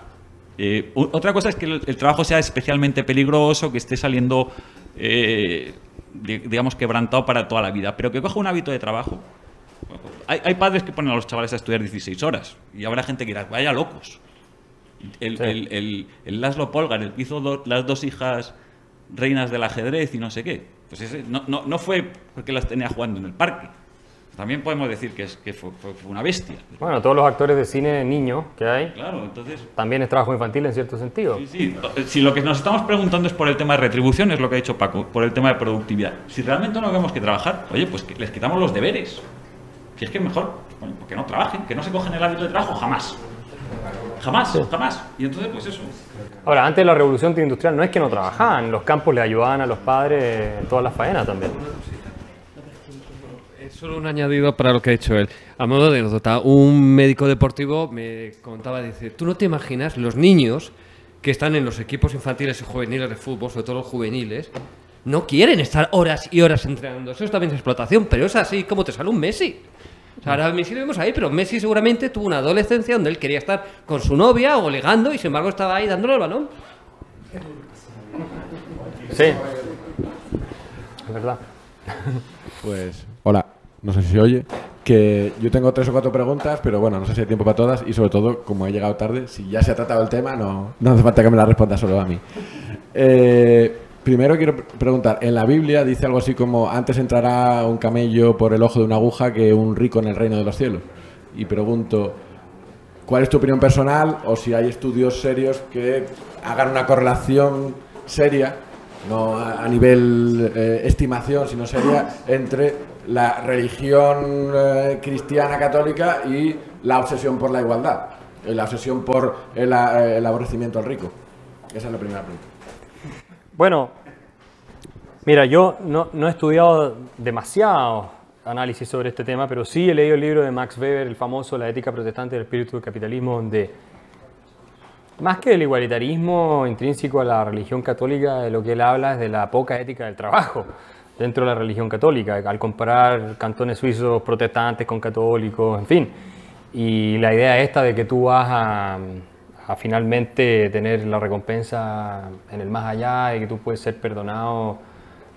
D: eh, otra cosa es que el, el trabajo sea especialmente peligroso, que esté saliendo, eh, di- digamos, quebrantado para toda la vida, pero que coja un hábito de trabajo. Hay, hay padres que ponen a los chavales a estudiar 16 horas y habrá gente que dirá, vaya locos. El,
A: Sí.
D: el, el, el Laszlo Polgar, el que hizo do- las dos hijas reinas del ajedrez y no sé qué, pues ese no, no, no fue porque las tenía jugando en el parque. También podemos decir que, es, que fue, fue- fue una bestia.
A: Bueno, todos los actores de cine niños que hay
D: Claro, entonces
A: también es trabajo infantil en cierto sentido.
D: Sí, sí. Si lo que nos estamos preguntando es por el tema de retribución, es lo que ha dicho Paco, por el tema de productividad. Si realmente no tenemos que trabajar, oye, pues que les quitamos los deberes. Si es que mejor, bueno, pues que no trabajen, que no se cogen el hábito de trabajo jamás. Jamás, jamás. Y entonces, pues eso.
A: Ahora, antes de la revolución industrial no es que no trabajaban, los campos le ayudaban a los padres en todas las faenas también.
C: Es solo un añadido para lo que ha dicho él. A modo de anécdota, un médico deportivo me contaba, dice, tú no te imaginas los niños que están en los equipos infantiles y juveniles de fútbol, sobre todo los juveniles, no quieren estar horas y horas entrenando. Eso también es explotación, pero es así como te sale un Messi. O sea, ahora Messi lo vemos ahí, pero Messi seguramente tuvo una adolescencia donde él quería estar con su novia o ligando y sin embargo estaba ahí dándole el balón.
A: Sí. Es verdad.
H: Pues, hola, no sé si se oye. Que yo tengo tres o cuatro preguntas, pero bueno, no sé si hay tiempo para todas y sobre todo, como he llegado tarde, si ya se ha tratado el tema, no, no hace falta que me la responda solo a mí. Eh, primero quiero pre- preguntar, en la Biblia dice algo así como antes entrará un camello por el ojo de una aguja que un rico en el reino de los cielos. Y pregunto, ¿cuál es tu opinión personal o si hay estudios serios que hagan una correlación seria, no a, nivel eh, estimación, sino seria, entre la religión eh, cristiana católica y la obsesión por la igualdad, eh, la obsesión por el, el aborrecimiento al rico? Esa es la primera pregunta.
A: Bueno, mira, yo no, he estudiado demasiado análisis sobre este tema, pero sí he leído el libro de Max Weber, el famoso La ética protestante del espíritu del capitalismo, donde más que del igualitarismo intrínseco a la religión católica, de lo que él habla es de la poca ética del trabajo dentro de la religión católica, al comparar cantones suizos protestantes con católicos, en fin. Y la idea esta de que tú vas a, a finalmente tener la recompensa en el más allá y que tú puedes ser perdonado,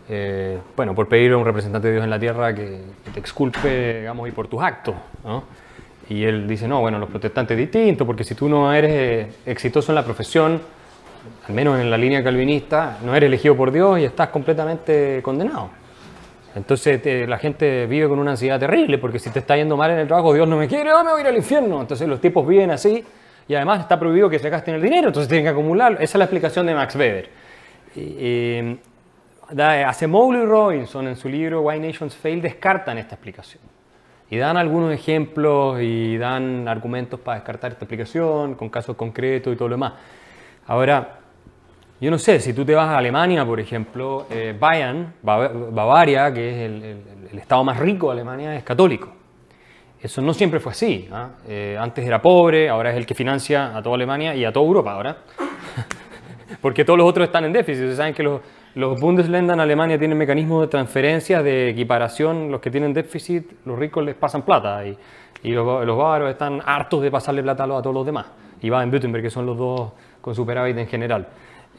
A: eh, bueno, por pedir a un representante de Dios en la tierra que, que te exculpe, digamos, y por tus actos, ¿no? Y él dice, no, bueno, los protestantes es distinto, porque si tú no eres eh, exitoso en la profesión, al menos en la línea calvinista, no eres elegido por Dios y estás completamente condenado. Entonces te- la gente vive con una ansiedad terrible porque si te está yendo mal en el trabajo, Dios no me quiere, oh, me voy a ir al infierno. Entonces los tipos viven así y además está prohibido que se gasten el dinero, entonces tienen que acumularlo. Esa es la explicación de Max Weber. Eh, Acemoglu y Robinson en su libro Why Nations Fail descartan esta explicación. Y dan algunos ejemplos y dan argumentos para descartar esta explicación con casos concretos y todo lo demás. Ahora, yo no sé, si tú te vas a Alemania, por ejemplo, eh, Bayern, Bava- Bavaria, que es el, el- el estado más rico de Alemania, es católico. Eso no siempre fue así. ¿ah? Eh, antes era pobre, ahora es el que financia a toda Alemania y a toda Europa ahora. Porque todos los otros están en déficit. Ustedes saben que los, los Bundesländer en Alemania tienen mecanismos de transferencia, de equiparación. Los que tienen déficit, los ricos les pasan plata. Y, los, los bávaros están hartos de pasarle plata a todos los demás. Y Baden-Württemberg, que son los dos con superávit en general.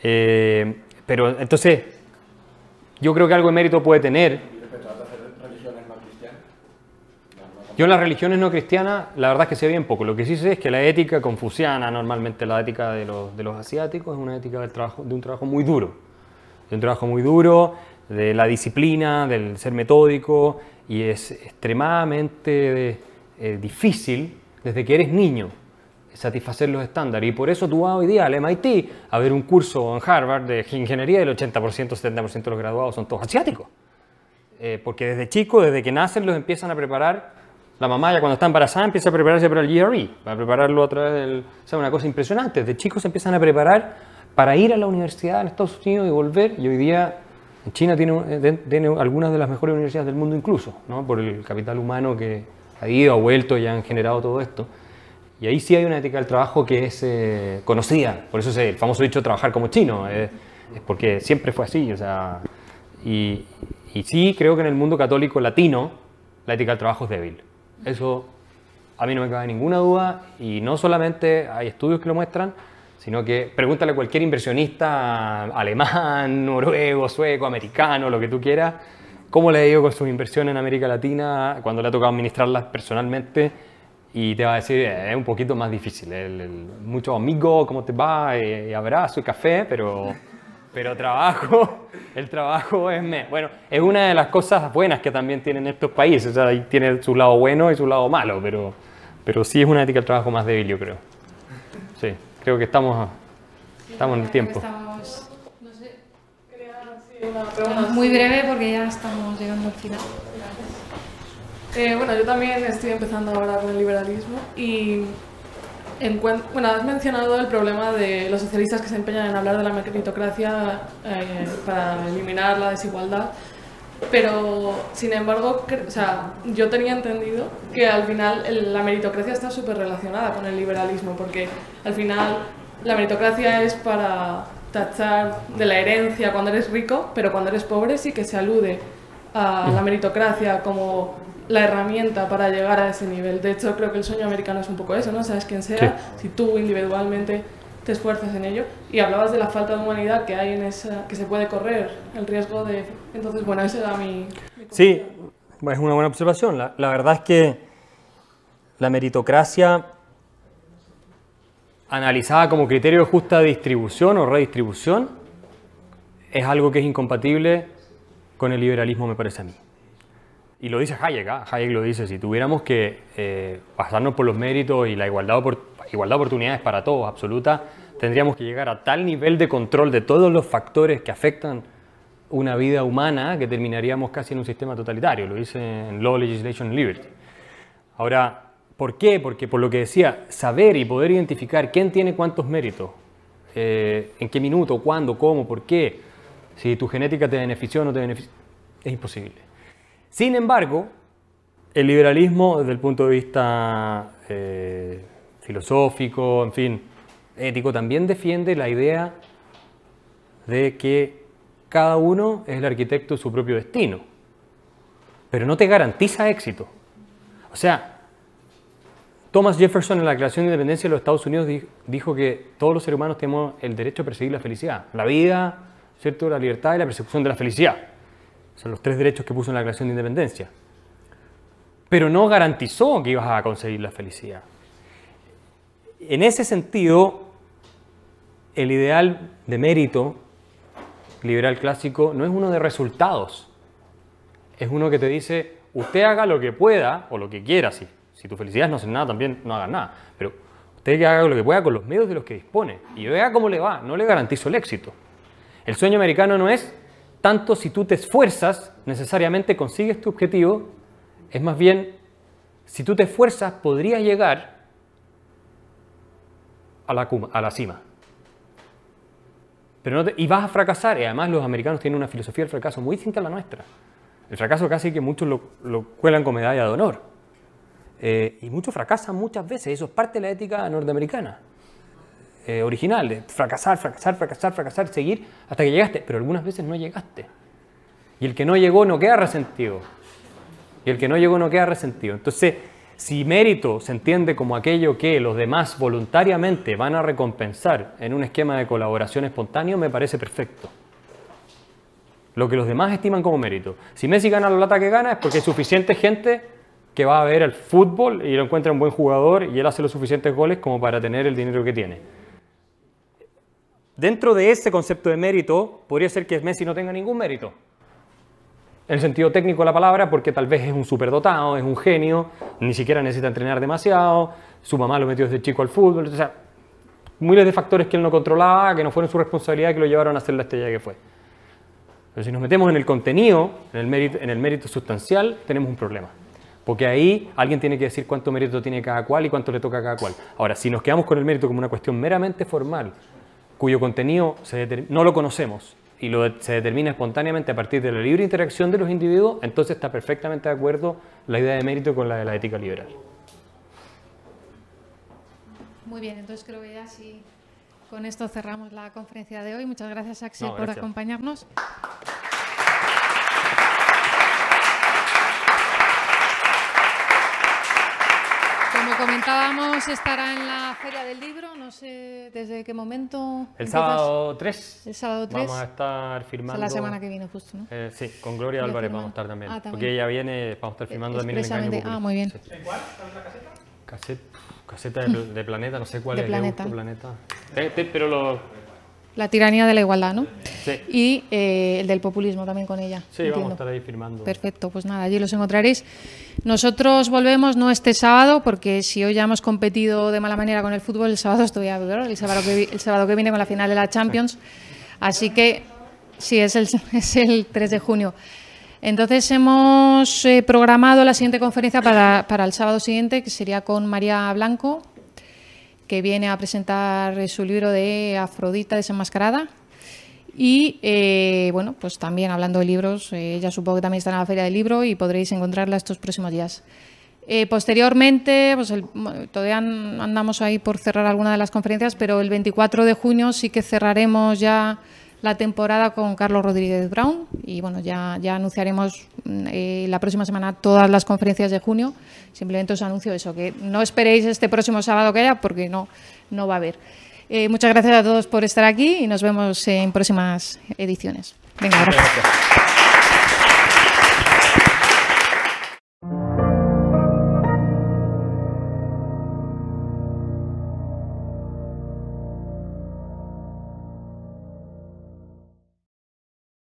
A: Eh, pero entonces, yo creo que algo de mérito puede tener. Yo en las religiones no cristianas, la verdad es que sé bien poco. Lo que sí sé es que la ética confuciana, normalmente la ética de los, de los asiáticos, es una ética del trabajo, de un trabajo muy duro. De un trabajo muy duro, de la disciplina, del ser metódico, y es extremadamente eh, difícil desde que eres niño satisfacer los estándares. Y por eso tú vas hoy día al MIT a ver un curso en Harvard de ingeniería y el 80%, 70% de los graduados son todos asiáticos. Eh, porque desde chicos, desde que nacen, los empiezan a preparar. La mamá ya cuando está embarazada empieza a prepararse para el GRE, para prepararlo a través del... O sea, una cosa impresionante. Desde chicos se empiezan a preparar para ir a la universidad en Estados Unidos y volver. Y hoy día China tiene, de- tiene algunas de las mejores universidades del mundo incluso, ¿no? por el capital humano que ha ido, ha vuelto y han generado todo esto. Y ahí sí hay una ética del trabajo que es eh, conocida. Por eso es el famoso dicho trabajar como chino. eh, es porque siempre fue así. O sea, y, y sí creo que en el mundo católico latino la ética del trabajo es débil. Eso a mí no me cabe ninguna duda. Y no solamente hay estudios que lo muestran, sino que pregúntale a cualquier inversionista alemán, noruego, sueco, americano, lo que tú quieras, cómo le ha ido con sus inversiones en América Latina cuando le ha tocado administrarlas personalmente y te va a decir, eh, es un poquito más difícil. El, el- mucho amigo, ¿cómo te va? Eh, abrazo y café, pero, pero trabajo, el trabajo es... me- Bueno, es una de las cosas buenas que también tienen estos países. O sea, ahí tiene su lado bueno y su lado malo, pero, pero sí es una ética del trabajo más débil, yo creo. Sí, creo que estamos, estamos en el tiempo.
I: Estamos, no sé, muy breve porque ya estamos llegando al final.
J: Eh, bueno, yo también estoy empezando ahora con el liberalismo y bueno, has mencionado el problema de los socialistas que se empeñan en hablar de la meritocracia eh, para eliminar la desigualdad, pero sin embargo, o sea, yo tenía entendido que al final el- la meritocracia está súper relacionada con el liberalismo, porque al final la meritocracia es para tachar de la herencia cuando eres rico, pero cuando eres pobre sí que se alude a la meritocracia como la herramienta para llegar a ese nivel. De hecho, creo que el sueño americano es un poco eso, ¿no? Sabes quién sea, si tú individualmente te esfuerzas en ello. Y hablabas de la falta de humanidad que hay en esa, que se puede correr, el riesgo de... Entonces, bueno, ese era mi...
A: Sí, es una buena observación. La, la verdad es que la meritocracia analizada como criterio de justa distribución o redistribución es algo que es incompatible con el liberalismo, me parece a mí. Y lo dice Hayek, ¿ah? Hayek lo dice, si tuviéramos que eh, pasarnos por los méritos y la igualdad, opor- igualdad de oportunidades para todos, absoluta, tendríamos que llegar a tal nivel de control de todos los factores que afectan una vida humana que terminaríamos casi en un sistema totalitario, lo dice en Law, Legislation Liberty. Ahora, ¿por qué? Porque por lo que decía, saber y poder identificar quién tiene cuántos méritos, eh, en qué minuto, cuándo, cómo, por qué, si tu genética te benefició o no te benefició, es imposible. Sin embargo, el liberalismo desde el punto de vista eh, filosófico, en fin, ético, también defiende la idea de que cada uno es el arquitecto de su propio destino, pero no te garantiza éxito. O sea, Thomas Jefferson en la Declaración de Independencia de los Estados Unidos di- dijo que todos los seres humanos tenemos el derecho a perseguir la felicidad, la vida, ¿cierto? la libertad y la persecución de la felicidad. Son los tres derechos que puso en la Declaración de Independencia. Pero no garantizó que ibas a conseguir la felicidad. En ese sentido, el ideal de mérito liberal clásico no es uno de resultados, es uno que te dice, usted haga lo que pueda o lo que quiera, si, si tu felicidad no hacer nada, también no hagas nada, pero usted que haga lo que pueda con los medios de los que dispone y vea cómo le va, no le garantizo el éxito. El sueño americano no es tanto si tú te esfuerzas, necesariamente consigues tu objetivo, es más bien, si tú te esfuerzas, podrías llegar a la, cuma- a la cima. Pero no y vas a fracasar, y además los americanos tienen una filosofía del fracaso muy distinta a la nuestra. El fracaso casi que muchos lo, lo cuelan con medalla de honor. Eh, y muchos fracasan muchas veces, eso es parte de la ética norteamericana eh, original, de fracasar, fracasar, fracasar, fracasar, seguir hasta que llegaste, pero algunas veces no llegaste. Y el que no llegó no queda resentido. Y el que no llegó no queda resentido. Entonces, si mérito se entiende como aquello que los demás voluntariamente van a recompensar en un esquema de colaboración espontáneo, me parece perfecto. Lo que los demás estiman como mérito. Si Messi gana la lata que gana es porque hay suficiente gente que va a ver el fútbol y lo encuentra un buen jugador y él hace los suficientes goles como para tener el dinero que tiene. Dentro de ese concepto de mérito, podría ser que Messi no tenga ningún mérito. En el sentido técnico de la palabra, porque tal vez es un superdotado, es un genio, ni siquiera necesita entrenar demasiado, su mamá lo metió desde chico al fútbol, o sea, miles de factores que él no controlaba, que no fueron su responsabilidad, que lo llevaron a ser la estrella que fue. Pero si nos metemos en el contenido, en el mérito, en el mérito sustancial, tenemos un problema. Porque ahí alguien tiene que decir cuánto mérito tiene cada cual y cuánto le toca a cada cual. Ahora, si nos quedamos con el mérito como una cuestión meramente formal, cuyo contenido se no lo conocemos y lo de- se determina espontáneamente a partir de la libre interacción de los individuos, entonces está perfectamente de acuerdo la idea de mérito con la de la ética liberal.
I: Muy bien, entonces creo que ya sí. Con esto cerramos la conferencia de hoy. Muchas gracias, Axel,
A: No,
I: por acompañarnos. Como comentábamos, estará en la Feria del Libro. No sé desde qué momento.
A: El sábado 3,
I: El sábado 3.
A: vamos a estar
I: O sea,
A: firmando...
I: la semana que viene, justo, ¿no?
A: Eh, sí, con Gloria Álvarez vamos a estar también.
I: Ah, también.
A: Porque ella viene, vamos a estar firmando también el engaño.
I: Ah, muy bien.
A: Sí. Caseta, caseta de, de Planeta, no sé cuál
I: De
A: es.
I: Planeta.
A: Leuco, Planeta. Te- pero lo...
I: La tiranía de la igualdad, ¿no?
A: Sí.
I: Y eh, el del populismo también con ella.
A: Sí, vamos a estar ahí firmando.
I: Perfecto, pues nada, allí los encontraréis. Nosotros volvemos no este sábado, porque si hoy ya hemos competido de mala manera con el fútbol, el sábado estoy a ver, el sábado que, el sábado que viene con la final de la Champions. Así que sí, es el, es el 3 de junio. Entonces hemos eh, programado la siguiente conferencia para, para el sábado siguiente, que sería con María Blanco, que viene a presentar eh, su libro de Afrodita desenmascarada. Y eh, bueno, pues también hablando de libros, eh, ella supongo que también está en la Feria del Libro y podréis encontrarla estos próximos días. Eh, posteriormente, pues el- todavía an- andamos ahí por cerrar alguna de las conferencias, pero el 24 de junio sí que cerraremos ya la temporada con Carlos Rodríguez Brown y bueno, ya, ya anunciaremos mm, eh, la próxima semana todas las conferencias de junio. Simplemente os anuncio eso, que no esperéis este próximo sábado que haya porque no, no va a haber. Eh, muchas gracias a todos por estar aquí y nos vemos en próximas ediciones. Venga, gracias.
A: Gracias.